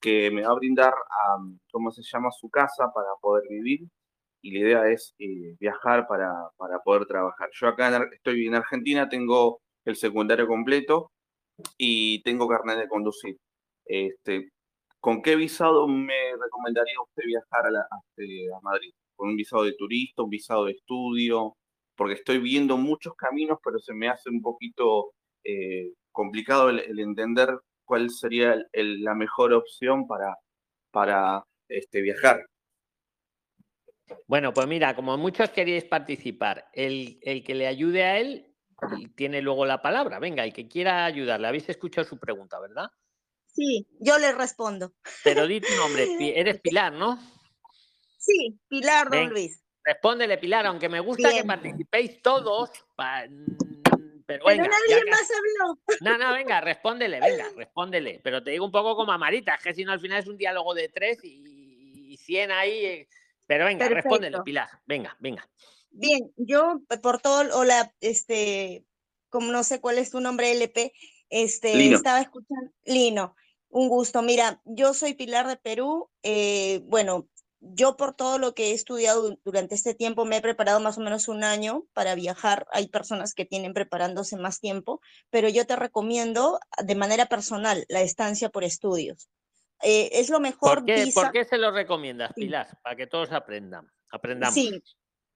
que me va a brindar, a, ¿cómo se llama?, su casa para poder vivir y la idea es eh, viajar para, poder trabajar. Yo acá estoy en Argentina, tengo el secundario completo y tengo carnet de conducir. Este, ¿Con qué visado me recomendaría usted viajar este, a, Madrid? ¿Con un visado de turista, un visado de estudio? Porque estoy viendo muchos caminos, pero se me hace un poquito eh, complicado el, entender cuál sería la mejor opción para, para este, viajar. Bueno, pues mira, como muchos queríais participar, el, el, que le ayude a él tiene luego la palabra. Venga, el que quiera ayudarle. Habéis escuchado su pregunta, ¿verdad? Sí, yo le respondo. Pero di tu nombre, eres Pilar, ¿no? Sí, Pilar Don Luis. Respóndele, Pilar, aunque me gusta que participéis todos. Pero, venga, nadie más habló. No, no, venga, respóndele, venga, respóndele. Pero te digo un poco como a Marita, es que si no al final es un diálogo de tres y, cien ahí. Eh, pero venga, respóndele, Pilar. Venga, venga. Bien, yo por todo, hola, este, como no sé cuál es tu nombre, LP, este, estaba escuchando, Lino, un gusto. Mira, yo soy Pilar de Perú. Eh, bueno, yo por todo lo que he estudiado durante este tiempo me he preparado más o menos un año para viajar. Hay personas que tienen preparándose más tiempo, pero yo te recomiendo de manera personal la estancia por estudios. Eh, es lo mejor. ¿Por qué, ¿Por qué se lo recomiendas, Pilar? Para que todos aprendan, aprendamos. Sí,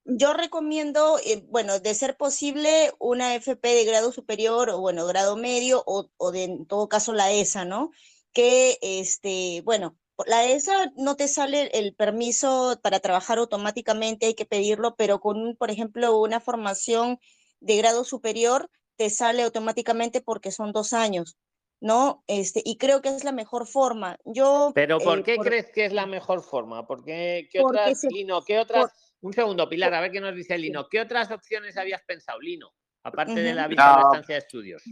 yo recomiendo, eh, bueno, de ser posible, una FP de grado superior o, bueno, grado medio o, o de, en todo caso la ESA, ¿no? que, este, bueno, la ESA no te sale el permiso para trabajar automáticamente, hay que pedirlo, pero con, por ejemplo, una formación de grado superior te sale automáticamente porque son dos años, ¿no? Este, y creo que es la mejor forma. Yo, pero ¿por eh, qué crees que es la mejor forma? ¿Por qué, qué otras, Lino, qué otras, un segundo, Pilar, a ver qué nos dice Lino, ¿qué otras opciones habías pensado, Lino? Aparte de la visa de estancia de estudios.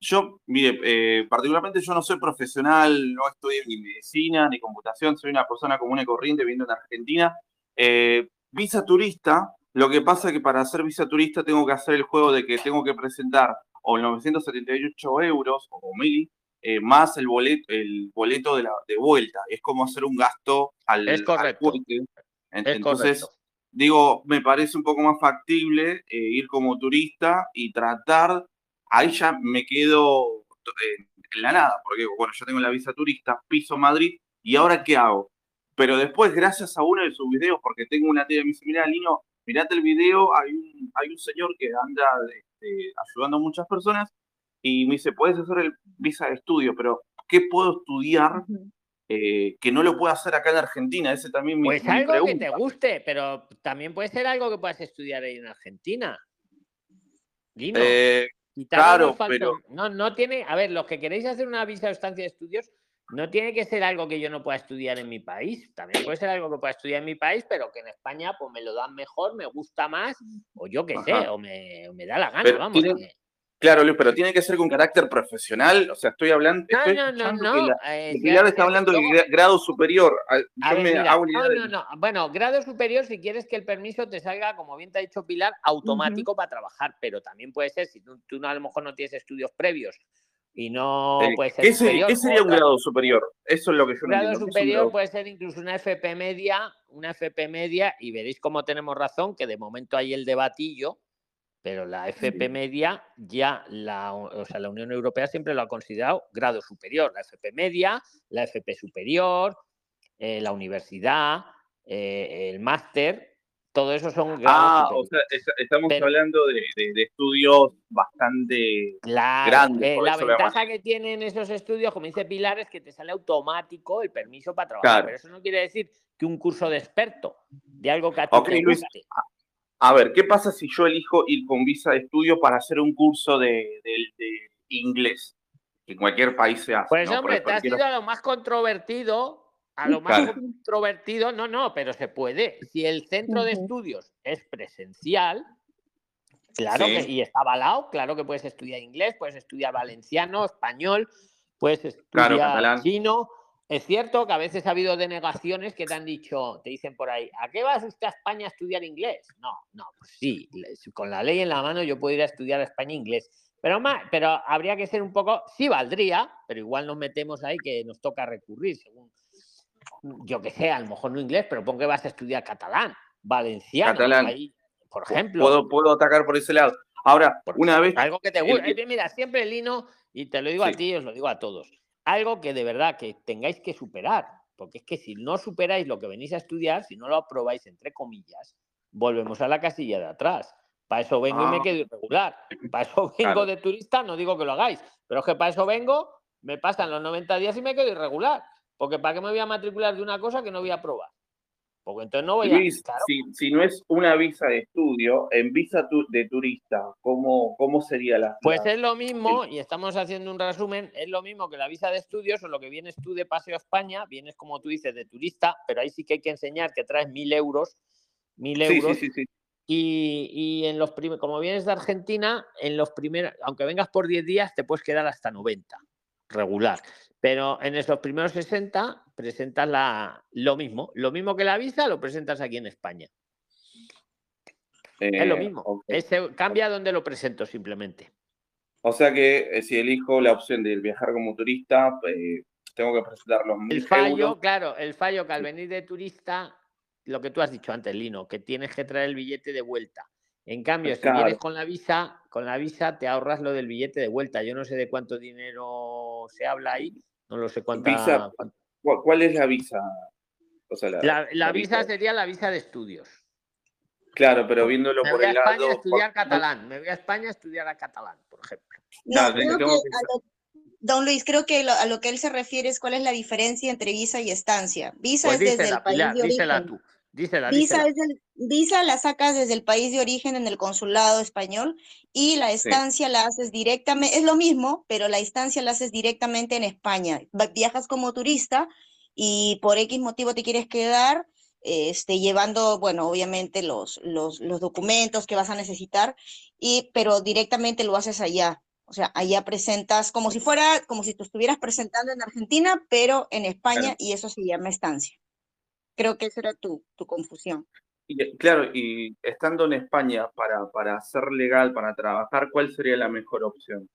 Yo, mire, eh, particularmente yo no soy profesional, no estudio ni medicina ni computación, soy una persona común y corriente viviendo en Argentina. Eh, visa turista, lo que pasa es que para hacer visa turista tengo que hacer el juego de que tengo que presentar o 978 euros o 1000 eh, más el boleto, el boleto de, la, de vuelta. Es como hacer un gasto al, es correcto. Entonces, digo, me parece un poco más factible ir como turista y tratar ahí ya me quedo eh, en la nada, porque bueno, yo tengo la visa turista, piso Madrid, ¿y ahora qué hago? Pero después, gracias a uno de sus videos, porque tengo una tía que me dice, Lino, mirate el video, hay un, hay un señor que anda este, ayudando a muchas personas, y me dice, puedes hacer el visa de estudio, pero ¿qué puedo estudiar eh, que no lo puedo hacer acá en Argentina? Ese también me Pues algo que te guste, pero también puede ser algo que puedas estudiar ahí en Argentina. Lino. Eh, Claro, pero... No, no tiene... A ver, los que queréis hacer una visa de estancia de estudios, no tiene que ser algo que yo no pueda estudiar en mi país. También puede ser algo que pueda estudiar en mi país, pero que en España pues me lo dan mejor, me gusta más, o yo qué sé, o me, da la gana, vamos. Claro, Luis, pero tiene que ser con carácter profesional. O sea, estoy hablando. No, no, no, no. Eh, está hablando de grado superior. no, no, no. Bueno, grado superior, si quieres que el permiso te salga, como bien te ha dicho Pilar, automático para trabajar. Pero también puede ser, si tú, a lo mejor no tienes estudios previos y no eh, puede ser. ¿Qué, superior, ¿qué sería un grado superior? Eso es lo que yo un grado superior puede ser incluso una FP media, una FP media, y veréis cómo tenemos razón, que de momento hay el debatillo pero la FP media ya, la, o sea, la Unión Europea siempre lo ha considerado grado superior, la FP media, la FP superior, eh, la universidad, eh, el máster, todo eso son grados Ah, o sea, estamos hablando de, estudios bastante grandes. Eh, la ventaja que tienen esos estudios, como dice Pilar, es que te sale automático el permiso para trabajar, pero eso no quiere decir que un curso de experto, de algo que a ti te guste. A ver, ¿qué pasa si yo elijo ir con visa de estudio para hacer un curso de, inglés? Que en cualquier país se hace. Pues hombre, te has ido a lo más controvertido, a lo más controvertido, no, no, pero se puede. Si el centro de estudios es presencial, claro que, y está avalado, claro que puedes estudiar inglés, puedes estudiar valenciano, español, puedes estudiar chino, es cierto que a veces ha habido denegaciones que te han dicho, te dicen por ahí, ¿a qué vas usted a España a estudiar inglés? No, no, pues sí, con la ley en la mano yo puedo ir a estudiar a España inglés. Pero, más, pero habría que ser un poco, sí valdría, pero igual nos metemos ahí que nos toca recurrir, según, yo que sé, a lo mejor no inglés, pero pon que vas a estudiar catalán, valenciano, catalán. por ejemplo. Puedo, puedo atacar por ese lado. Ahora, una vez... Algo que te guste. Mira, siempre Lino, y te lo digo a ti y os lo digo a todos algo que de verdad que tengáis que superar, porque es que si no superáis lo que venís a estudiar, si no lo aprobáis entre comillas, volvemos a la casilla de atrás. Para eso vengo y me ah. quedo irregular. Para eso vengo de turista, no digo que lo hagáis, pero es que para eso vengo, me pasan los 90 días y me quedo irregular. Porque ¿para qué me voy a matricular de una cosa que no voy a probar? Porque entonces no voy a. Si, no es una visa de estudio, en visa de turista, ¿cómo, cómo sería la.? Pues es lo mismo, y estamos haciendo un resumen, es lo mismo que la visa de estudios, o lo que vienes tú de Paseo a España, vienes como tú dices de turista, pero ahí sí que hay que enseñar que traes mil euros. Mil euros. Sí, sí, sí, y, y, en los primeros, como vienes de Argentina, en los primeros, aunque vengas por 10 días, te puedes quedar hasta 90 regular. Pero en esos primeros 60 presentas la, lo mismo. Lo mismo que la visa lo presentas aquí en España. es lo eh, mismo. cambia donde lo presento simplemente. O sea que eh, si elijo la opción de viajar como turista, eh, tengo que presentar los El fallo, claro, el fallo que al venir de turista, lo que tú has dicho antes, Lino, que tienes que traer el billete de vuelta. En cambio, si vienes con la visa, con la visa te ahorras lo del billete de vuelta. Yo no sé de cuánto dinero se habla ahí, no lo sé cuánta. ¿Cuál es la visa? la, visa, sería la visa de estudios. Claro, pero viéndolo por el lado. Me voy a estudiar catalán. Me voy a España a estudiar a catalán, por ejemplo. don Luis, creo que a lo que él se refiere es cuál es la diferencia entre visa y estancia. Visa pues es desde el país de origen. Tú. Visa, visa la sacas desde el país de origen en el consulado español y la estancia la haces directamente, es lo mismo, pero la estancia la haces directamente en España. Viajas como turista y por X motivo te quieres quedar, este, llevando, bueno, obviamente los, los, los documentos que vas a necesitar, y, pero directamente lo haces allá. O sea, allá presentas como si fuera, como si tú estuvieras presentando en Argentina, pero en España, y eso se llama estancia. Creo que esa era tu, tu confusión. Y, claro, y estando en España para, para ser legal, para trabajar, ¿cuál sería la mejor opción?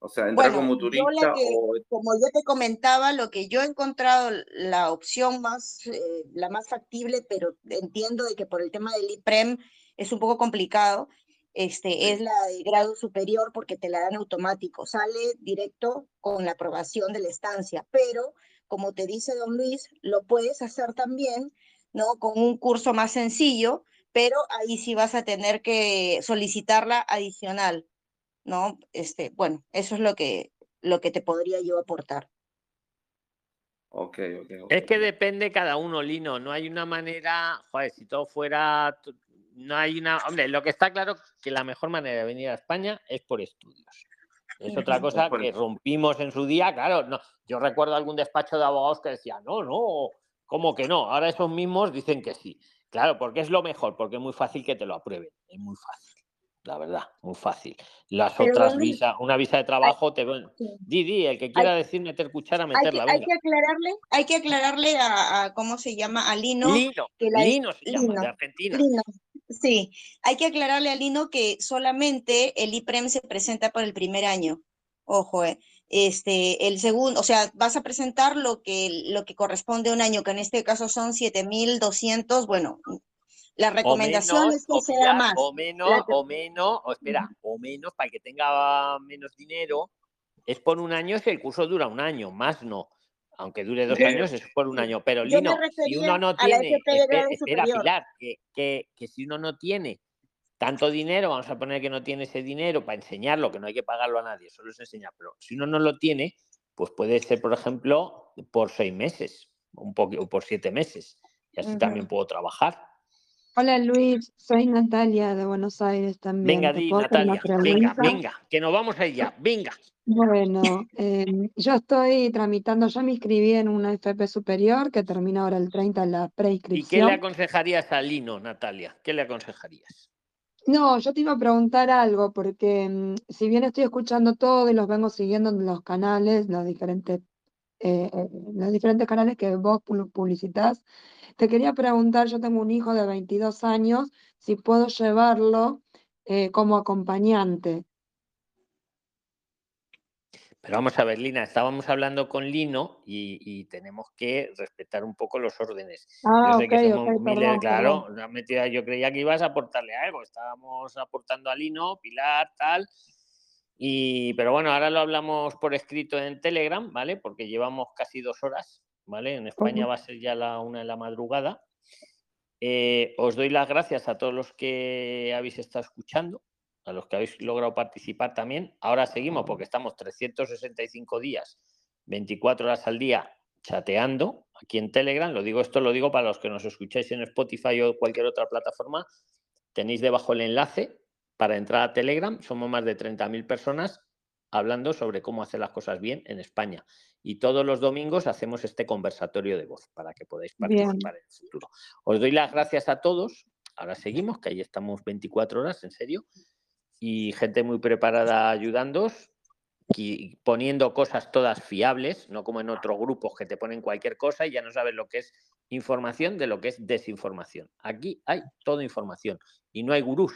O sea, entrar como turista o... Como yo te comentaba, lo que yo he encontrado, la opción más, eh, la más factible, pero entiendo de que por el tema del IPREM es un poco complicado, este, es la de grado superior porque te la dan automático, sale directo con la aprobación de la estancia, pero como te dice don Luis, lo puedes hacer también, ¿no? Con un curso más sencillo, pero ahí sí vas a tener que solicitarla adicional, ¿no? Este, bueno, eso es lo que, lo que te podría yo aportar. Ok, ok. Es que depende cada uno, Lino. No hay una manera, joder, si todo fuera no hay una. Hombre, lo que está claro que la mejor manera de venir a España es por estudios. Es otra cosa que rompimos en su día, claro. No, yo recuerdo algún despacho de abogados que decía, no, no, ¿cómo que no? Ahora esos mismos dicen que sí. Claro, porque es lo mejor, porque es muy fácil que te lo aprueben. Es muy fácil la verdad, muy fácil. Las otras visas, una visa de trabajo, te Didi, el que quiera decir meter cuchara, meterla. Hay que, hay que aclararle, hay que aclararle a, cómo se llama, a Lino. Lino, que Lino se llama, de Argentina. Sí, hay que aclararle a Lino que solamente el IPREM se presenta por el primer año. Ojo, eh. Este, el segundo, o sea, vas a presentar lo que, lo que corresponde a un año, que en este caso son 7.200, bueno, la recomendación es que sea más. O menos, o menos, o espera, o menos, para que tenga menos dinero, es por un año si el curso dura un año, más no. Aunque dure dos años, es por un año. Pero Lino, si uno no tiene, espera, Pilar, que, que, que si uno no tiene tanto dinero, vamos a poner que no tiene ese dinero para enseñarlo, que no hay que pagarlo a nadie, solo es enseñar. Pero si uno no lo tiene, pues puede ser, por ejemplo, por seis meses, un poco, o por siete meses. Y así también puedo trabajar. Hola Luis, soy Natalia de Buenos Aires también. Venga, di, Natalia, venga, venga, que nos vamos a ella, venga. Bueno, em, yo estoy tramitando, ya me inscribí en una FP superior que termina ahora el 30 la preinscripción. ¿Y qué le aconsejarías a Lino, Natalia? ¿Qué le aconsejarías? No, yo te iba a preguntar algo, porque em, si bien estoy escuchando todo y los vengo siguiendo en los canales, los diferentes, eh, eh, los diferentes canales que vos publicitas, te quería preguntar, yo tengo un hijo de 22 años, si puedo llevarlo eh, como acompañante. Pero vamos a ver, Lina, estábamos hablando con Lino y, tenemos que respetar un poco los órdenes. Ah, yo que claro, yo creía que ibas a aportarle algo. Estábamos aportando a Lino, Pilar, tal. Y, pero bueno, ahora lo hablamos por escrito en Telegram, ¿vale? Porque llevamos casi dos horas ¿vale? En España va a ser ya la una de la madrugada. Eh, os doy las gracias a todos los que habéis estado escuchando, a los que habéis logrado participar también. Ahora seguimos porque estamos 365 días, 24 horas al día chateando aquí en Telegram. Lo digo esto, lo digo para los que nos escucháis en Spotify o cualquier otra plataforma. Tenéis debajo el enlace para entrar a Telegram. Somos más de 30.000 personas hablando sobre cómo hacer las cosas bien en España. Y todos los domingos hacemos este conversatorio de voz para que podáis participar en el futuro. Os doy las gracias a todos. Ahora seguimos, que ahí estamos 24 horas, en serio. Y gente muy preparada ayudándoos, y poniendo cosas todas fiables, no como en otros grupos que te ponen cualquier cosa y ya no sabes lo que es información de lo que es desinformación. Aquí hay toda información y no hay gurús,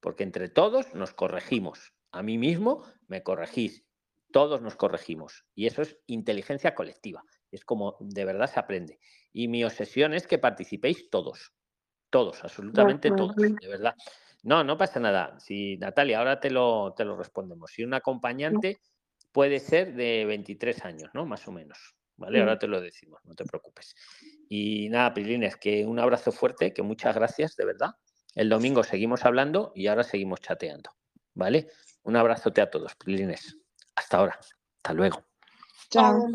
porque entre todos nos corregimos a mí mismo me corregís, todos nos corregimos. Y eso es inteligencia colectiva. Es como de verdad se aprende. Y mi obsesión es que participéis todos, todos, absolutamente todos, de verdad. No, no pasa nada. Si Natalia, ahora te lo, te lo respondemos. Si un acompañante puede ser de 23 años, ¿no? Más o menos. ¿Vale? Ahora te lo decimos, no te preocupes. Y nada, Prilines, que un abrazo fuerte, que muchas gracias, de verdad. El domingo seguimos hablando y ahora seguimos chateando. ¿Vale? Un abrazote a todos, Prilines. Hasta ahora. Hasta luego. Chao.